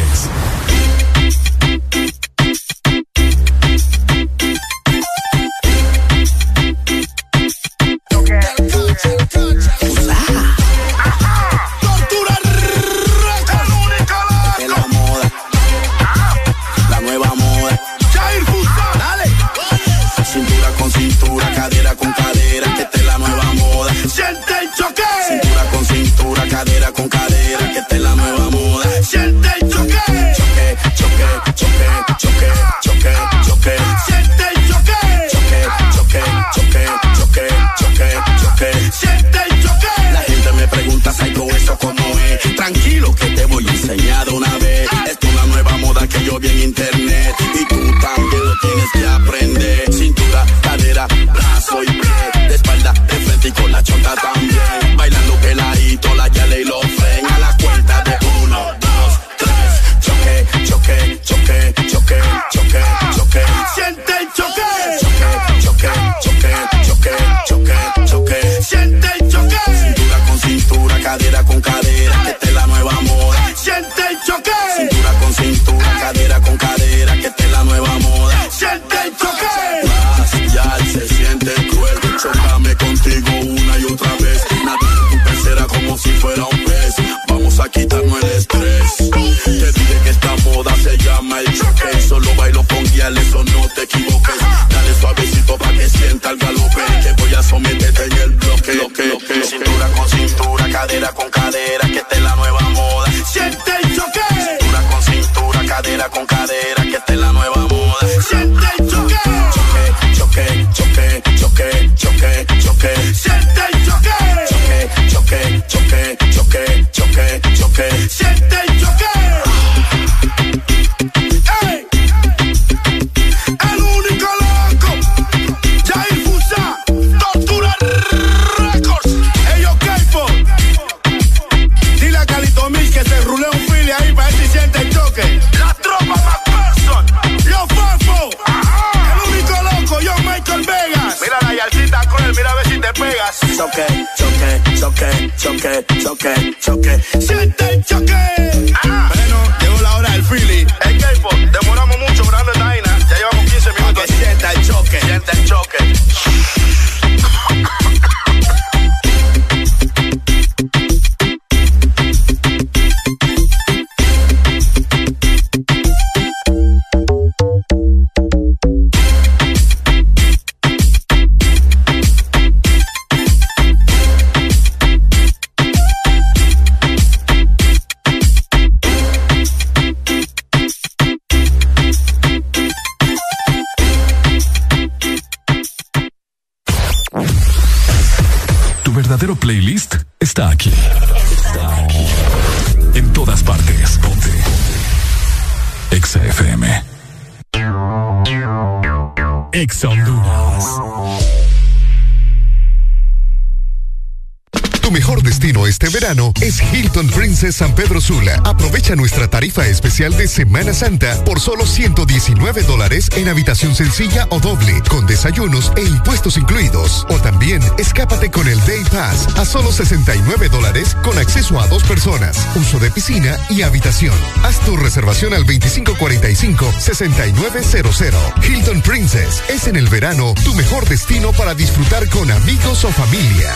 especial de Semana Santa por solo 119 dólares en habitación sencilla o doble, con desayunos e impuestos incluidos. O también escápate con el Day Pass a solo 69 dólares con acceso a dos personas, uso de piscina y habitación. Haz tu reservación al 2545-6900. Hilton Princess es en el verano tu mejor destino para disfrutar con amigos o familia.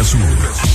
De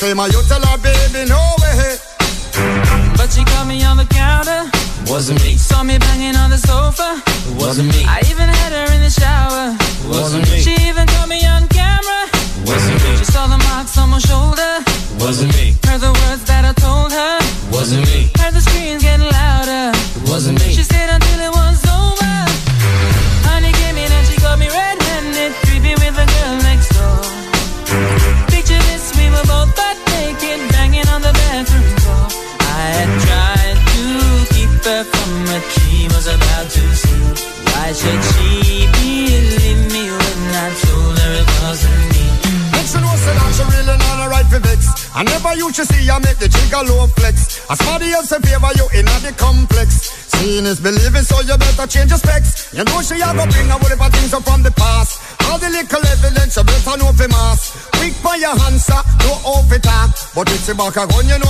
If she claim But if she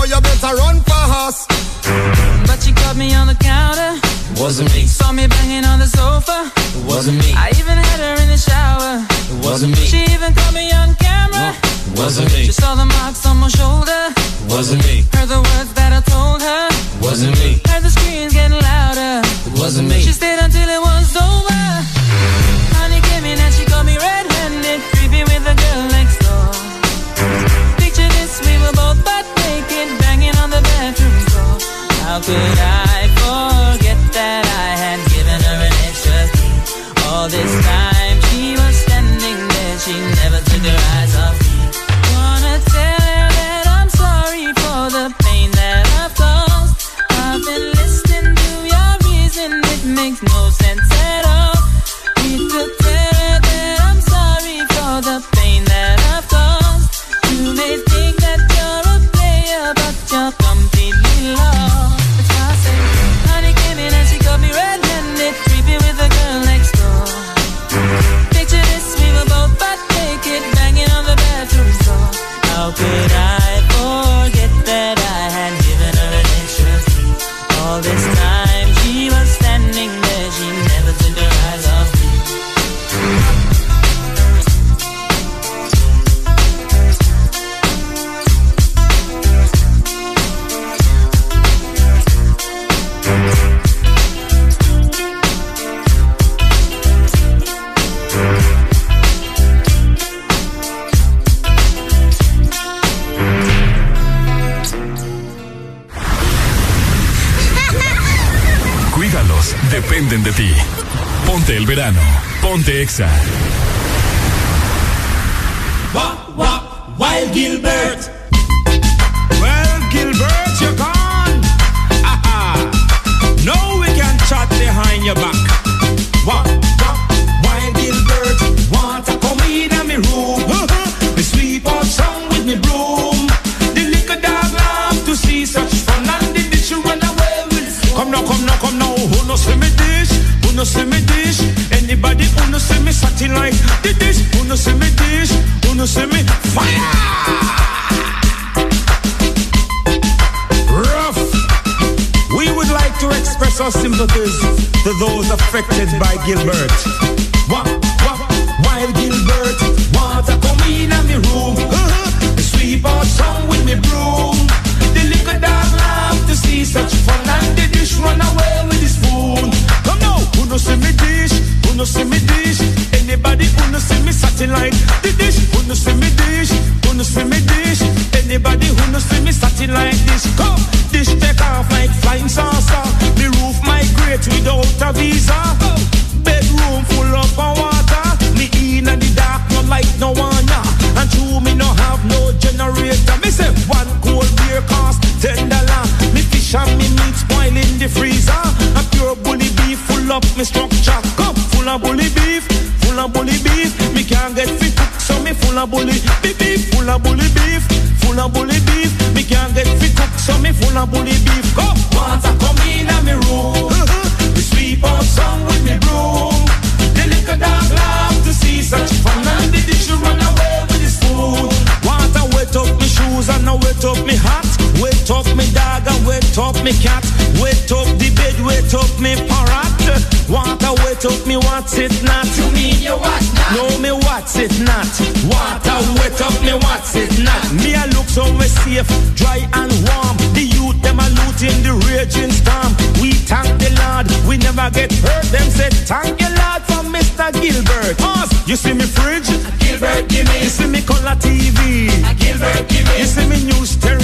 what's it not? Water wet up me, what's it not? Me I look so safe, dry and warm. The youth them a loot in the raging storm. We thank the Lord, we never get hurt. Them said thank you Lord for Mr. Gilbert. Us, you see me fridge? A Gilbert give me. You see me color TV? A Gilbert give me. You see me news stereo?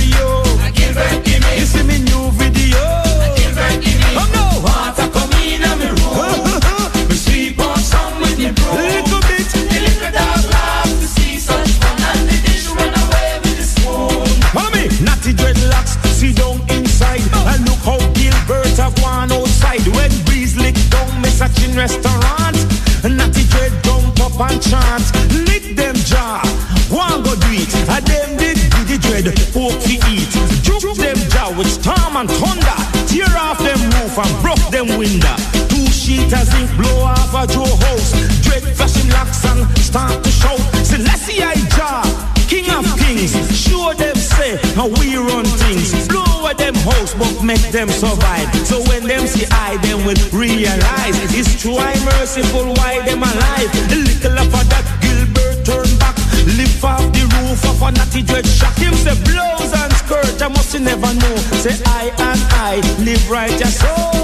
restaurant. Natty dread jump up and chant. Lick them jaw. One go do it. A them did the dread. Hope to eat. Juke them jaw with storm and thunder. Tear off them roof and broke them window. Two sheeters ink blow off a Joe house. Dread flashing locks and start to shout. Celestia jaw. King of kings. Show them say how we run things them host, but make them survive. So when them see I, them will realize it's true I'm merciful, why them alive. The little of that Gilbert turn back, lift off the roof of a natty dread shack. Him say blows and scourge, I must never know. Say I and I live right righteous. Oh,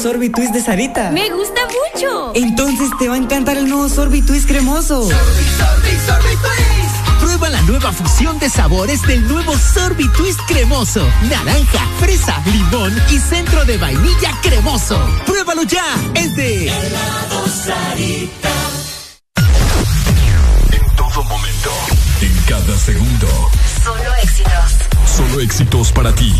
sorbitwist de Sarita. Me gusta mucho. Entonces te va a encantar el nuevo sorbitwist cremoso. Sorbi, sorbi, sorbitwist. Prueba la nueva fusión de sabores del nuevo sorbitwist cremoso. Naranja, fresa, limón y centro de vainilla cremoso. Pruébalo ya. Es de Helado Sarita. En todo momento, en cada segundo. Solo éxitos. Solo éxitos para ti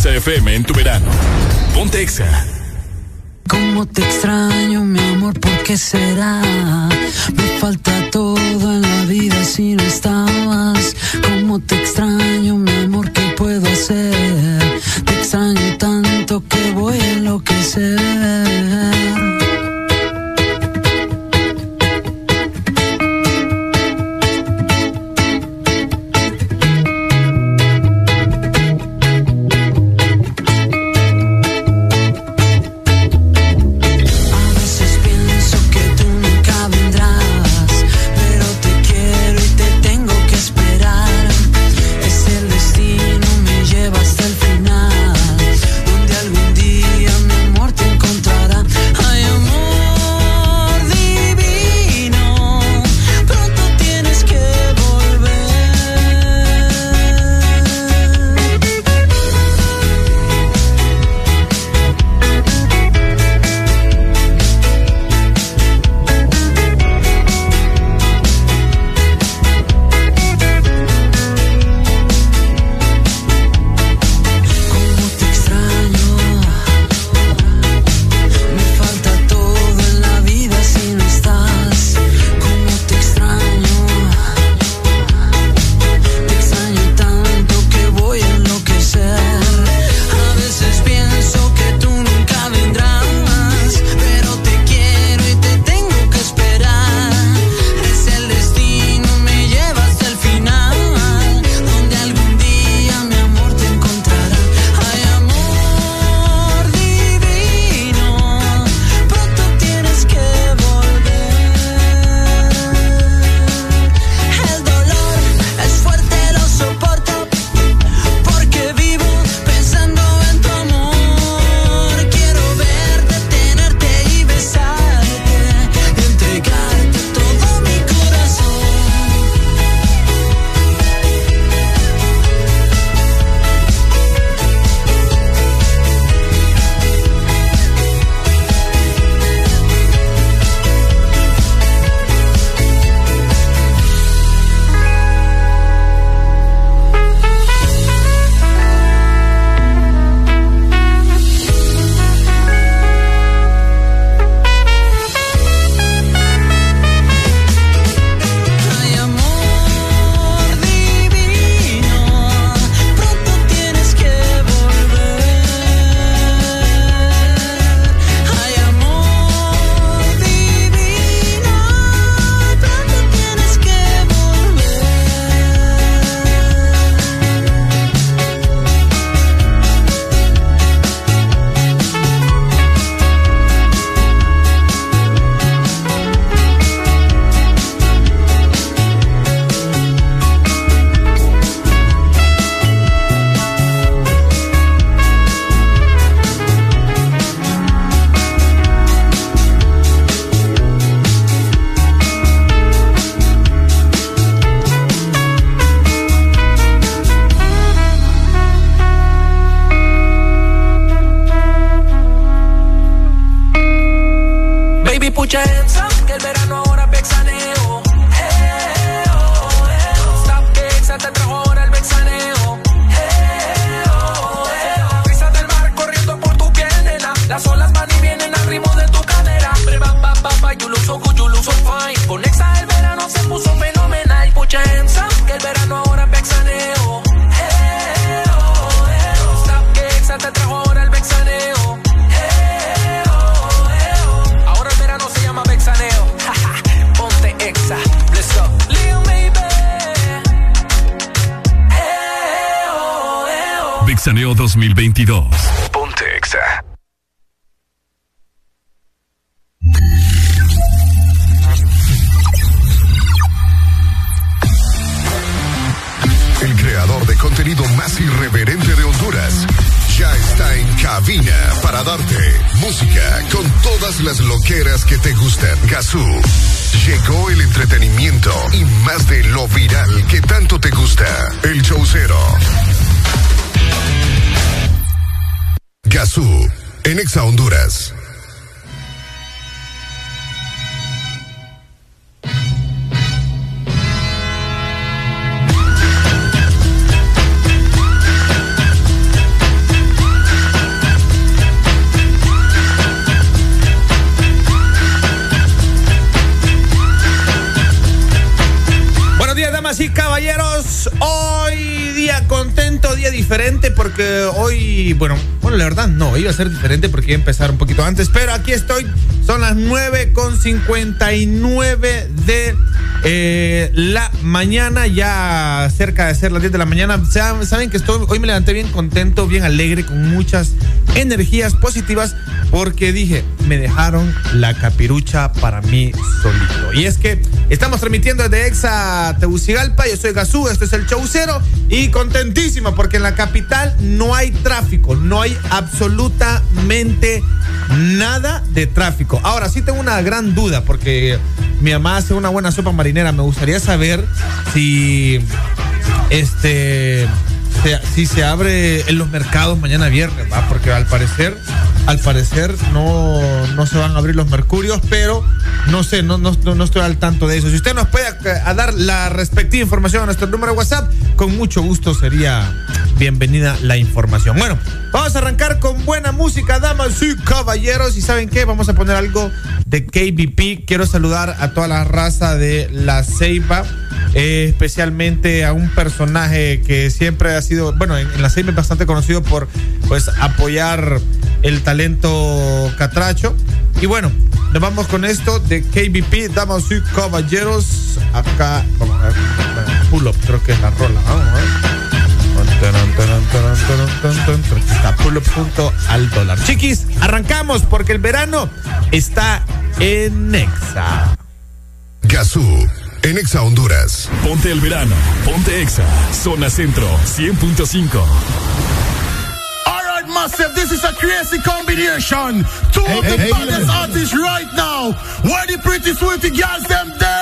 Exa FM en tu verano. Ponte Exa. ¿Cómo te extraño, mi amor? ¿Por qué será? Me falta todo en la vida si no estabas. ¿Cómo te extraño, mi amor? ¿Qué puedo hacer? Te extraño tanto que voy a enloquecer. Diferente porque iba a empezar un poquito antes, pero aquí estoy. Son las 9 con 59 de eh, la mañana, ya cerca de ser las 10 de la mañana. Sa- Saben que estoy, hoy me levanté bien contento, bien alegre, con muchas energías positivas, porque dije, me dejaron la capirucha para mí solito. Y es que estamos transmitiendo desde Exa Tegucigalpa, yo soy Gazú, esto es el Chaucero, y contentísimo porque en la capital no hay tráfico, no hay absolutamente nada de tráfico. Ahora sí tengo una gran duda porque mi mamá hace una buena sopa marinera, me gustaría saber si este si se abre en los mercados mañana viernes, ¿va? Porque al parecer, al parecer no, no se van a abrir los mercurios, pero no sé, no, no, no estoy al tanto de eso. Si usted nos puede eh, a dar la respectiva información a nuestro número de WhatsApp, con mucho gusto sería bienvenida la información. Bueno, vamos a arrancar con buena música, damas y caballeros. Y saben qué, vamos a poner algo de KBP. Quiero saludar a toda la raza de La Ceiba. eh, especialmente a un personaje que siempre ha sido, bueno, en, la Ceiba es bastante conocido por pues apoyar el talento catracho. Y bueno, nos vamos con esto de KBP, damas y caballeros. Acá, vamos a ver, pull up, creo que es la rola, vamos a ver. Aquí está, pull up punto al dólar. Chiquis, arrancamos porque el verano está en Nexa. Gazú. En Exa Honduras. Ponte el verano. Ponte Exa. Zona Centro 100.5. Massive, this is a crazy combination. Two of the baddest artists right now. Where the pretty sweetie girls them there?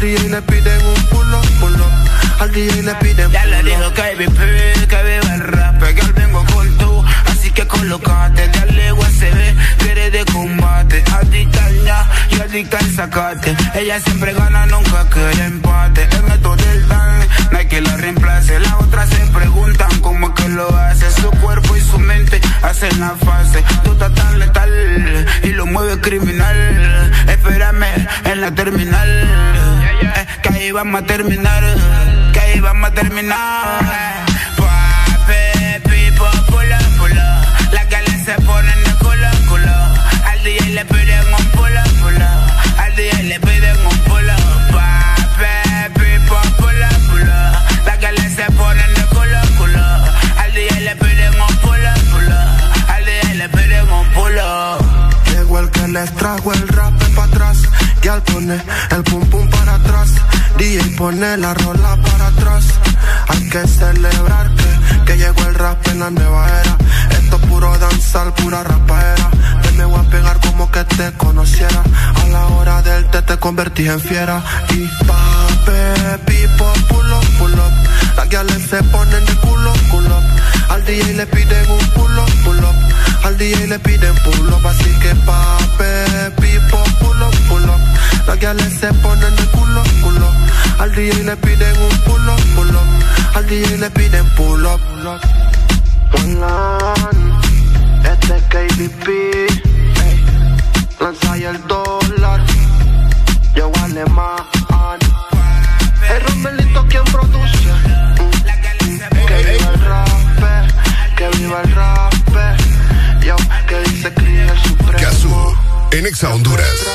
DJ le piden un pull up. Al DJ le piden Ya le up. que VP, que viva el rap, que al vengo con tú, así que colocate, dale USB, quiere de combate, adicta al ya y adicta al sacate, ella siempre gana, nunca quiere empate, en esto del dan, no hay que la reemplace, las otras se preguntan cómo es que lo hace, su cuerpo y su mente hacen la fase, tú estás tan letal y lo mueve criminal, espérame en la terminal, que ahí vamos a terminar, que ahí a terminar. La rola para atrás. Hay que celebrar que, que llegó el rap en la nueva era. Esto es puro danzar, pura rapaera. Te me voy a pegar como que te conociera. A la hora del té te convertí en fiera. Y pape, pipo, pull up, pull up. Las guiales se ponen de culo, culo. Al DJ le piden un pull up, pull up. Al DJ le piden pull up, así que pape, pipo, pull up, pull up. Las guiales se ponen de culo, culo. Al DJ le piden un pull up, pull up. Al DJ le piden pull up. Line, este es VIP. ey. Lanza ahí el dólar. Yo alemán. El Romelito quien produce. Mm. Que viva el rap, que viva el rap. Yo, que dice Cris el supremo. Gazú, en Exa Honduras.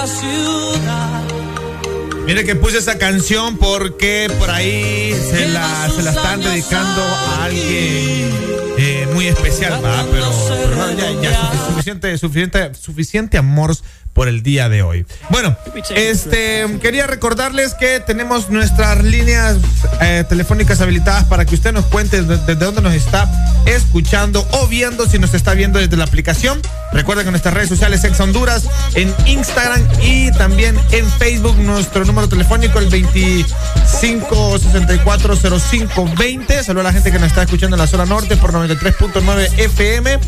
La ciudad. Mire que puse esa canción porque por ahí se la, se la están dedicando a alguien eh, muy especial, ¿va? Pero, ya, ya sufi- suficiente, suficiente, suficiente amor por el día de hoy. Bueno, este quería recordarles que tenemos nuestras líneas eh, telefónicas habilitadas para que usted nos cuente de- desde dónde nos está escuchando o viendo si nos está viendo desde la aplicación. Recuerda que nuestras redes sociales Ex Honduras, en Instagram y también en Facebook, nuestro número telefónico el 25640520. Saludos a la gente que nos está escuchando en la zona norte por 93.9 FM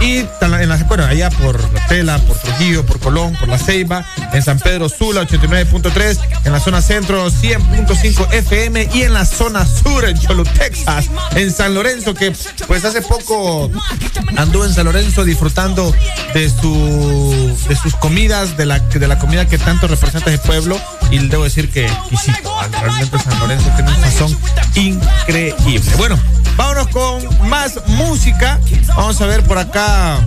y en la, bueno, allá por La Tela, por Trujillo, por Colón, por La Ceiba, en San Pedro Sula 89.3, en la zona centro 100.5 FM y en la zona sur en Cholo, Texas, en San Lorenzo que pues hace poco anduve en San Lorenzo disfrutando de su de sus comidas, de la de la comida que tanto representa ese pueblo y debo decir que exquisito. Realmente San Lorenzo tiene un sazón increíble. Bueno, vámonos con más música. Vamos a ver por acá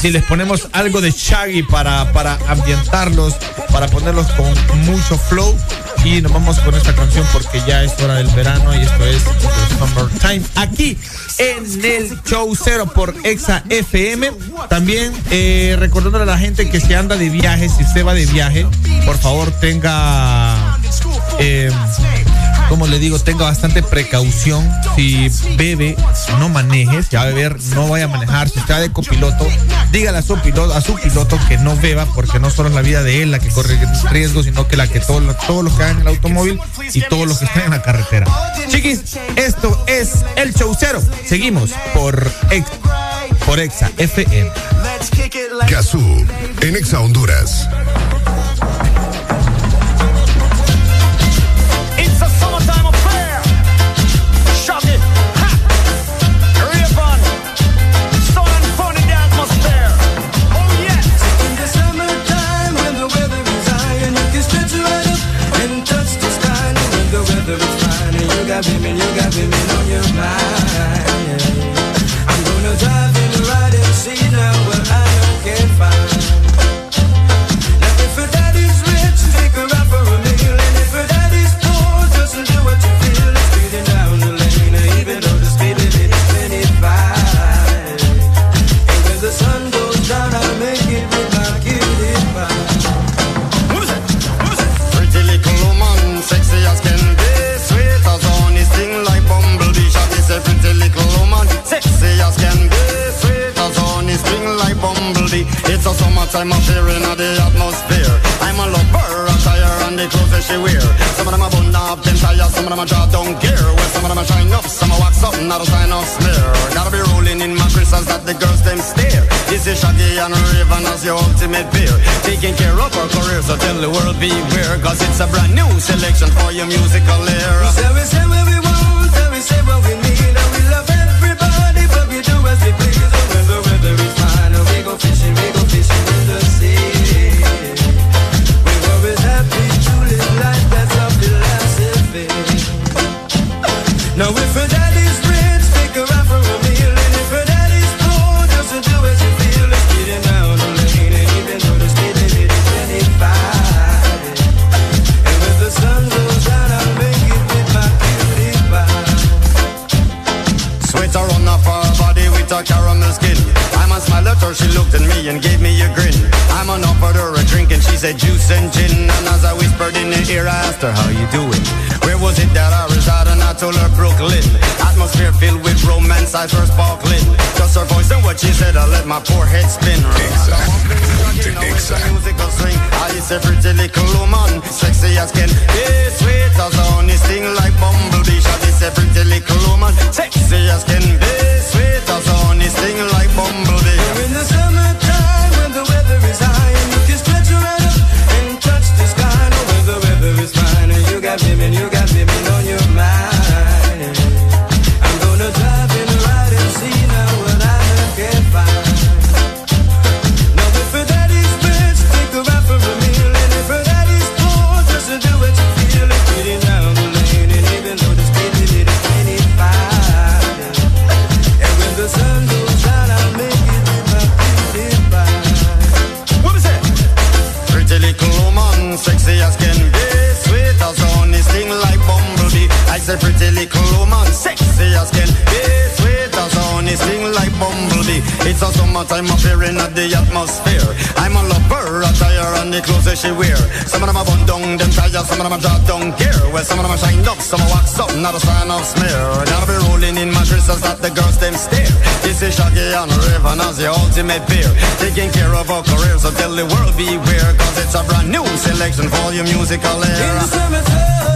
si les ponemos algo de Shaggy para, para ambientarlos, para ponerlos con mucho flow. Y nos vamos con esta canción porque ya es hora del verano y esto es The Summertime. Aquí en el Show Cero por Exa FM. También eh, recordándole a la gente que si anda de viaje, si usted va de viaje, por favor tenga. eh, como le digo, tenga bastante precaución. Si bebe, no maneje. Si va a beber, no vaya a manejar. Si está de copiloto, dígale a su piloto, a su piloto que no beba, porque no solo es la vida de él la que corre riesgo, sino que la que todos los, todos los que van en el automóvil y todos los que están en la carretera. Chiquis, esto es el show cero. Seguimos por Ex, por Exa FM. Gazú, en Exa Honduras. Got you got women on your mind. I'm gonna drive like bumblebee. It's a summertime affair in the atmosphere. I'm a lover, attire and the clothes that she wear. Some of them are bun up, them tires, some of them are draw down gear. Well, some of them are shine up, some are wax up, not a sign of smear. Gotta be rolling in my crystals that the girls them stare. This is Shaggy and Raven as your ultimate peer. Taking care of our career, so tell the world beware. Cause it's a brand new selection for your musical era. So we say what we want, and we say what we we and we go fishing, we go fishing in the sea. her, she looked at me and gave me a grin. I'm an offered her a drink and she said juice and gin. And as I whispered in her ear, I asked her, how you doing? Where was it that I resided? And I told her Brooklyn. Atmosphere filled with romance, eyes were sparkling. Just her voice and what she said, I let my poor head spin. I is a pretty little woman, sexy as can be, sweet as honey, sting like bumblebee. She is a pretty little woman, sexy as can be. but I'm appearing at the atmosphere. I'm a lover, a tire, and the clothes that she wear. Some of them are bun down, them try some of them are drop down gear. Well, some of them are shined up, some are waxed up, not a sign of smear. Gotta be rolling in mattresses that the girls them stare. This is Shaggy and Raven as the ultimate beer. Taking care of our careers, so tell the world beware, cause it's a brand new selection for your musical era. In the cemetery.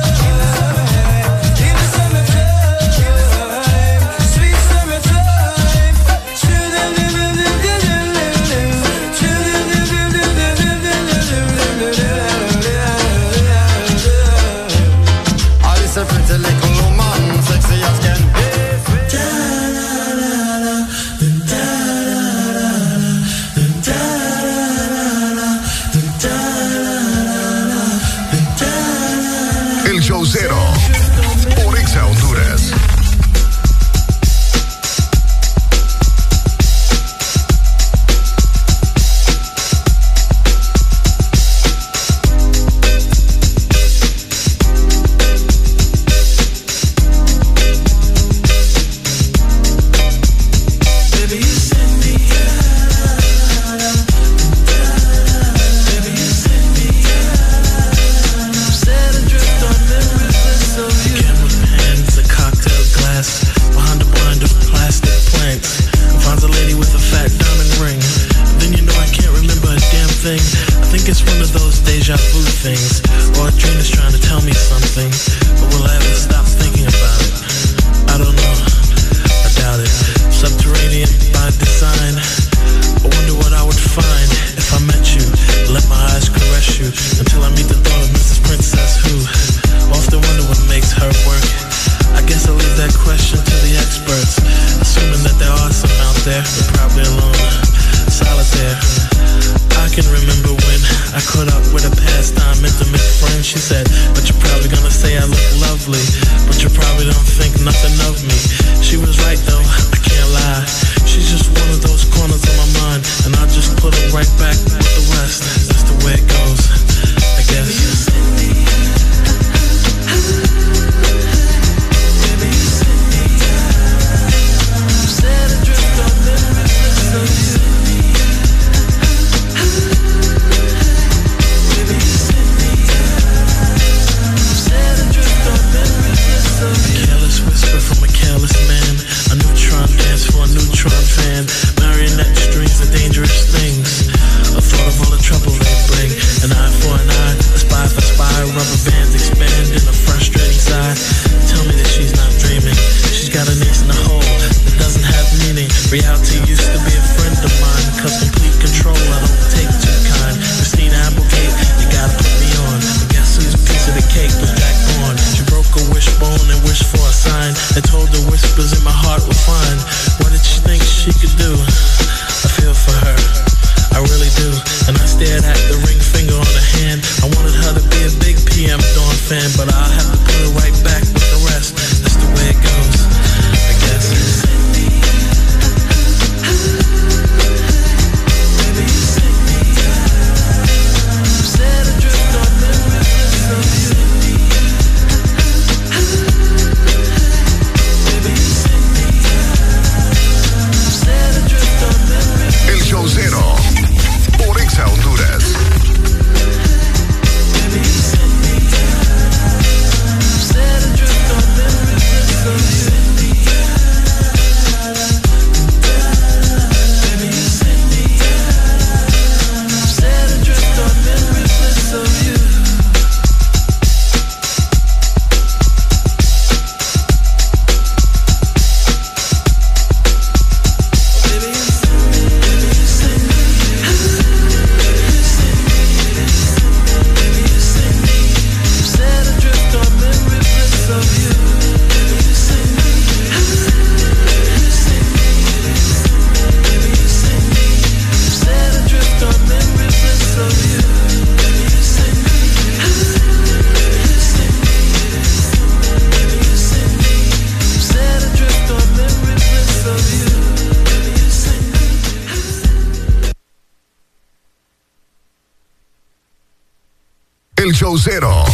El Show Cero.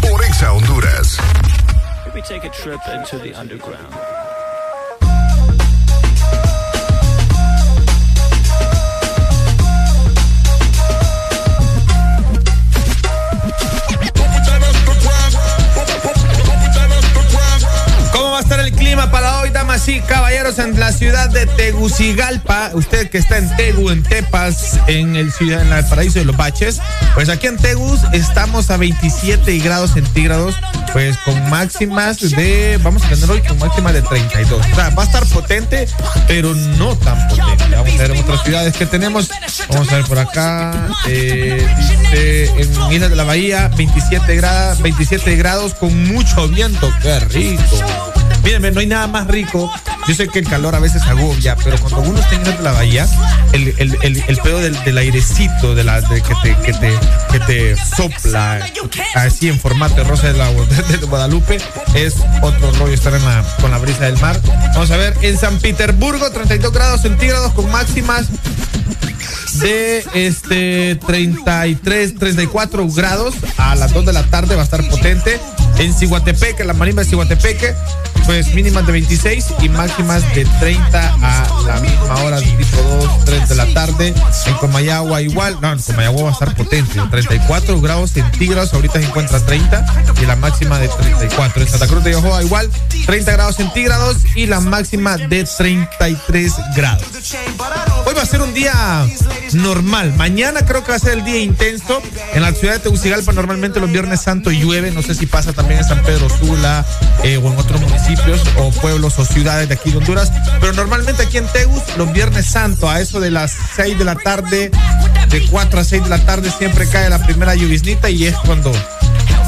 Por Exa Honduras. Maybe take a trip into the underground. ¿Cómo va a estar el clima para hoy, damas y caballeros, en la ciudad de Tegucigalpa? Usted que está en el ciudad, en el paraíso de los baches. Pues aquí en Tegus estamos a 27 grados centígrados, pues con máximas de, vamos a tener hoy con máximas de 32. O sea, va a estar potente, pero no tan potente. Vamos a ver en otras ciudades que tenemos. Vamos a ver por acá. eh, dice en Islas de la Bahía, 27 grados, 27 grados con mucho viento. Qué rico. Miren, no hay nada más rico. Yo sé que el calor a veces agobia, pero cuando uno está en la Bahía, el, el, el, pedo del, del airecito de la, que, te, que, te, que te sopla así en formato rosa de, la, de, Guadalupe es otro rollo estar en la, con la brisa del mar. Vamos a ver, en San Petersburgo, 32 grados centígrados con máximas de este 33, 34 grados a las 2 de la tarde va a estar potente. En Ciguatepeque, la marimba de Ciguatepeque, pues mínimas de 26 y máximas de 30 a la misma hora, tipo 2, 3 de la tarde. En Comayagua igual, no, en Comayagua va a estar potente, 34 grados centígrados, ahorita se encuentra 30 y la máxima de 34. En Santa Cruz de Ojoa igual, 30 grados centígrados y la máxima de 33 grados. Hoy va a ser un día normal. Mañana creo que va a ser el día intenso. En la ciudad de Tegucigalpa normalmente los viernes santo llueve. No sé si pasa también en San Pedro Sula eh, o en otros municipios o pueblos o ciudades de aquí de Honduras. Pero normalmente aquí en Tegus los viernes santo a eso de las 6 de la tarde, de 4 a 6 de la tarde siempre cae la primera lluviznita y es cuando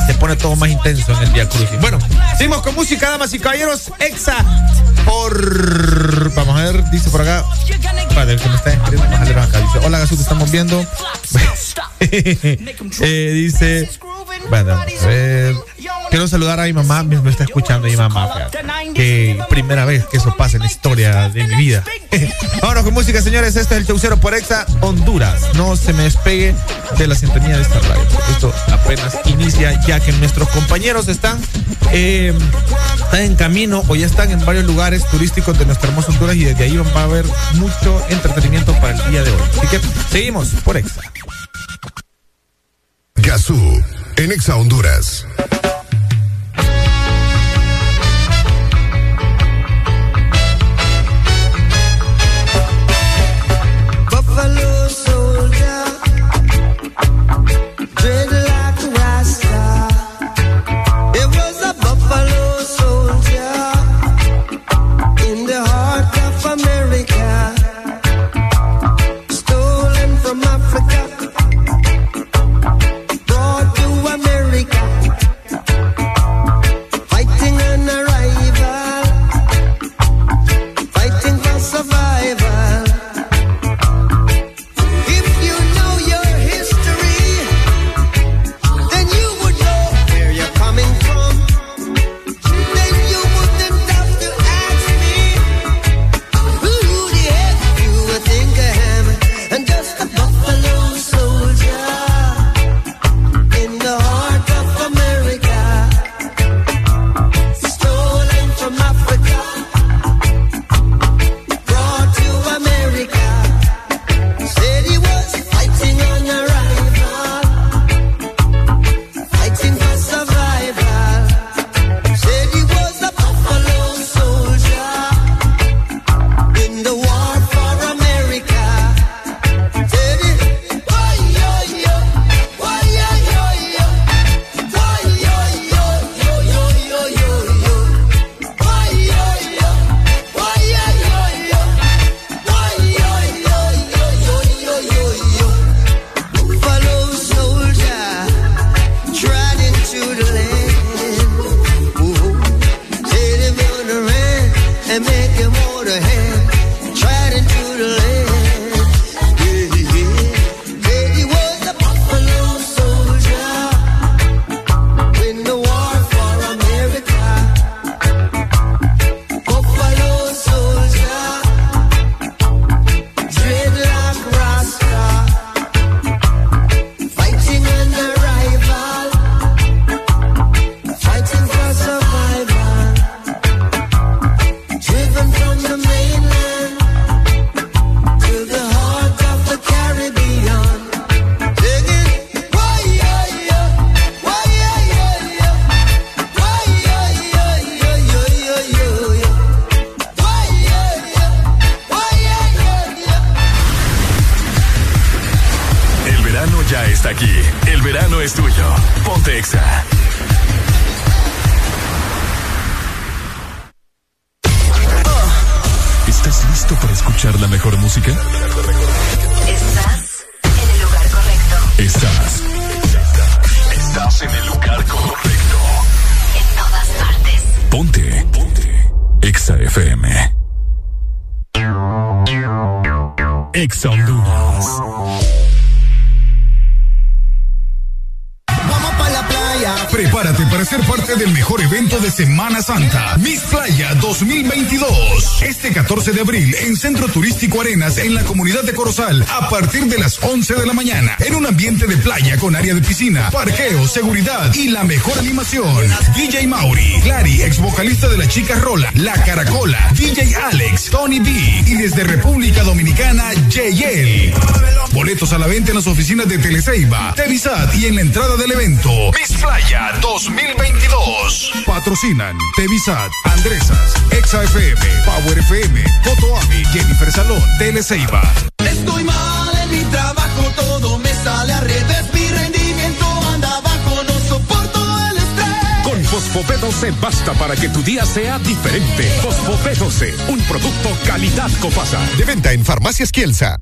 se pone todo más intenso en el día cruising. Bueno, seguimos con música, damas y caballeros. Exa por. Vamos a ver, dice por acá. Padre, que me está acá. Dice: Hola, Gasú, te estamos viendo. Eh, dice. Bueno, ver. Quiero saludar a mi mamá, me está escuchando mi mamá. Que primera vez que eso pasa en la historia de mi vida. Vámonos con música, señores. Este es el Chaucero por Exa Honduras. No se me despegue de la sintonía de esta radio. Esto apenas inicia, ya que nuestros compañeros están, eh, están en camino o ya están en varios lugares turísticos de nuestra hermosa Honduras y desde ahí va a haber mucho entretenimiento para el día de hoy. Así que seguimos por Exa. Gazú, en Exa Honduras. 14 de abril en Centro Turístico Arenas, en la comunidad de Corozal, a partir de las 11 de la mañana, en un ambiente de playa con área de piscina, parqueo, seguridad y la mejor animación. DJ Mauri, Clary, ex vocalista de la Chica Rola, La Caracola, DJ Alex, Tony B y desde República Dominicana, JL. Boletos a la venta en las oficinas de Teleceiba, Tevisat y en la entrada del evento. Miss Playa 2022. Patrocinan Tevisat, Andresas, Exa FM, Power FM, Cotoami, Jennifer Salón, Teleceiba. Estoy mal en mi trabajo, todo me sale al revés. Mi rendimiento anda bajo, no soporto el estrés. Con Fosfopé 12 basta para que tu día sea diferente. Fosfopé 12, un producto calidad Copasa. De venta en Farmacias Kielsa.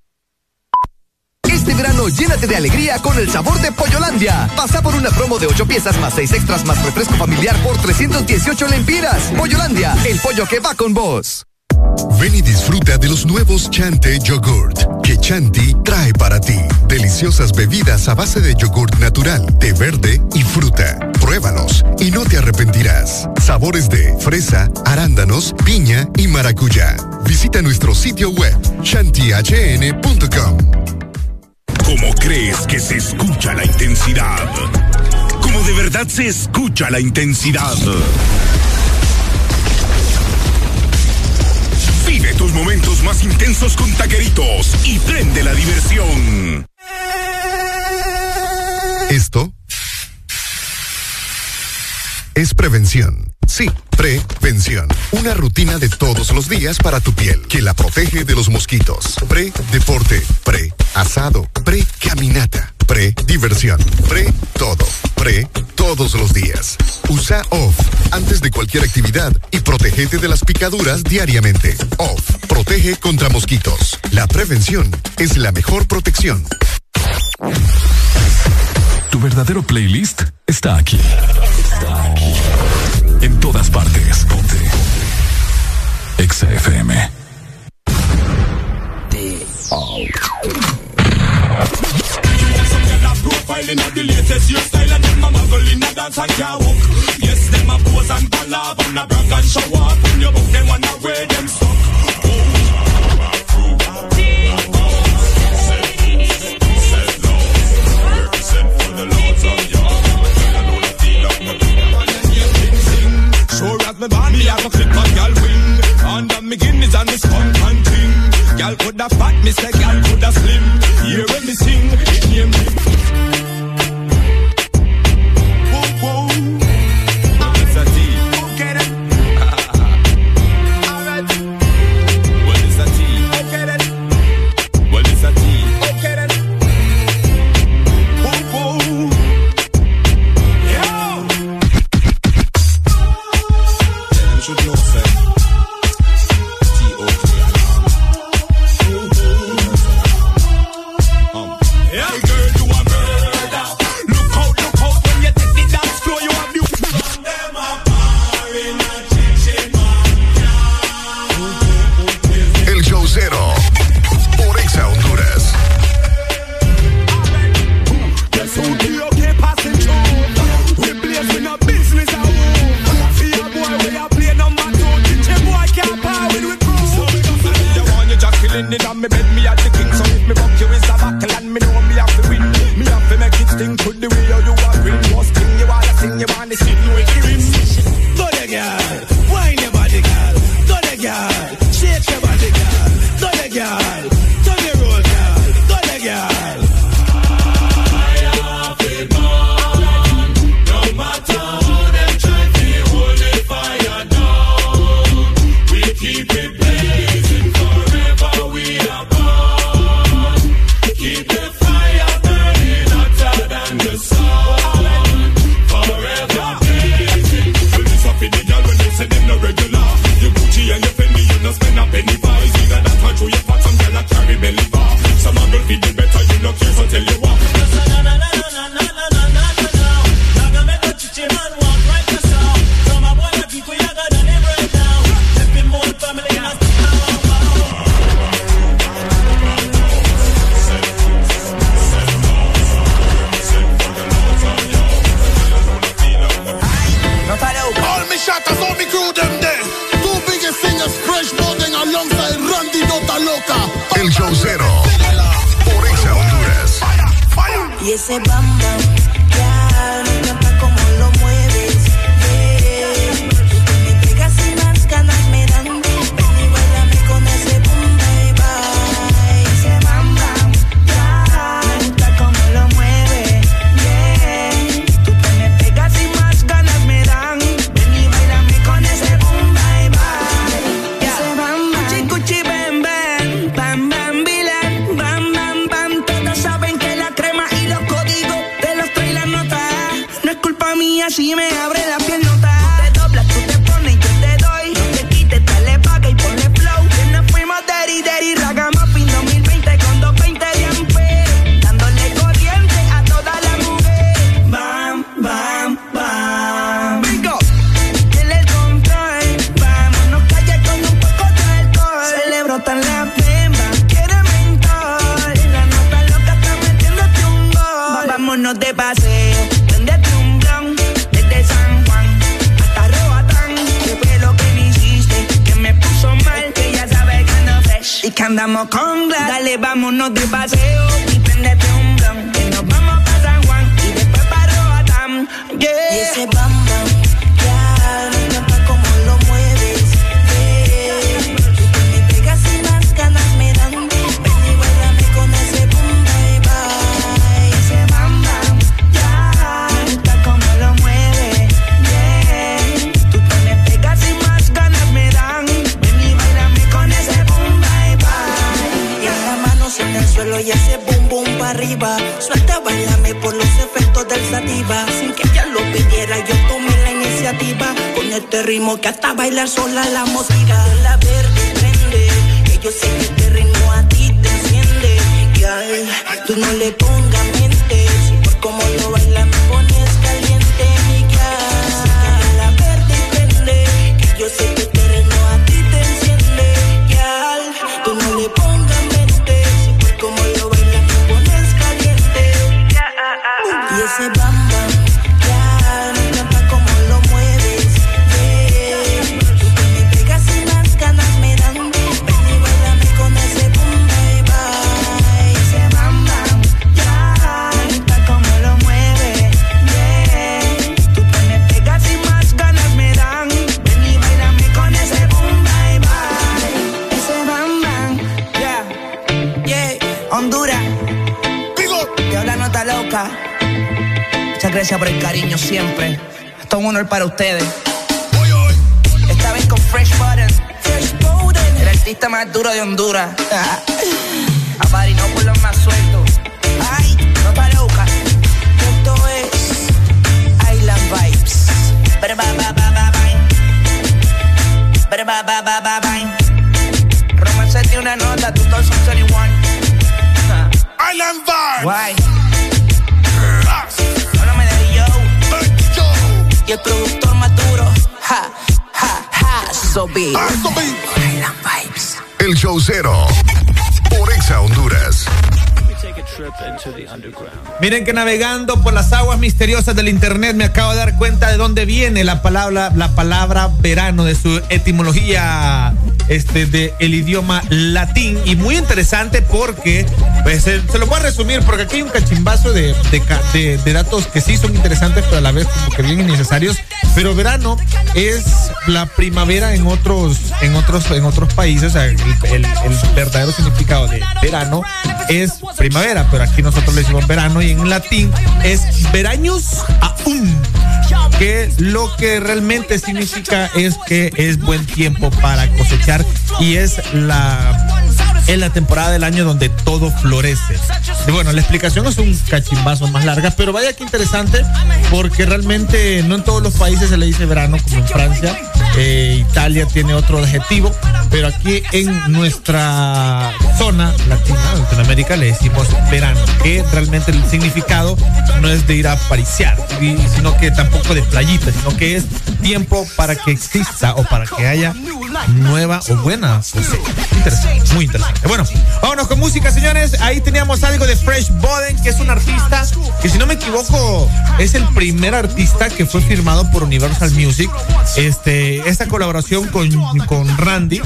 Este verano llénate de alegría con el sabor de Pollolandia. Pasa por una promo de 8 piezas más 6 extras más refresco familiar por 318 lempiras. Pollolandia, el pollo que va con vos. Ven y disfruta de los nuevos Chante Yogurt que Chanti trae para ti. Deliciosas bebidas a base de yogurt natural, té verde y fruta. Pruébalos y no te arrepentirás. Sabores de fresa, arándanos, piña y maracuyá. Visita nuestro sitio web chantihn.com. ¿Cómo crees que se escucha la intensidad? ¿Cómo de verdad se escucha la intensidad? Vive tus momentos más intensos con taqueritos y prende la diversión. Esto es prevención. Sí, prevención. Una rutina de todos los días para tu piel que la protege de los mosquitos. Pre-deporte, pre-asado, pre-diversión, pre-todo, pre todos los días. Usa OFF antes de cualquier actividad y protégete de las picaduras diariamente. OFF protege contra mosquitos. La prevención es la mejor protección. Tu verdadero playlist está aquí. Está aquí. En todas partes. Ponte. Exa FM. Profile in the latest hairstyle and them a muggle in a dance and can't walk. Yes, them a pose and ballab and a brag and show off. When you book them wanna wear them stuck. Sure as me born, me have a clip on gal wing. Under me Guinness and me skunk and ting. Gal coulda fat, me say gal coulda slim. Hear when me sing, it name me. misteriosas del internet me acabo de dar cuenta de dónde viene la palabra, la palabra verano, de su etimología este, de el idioma latín. Y muy interesante porque, pues, se, se, lo voy a resumir, porque aquí hay un cachimbazo de, de, de, de datos que sí son interesantes, pero a la vez como que bien innecesarios. Pero verano es la primavera en otros, en otros, en otros países. O sea, el, el, el verdadero significado de verano es primavera, pero aquí nosotros le decimos verano y en latín es veraños aún, que lo que realmente significa es que es buen tiempo para cosechar y es la es la temporada del año donde todo florece. Bueno, la explicación es un cachimbazo más larga, pero vaya que interesante, porque realmente no en todos los países se le dice verano, como en Francia, eh, Italia tiene otro adjetivo, pero aquí en nuestra zona latina, Latinoamérica, le decimos verano, que realmente el significado no es de ir a pariciar, sino que tampoco de playita, sino que es tiempo para que exista o para que haya nueva o buena cosecha. Muy interesante. Bueno, vámonos con música, señores. Ahí teníamos algo de Fresh Boden, que es un artista que, si no me equivoco, es el primer artista que fue firmado por Universal Music. Este, esta colaboración con, con Randy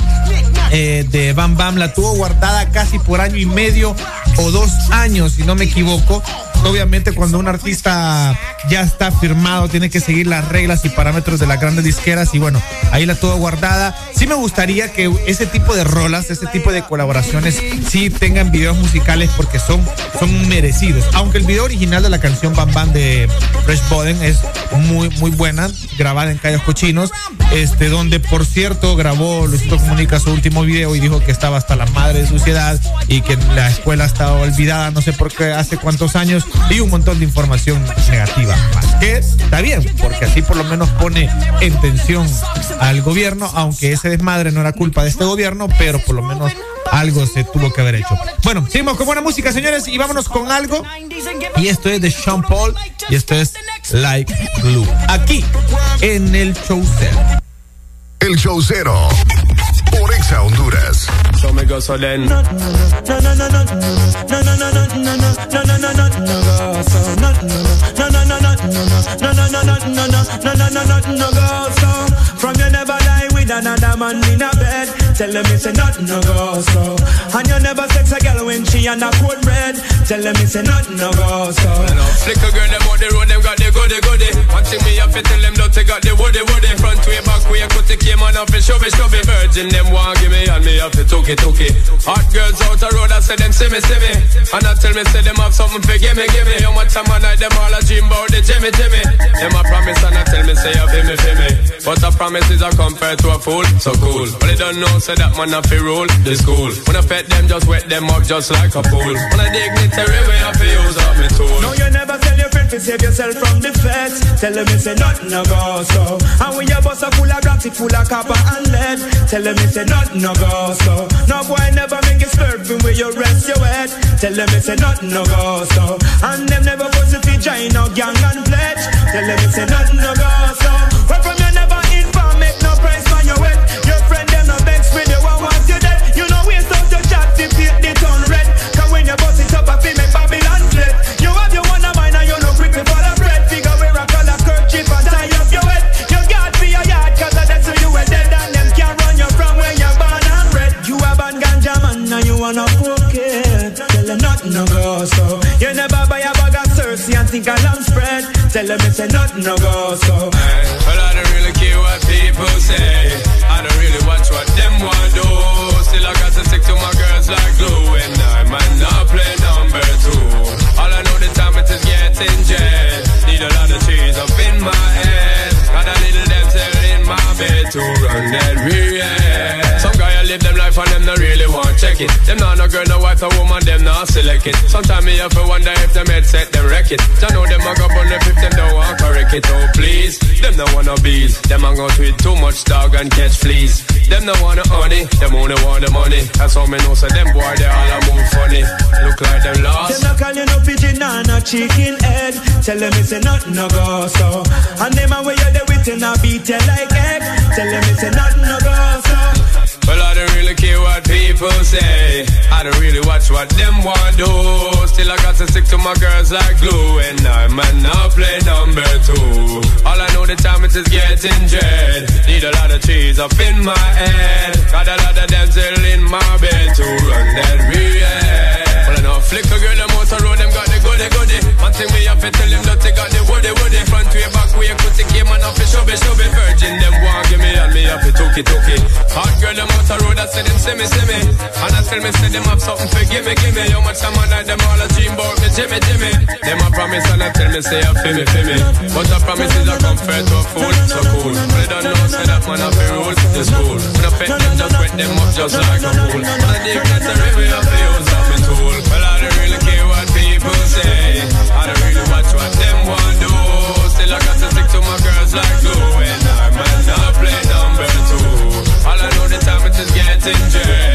eh, de Bam Bam la tuvo guardada casi por año y medio o dos años, si no me equivoco. Obviamente cuando un artista ya está firmado tiene que seguir las reglas y parámetros de las grandes disqueras y bueno, ahí la tuvo guardada. Sí me gustaría que ese tipo de rolas, ese tipo de colaboraciones sí tengan videos musicales porque son, son merecidos. Aunque el video original de la canción Bam Bam de Fresh Boden es muy, muy buena, grabada en Callos Cochinos, este, donde por cierto grabó Luisito Comunica su último video y dijo que estaba hasta la madre de suciedad y que la escuela estaba olvidada, no sé por qué, hace cuántos años, y un montón de información negativa. más. Que está bien, porque así por lo menos pone en tensión al gobierno, aunque ese desmadre no era culpa de este gobierno, pero por lo menos algo se tuvo que haber hecho. Bueno, seguimos con buena música, señores, y vámonos con algo. Y esto es de Sean Paul y esto es Like Glue. Aquí en el showcero. El showcero. Por Exa Honduras. Yo me gasolén. From you never lie with another man in a bed. Tell them it's a nothing no go so. And you never sex a girl when she on a cold red. Tell them it's a nothing no go so. A girl, them on the road, them got the goody goody. One thing me to tell them, don't they got the woody woody. Front way, back way, cut the came on off and show me, show me. Virgin, them want give me, and me have to took it, took it. Hot girls out the road, I say them see me, see me. And I tell me, say them have something for give me, give me. How much time a night, them all a dream about the Jimmy, Jimmy. Them a promise, and I tell me, say you feel me, feel me. But a promise is a compared to a fool, so cool. But they don't know, say that man have to rule the school. When I pet them, just wet them up just like a pool. When I dignitary way, I feel use up me tool. No, you never tell your friend to save yourself from the feds. Tell them it's a nothing no go so. And when your bus are full of grass, it full of copper and lead. Tell them it's a nothing no go so. No boy never make you slurping where you rest your head. Tell them it's a nothing no go so. And them never go to fi join no gang and pledge. Tell them it's a nothing no go so. Where from no go so. You never buy a bag of Cersei and think a lamb spread. Tell them it's a nothing no go so. Well, I don't really care what people say. I don't really watch what them want do. Still, I got to stick to my girls like glue. And I might not play number two. All I know the time it is getting jet. Need a lot of cheese up in my head. Got a little damsel in my bed to run that real. Live them life and them not really want check it. Them not no girl, no wife, no woman, them not select it. Sometimes me have to wonder if them headset them wreck it. I know them a go on the if them don't want correct it. Oh please, them no wanna bees. Them a go tweet too much dog and catch fleas. Them no wanna honey, them only want the money. That's how me know so them boy they all a move funny. Look like them lost. Them not call you no pigeon or no chicken head. Tell them it's a nothing no go so. And them a way you there with now beat you like egg. Tell them it's a nothing no. Well, I don't really care what people say. I don't really watch what them want do. Still, I got to stick to my girls like glue. And I might not play number two. All I know the time it is getting dread. Need a lot of cheese up in my head. Got a lot of damsel in my bed to run that real. Well, I know flicker girl, goody goody. One thing me have to tell them that they got the woody woody. Front way, back way, put the game on off, show me, show me. Virgin, them want give me and me have to took it, took it. Hot girl, them out the road, I say them see me, see me. And I tell me, say them have something for give me, give me. How much time I night, them all a dream about me, Jimmy, Jimmy. Them a promise and I tell me, say, I feel me, feel me. But a promise is a comfort to a fool, so cool. But they don't know, say that man have to rule the school. When I pet them, just wet them up just like a fool. When I dig the river, I feel use say. I don't really watch what them want do. Still, I got to stick to my girls like glue. And I not. All I know time getting.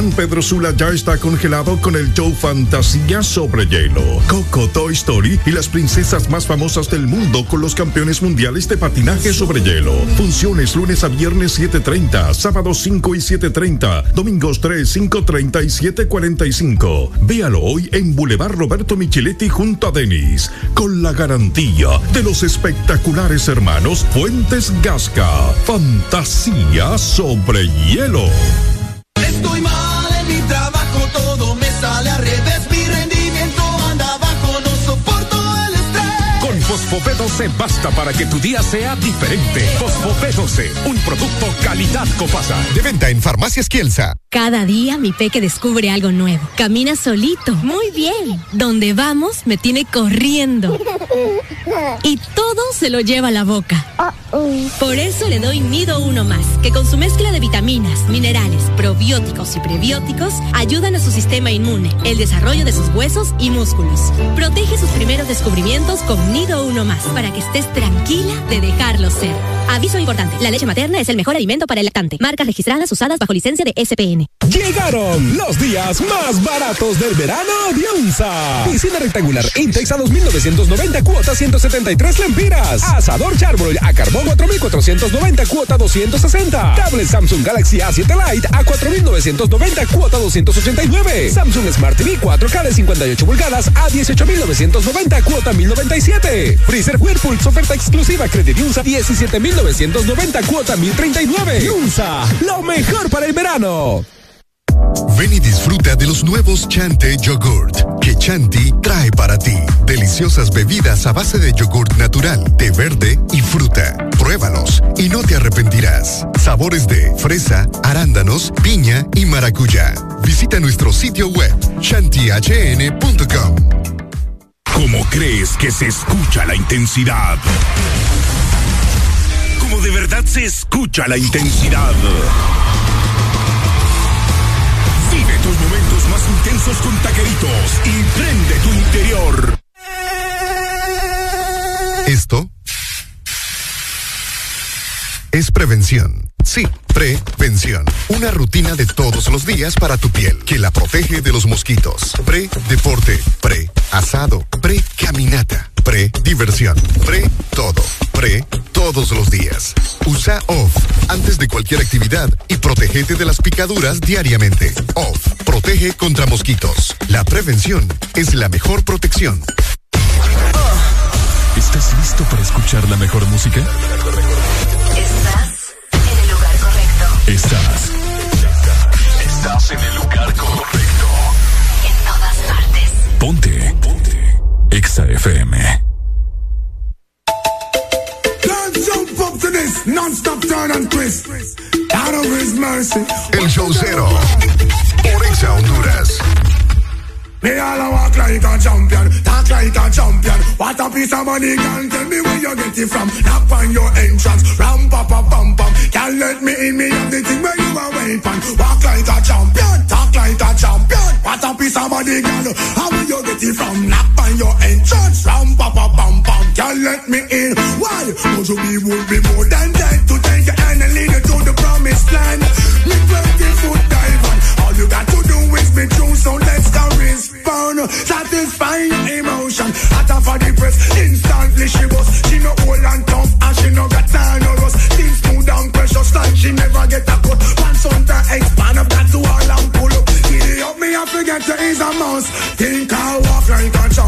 San Pedro Sula ya está congelado con el show Fantasía sobre hielo. Coco, Toy Story y las princesas más famosas del mundo con los campeones mundiales de patinaje sobre hielo. Funciones lunes a viernes 7.30, sábados 5 y 7.30, domingos 3, 5.30 y 7.45. Véalo hoy en Boulevard Roberto Micheletti junto a Denis, con la garantía de los espectaculares hermanos Fuentes Gasca. Fantasía sobre hielo. Estoy mal en mi trabajo, todo me sale al Fosfopé 12 basta para que tu día sea diferente. Fosfopé 12, un producto calidad Copasa. De venta en Farmacias Kielsa. Cada día mi peque descubre algo nuevo. Camina solito. Muy bien. Donde vamos me tiene corriendo. Y todo se lo lleva a la boca. Por eso le doy Nido Uno Más, que con su mezcla de vitaminas, minerales, probióticos y prebióticos ayudan a su sistema inmune, el desarrollo de sus huesos y músculos. Protege sus primeros descubrimientos con Nido Uno Más, para que estés tranquila de dejarlo ser. Aviso importante, la leche materna es el mejor alimento para el lactante. Marcas registradas usadas bajo licencia de SPN. Llegaron los días más baratos del verano de UNSA. Piscina rectangular Intex a 2.990 cuota 173 lempiras. Asador Charbroil a carbón 4.490 cuota 260. Tablet Samsung Galaxy A7 Lite a 4.990 cuota 289. Samsung Smart TV 4K de 58 pulgadas a 18.990 cuota 1.097. Freezer Whirlpool oferta exclusiva Credit UNSA 17.990 cuota 1.039. UNSA, lo mejor para el verano. Ven y disfruta de los nuevos Chante Yogurt que Chanti trae para ti. Deliciosas bebidas a base de yogurt natural, té verde y fruta. Pruébalos y no te arrepentirás. Sabores de fresa, arándanos, piña y maracuyá. Visita nuestro sitio web chantihn.com. ¿Cómo crees que se escucha la intensidad? Como de verdad se escucha la intensidad. Vive tus momentos más intensos con taqueritos y prende tu interior. Esto es prevención. Sí, prevención. Una rutina de todos los días para tu piel que la protege de los mosquitos. Pre-deporte, pre-asado, pre-caminata, pre-diversión, pre-todo, pre todos los días. Usa OFF antes de cualquier actividad y protégete de las picaduras diariamente. OFF protege contra mosquitos. La prevención es la mejor protección. ¿Estás listo para escuchar la mejor música? Estás. Estás en el lugar correcto. En todas partes. Ponte. Ponte. Exa FM. Can't jump up to this non-stop turn and twist. Out of his mercy. El show cero. Por Exa Honduras. Me all a walk like a champion, talk like a champion. What a piece of money, girl. Tell me where you get it from. Knock on your entrance, ram pa pa pam pam. Can't let me in, me have the thing where you are waiting. Walk like a champion, talk like a champion. What a piece of money, girl. How will you get it from? Knock on your entrance, ram pa pa pam pam. Can't let me in. Why? You be would be more than that to take your hand and lead you to the promised land? Me 20 foot dive on. All you got to do is be true, so let's go respond. Satisfy your emotion. Hotter for the press, instantly she was. She no old and tough, and she no got time no rust. Things smooth and precious, like she never get a cut. Pants on to expand up that to all and pull up. Giddy up, me I forget to is a mouse. Think I walk like a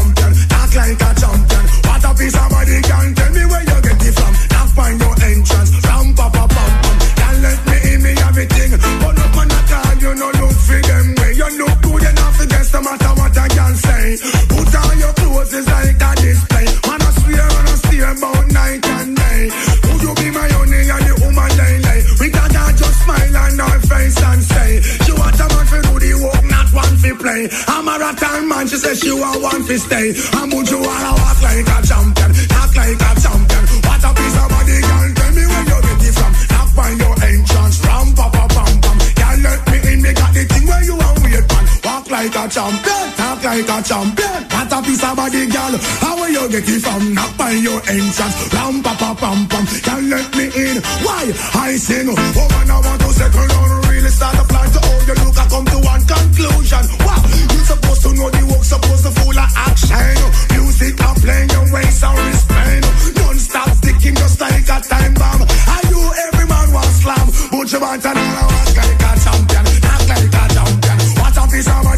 say. Put on your clothes, it's like a display. Man, I swear, man, I steer about night and day. Would you be my honey and the woman lay lay? We can just smile on her face and say, she want a man for do the work, not one for play. I'm a rattan man, she says she want one for stay. And would you wanna walk like a champion, talk like a champion? What a piece of body, girl, tell me where you get it from. Knock by your entrance, from pa pa pam pam. Can't let me in, me got the like a champion, talk like a champion. What a piece of body, girl. How will you get it from? Not by your entrance. Ram, pa, pa, pam, pam. Can't let me in. Why? I sing. Woman, I want to settle down. Really start a plan to how you look. I come to one conclusion. Wow. You supposed to know the work, supposed to full of action. Music are playing your waist and wristband. Non-stop sticking just like a time bomb. Are you every man want slam? But you want another walk like a champion. Act like a champion. What a piece of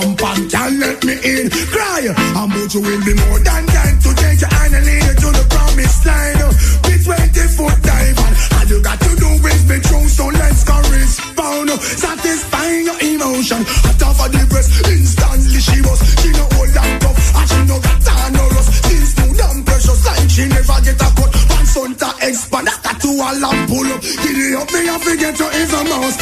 pam, pam. Can't let me in. Cry. I'm but you will be more than kind to take your hand and lead you to the promised line. Be 20 foot dive and all you got to do is be true. So let's correspond. Satisfying your emotion. Hot off of the breast. Instantly she was. She no hold that tough. And she no got time no rust. She smooth and precious like she never get a cut. Pants on to expand. That to a lamp pull up. Giddy up me and forget you is a mouse.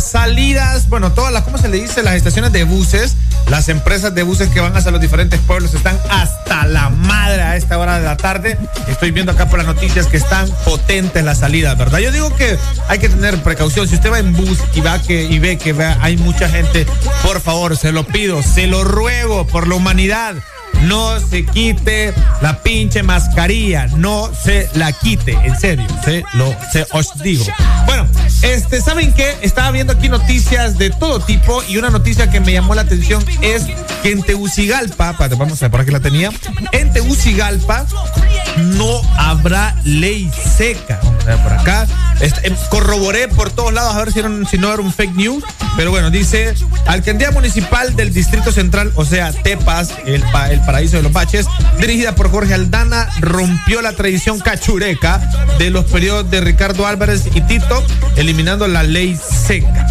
Las salidas, bueno, todas las, ¿cómo se le dice? Las estaciones de buses, las empresas de buses que van hacia los diferentes pueblos están hasta la madre a esta hora de la tarde. Estoy viendo acá por las noticias que están potentes las salidas, ¿verdad? Yo digo que hay que tener precaución. Si usted va en bus y, va que, y ve que va- hay mucha gente, por favor, se lo pido, se lo ruego por la humanidad. No se quite la pinche mascarilla, no se la quite, en serio, se lo se os digo. Bueno, este, ¿saben qué? Estaba viendo aquí noticias de todo tipo y una noticia que me llamó la atención es que en Tegucigalpa, vamos a ver por aquí la tenía, en Tegucigalpa no habrá ley seca. Vamos a ver por acá. Em, corroboré por todos lados a ver si, no era un fake news, pero bueno, dice Alcaldía Municipal del Distrito Central, o sea, Tepas, el, el paraíso de los baches, dirigida por Jorge Aldana, rompió la tradición cachureca de los periodos de Ricardo Álvarez y Tito, eliminando la ley seca.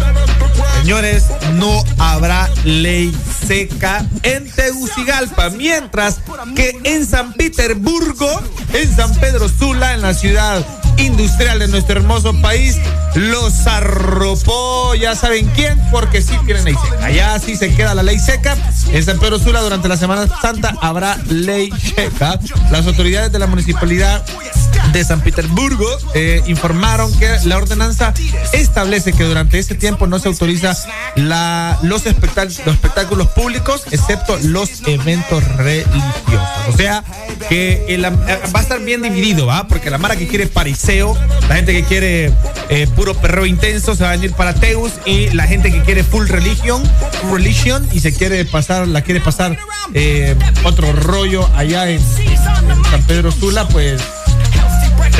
Señores, no habrá ley seca en Tegucigalpa, mientras que en San Petersburgo, en San Pedro Sula, en la ciudad industrial de nuestro hermoso país, los arropó, ya saben quién, porque sí tienen ley seca. Allá sí se queda la ley seca. En San Pedro Sula, durante la Semana Santa, habrá ley seca. Las autoridades de la municipalidad de San Petersburgo eh, informaron que la ordenanza establece que durante ese tiempo no se autoriza la, los, espectáculos, los espectáculos públicos, excepto los eventos religiosos. O sea, que el- eh, va a estar bien dividido, ¿va? Porque la mara que quiere pariseo, la gente que quiere eh, puro perreo intenso se va a venir para Teus y la gente que quiere full religion, religion y se quiere pasar, la quiere pasar eh, otro rollo allá en, en San Pedro Sula, pues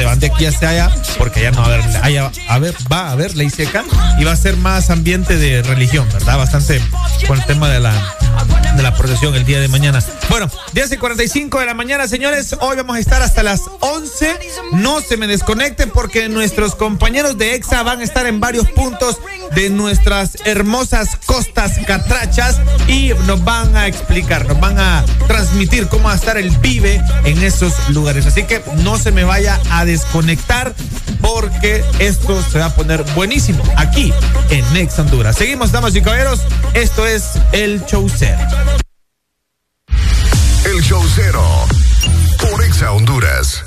se van de aquí hacia allá porque ya no va a haber, a ver, va a haber ley seca y va a ser más ambiente de religión, ¿verdad? Bastante con el tema de la de la procesión el día de mañana. Bueno, 10 y 45 de la mañana, señores. Hoy vamos a estar hasta las 11. No se me desconecten porque nuestros compañeros de EXA van a estar en varios puntos de nuestras hermosas costas catrachas y nos van a explicar, nos van a transmitir cómo va a estar el pibe en esos lugares. Así que no se me vaya a desconectar porque esto se va a poner buenísimo aquí en Next Honduras. Seguimos, damas y caballeros. Esto es el show cero. El show cero. Por Exa Honduras.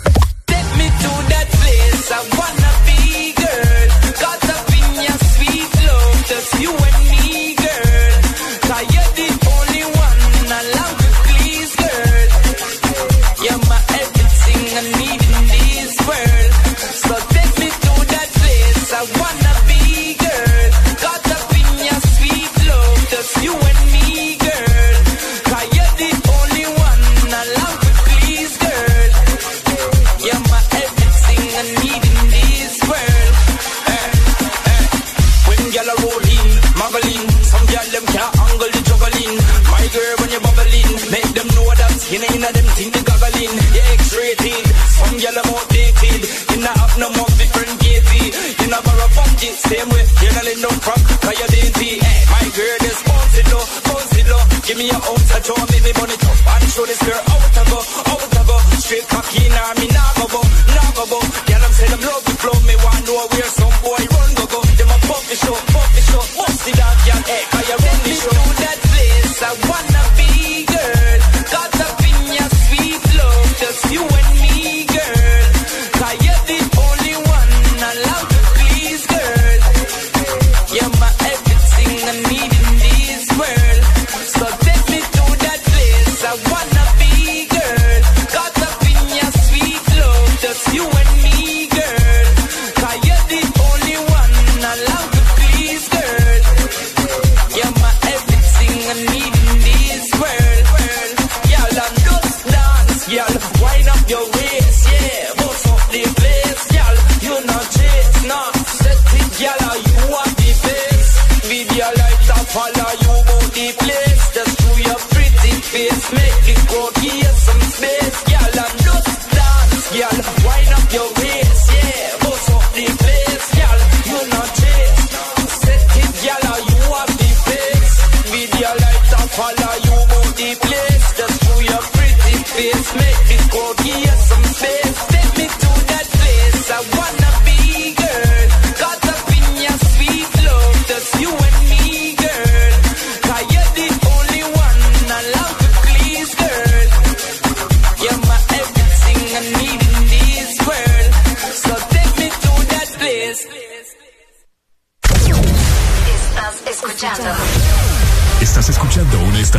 You know them thing goggling, yeah, X-rated. Some gyal are outdated. You know have no more different gazey. You know borrow funky, same way. You know let no crack, cause you're dainty. Hey, my girl, just bounce it low, bounce it low. Give me your ounce, I show me me money top. And show this girl out I go, out I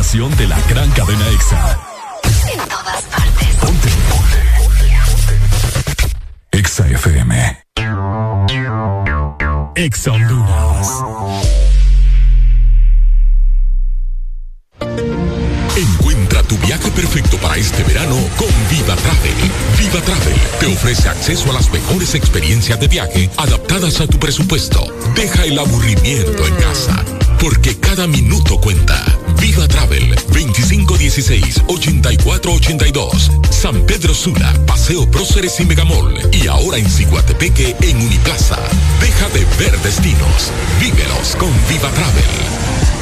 estación de la gran cadena EXA. en todas partes. Ponte. EXA FM. EXA Honduras. Encuentra tu viaje perfecto para este verano con Viva Travel. Viva Travel te ofrece acceso a las mejores experiencias de viaje adaptadas a tu presupuesto. Deja el aburrimiento en casa, porque cada minuto cuenta. Viva Travel 2516-8482. San Pedro Sula, Paseo Próceres y Megamol. Y ahora en Ciguatepeque en Uniplaza. Deja de ver destinos. Vívelos con Viva Travel.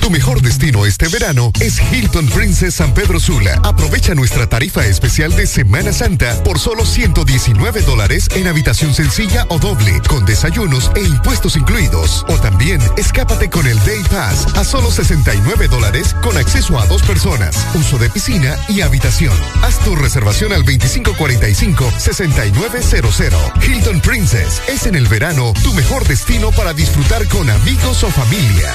Tu mejor destino este verano es Hilton Princess San Pedro Sula. Aprovecha nuestra tarifa especial de Semana Santa por solo 119 dólares en habitación sencilla o doble, con desayunos e impuestos incluidos. O también escápate con el Day Pass a solo 69 dólares con acceso a dos personas, uso de piscina y habitación. Haz tu reservación al 2545-6900. Hilton Princess es en el verano tu mejor destino para disfrutar con amigos o familia.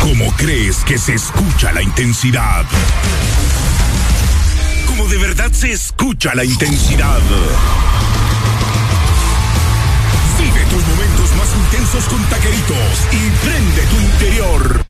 ¿Cómo crees que se escucha la intensidad? Como de verdad se escucha la intensidad. Vive tus momentos más intensos con taqueritos y prende tu interior.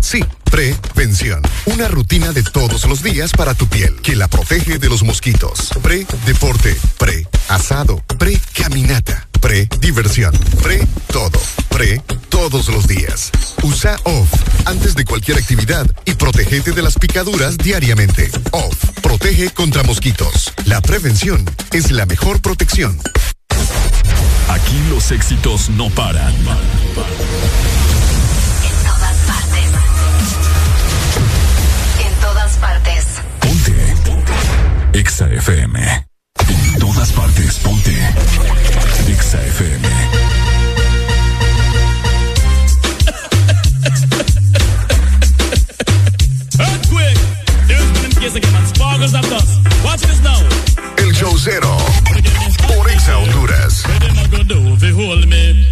Sí, prevención. Una rutina de todos los días para tu piel que la protege de los mosquitos. Pre-deporte, pre-asado, pre-caminata, pre-diversión, pre-todo, pre todos los días. Usa OFF antes de cualquier actividad y protégete de las picaduras diariamente. OFF protege contra mosquitos. La prevención es la mejor protección. Aquí los éxitos no paran. Exa FM. En todas partes, ponte. Exa FM. Earthquake. There's been again, man. Sparkles of dust. Watch this now. El show cero. Por Exa Honduras. What am I gonna do if you hold me?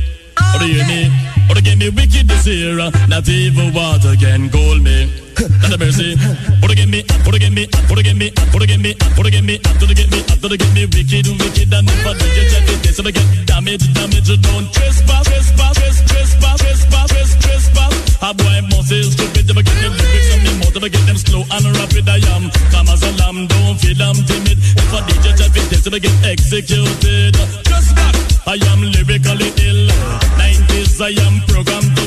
Or do you hear me? Or wicked this year? Not even water can cool me. A mercy. Or to get me, or to get me, or to get me, or to get me, or to get me, to get me, to get me wicked, wicked, and if I do you check it, so to get damage, damage, don't trespass, trespass, trespass, trespass, trespass, trespass. A boy must is stupid, I get them lyrics on me if I get them slow and rapid, I am. Come as a lamb, don't feel I'm timid. If I DJ check it, so to get executed. Just I am lyrically ill. 90s, I am programmed to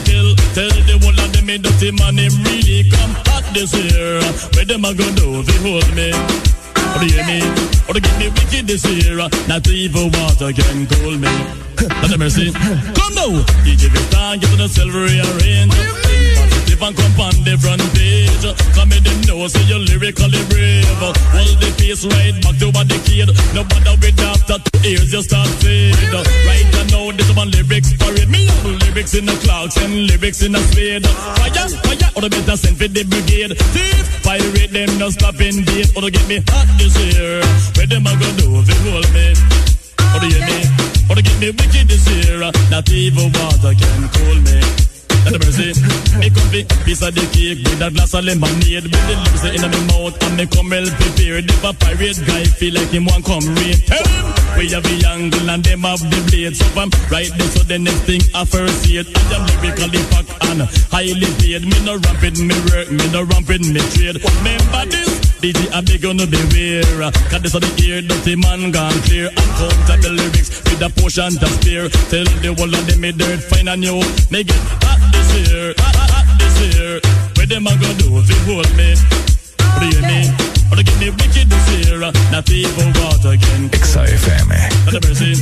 me dirty man, him really come hot this year. Where them a gonna do they hold me? Or do you hear me? Or to get me wicked this year? Not even water can cool me. Not a mercy. Come now, DJ Vistan, get to the silver rearrange. Positive and come on the front page. Come in them know, say you're lyrically brave. Hold the pace right back to what the kid. No bother with after two ears, you start fade. Right now, this one lyrics parade. Me lyrics in the clouds and lyrics in the spade. Fire, fire, or the better send for the brigade. Thief, pirate them, no stop in date. Or to get me hot this year. Where them a go do if they hold me? Or do you hear me? Or to get me wicked this year. Not even water can cool me. Not a mercy. Me come fi piece of the cake with a glass of lemonade. With the lips in my mouth and me come well prepared. If a pirate guy feel like him want come raid, tell him we have the angle and them have the blade. So I'm right there, so the next thing I first see it. I am lyrically packed and highly paid. Me no ramping me work, me no ramping me trade. Remember this? DJ I beg you no beware. Cause this are the ear dirty man gone clear. I come to the lyrics with a portion to spare. Tell the whole of them me dirt fine and you. Me get hot this year, hot, hot, hot this year. Where them a go do if you hold me? What do you mean? Or to get me wicked this year? Not even water can. Exa FM. Not a mercy.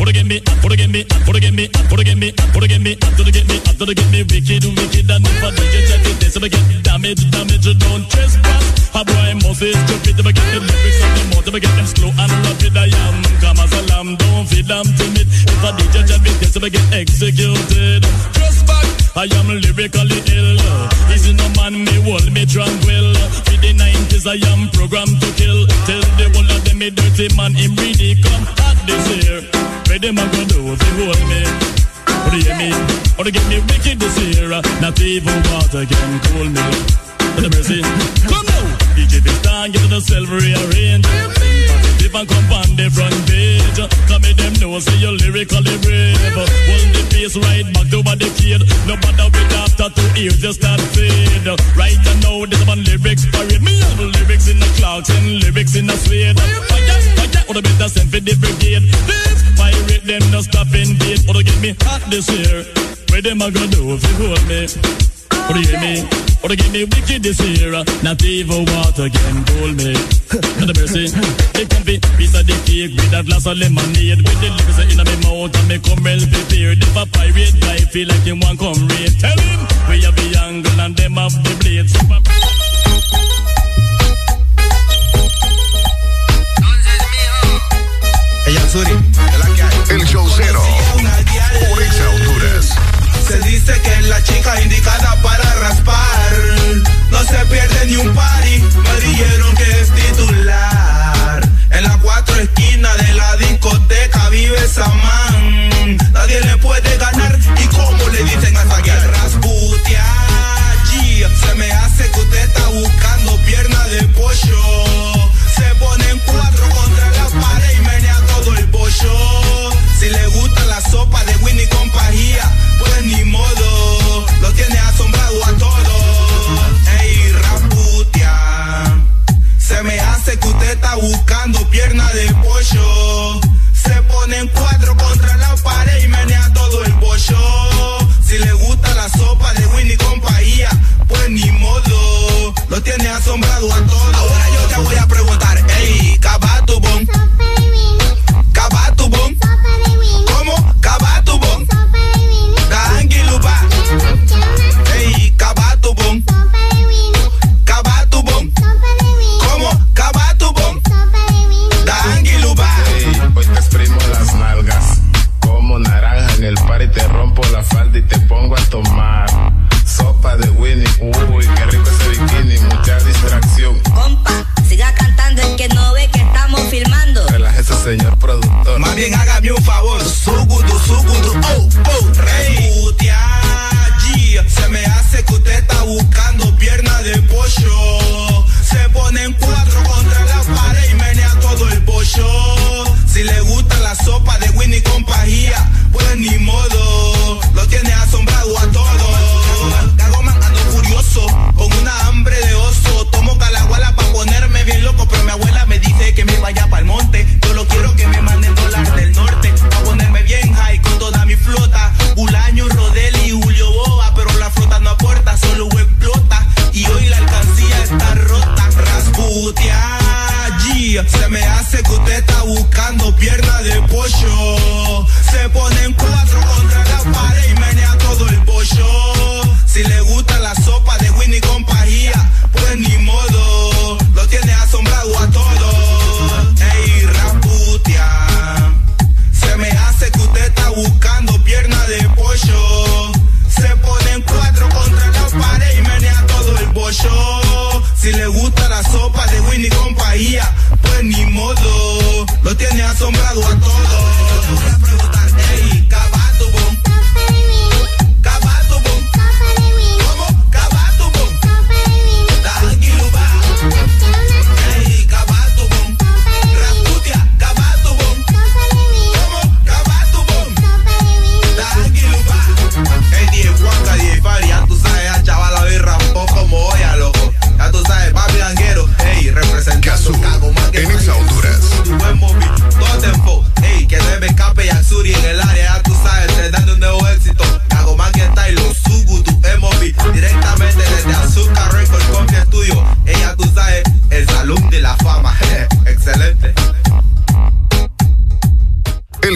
Or to get me, or to get me, or to get me, or to get me, or to get me, or to get me, or to get me wicked, wicked, and if I do you check it, so I get damage, damage, don't trespass. A boy must is stupid, if I get the lyrics of them out, if I get them slow and rapid, I am. Come as a lamb, don't feel I'm timid. If I do you check it, so I get executed. Trust back, I am lyrically ill. Easy no man, me hold me tranquil. For the 90s, I am programmed to kill. Tell the whole of them, me dirty man, him really come hot this year. Where them a go do if they hold me? Or do you hear me? Or to get me wicked this year? Uh, not even water can cool me. Not a mercy. Come now, DJ Vistan, get to the silver rearrange. And come on the front page. Come in them know, say you're lyrically brave. Hold the pace right back to what the kid. No matter with after two ears, just start fade. Right now, this one lyrics parade. Me have lyrics in the clouds and lyrics in the suede. Fire, fire, or the better send for the brigade. This pirate them no stop in date. Or to get me hot this year. Where them a gonna do if you hold me? Or do you hear me? Or to get me wicked this year? Not even water can cool me. Not a mercy. They come be piece of the cake with a glass of lemonade. With the lips in my mouth and me come well prepared. If a pirate guy feel like he want come raid, tell him we have the angle and them have the blade. So Ella Suri, de la que hay. El show cero. Por Exa Honduras. Se dice que es la chica indicada para raspar. No se pierde ni un party. Me dijeron que es titular. En la cuatro esquinas de la discoteca vive esa man. Nadie le puede ganar. está buscando pierna de pollo. Se ponen cuatro con productor. Más bien hágame un favor. Hace que usted está buscando pierna de pollo.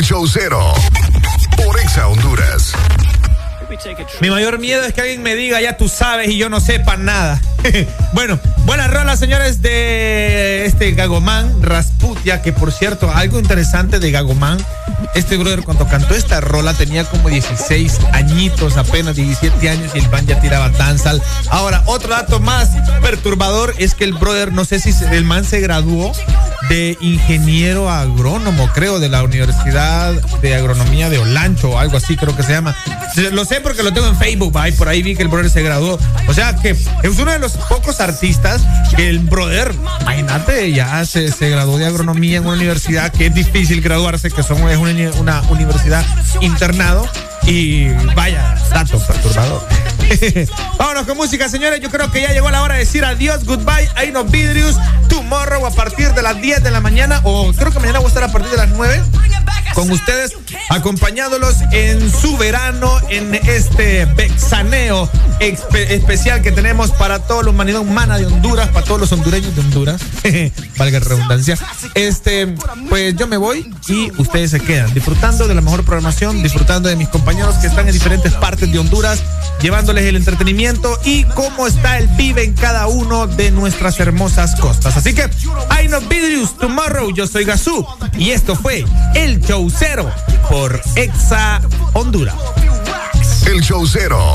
Show cero. Por Honduras. Mi mayor miedo es que alguien me diga, ya tú sabes, y yo no sepa nada. bueno, buenas rolas, señores, de este Gagomán, Rasputia, que por cierto, algo interesante de Gagomán, este brother cuando cantó esta rola tenía como 16 añitos, apenas 17 años, y el man ya tiraba danzal. Ahora, otro dato más perturbador es que el brother, no sé si el man se graduó de ingeniero agrónomo, creo, de la Universidad de Agronomía de Olancho o algo así, creo que se llama. Lo sé porque lo tengo en Facebook, ahí por ahí vi que el brother se graduó. O sea que es uno de los pocos artistas que el brother, imagínate, ya se, se graduó de agronomía en una universidad que es difícil graduarse, que son, es una, una universidad internado. Y vaya, dato perturbador. Vámonos con música, señores. Yo creo que ya llegó la hora de decir adiós, goodbye. Hay no vidrios tomorrow a partir de las 10 de la mañana. O creo que mañana voy a estar a partir de las 9 con ustedes, acompañándolos en su verano, en este vexaneo especial que tenemos para toda la humanidad humana de Honduras, para todos los hondureños de Honduras, valga la redundancia. Este, pues yo me voy y ustedes se quedan disfrutando de la mejor programación, disfrutando de mis compañeros que están en diferentes partes de Honduras, llevándoles el entretenimiento y cómo está el vive en cada uno de nuestras hermosas costas. Así que, I know vidrios tomorrow. Yo soy Gazú y esto fue El Show Cero por Exa Honduras. El show cero.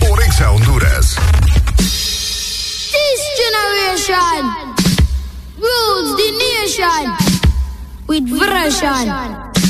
Por Exa Honduras. This generation rules the nation with version.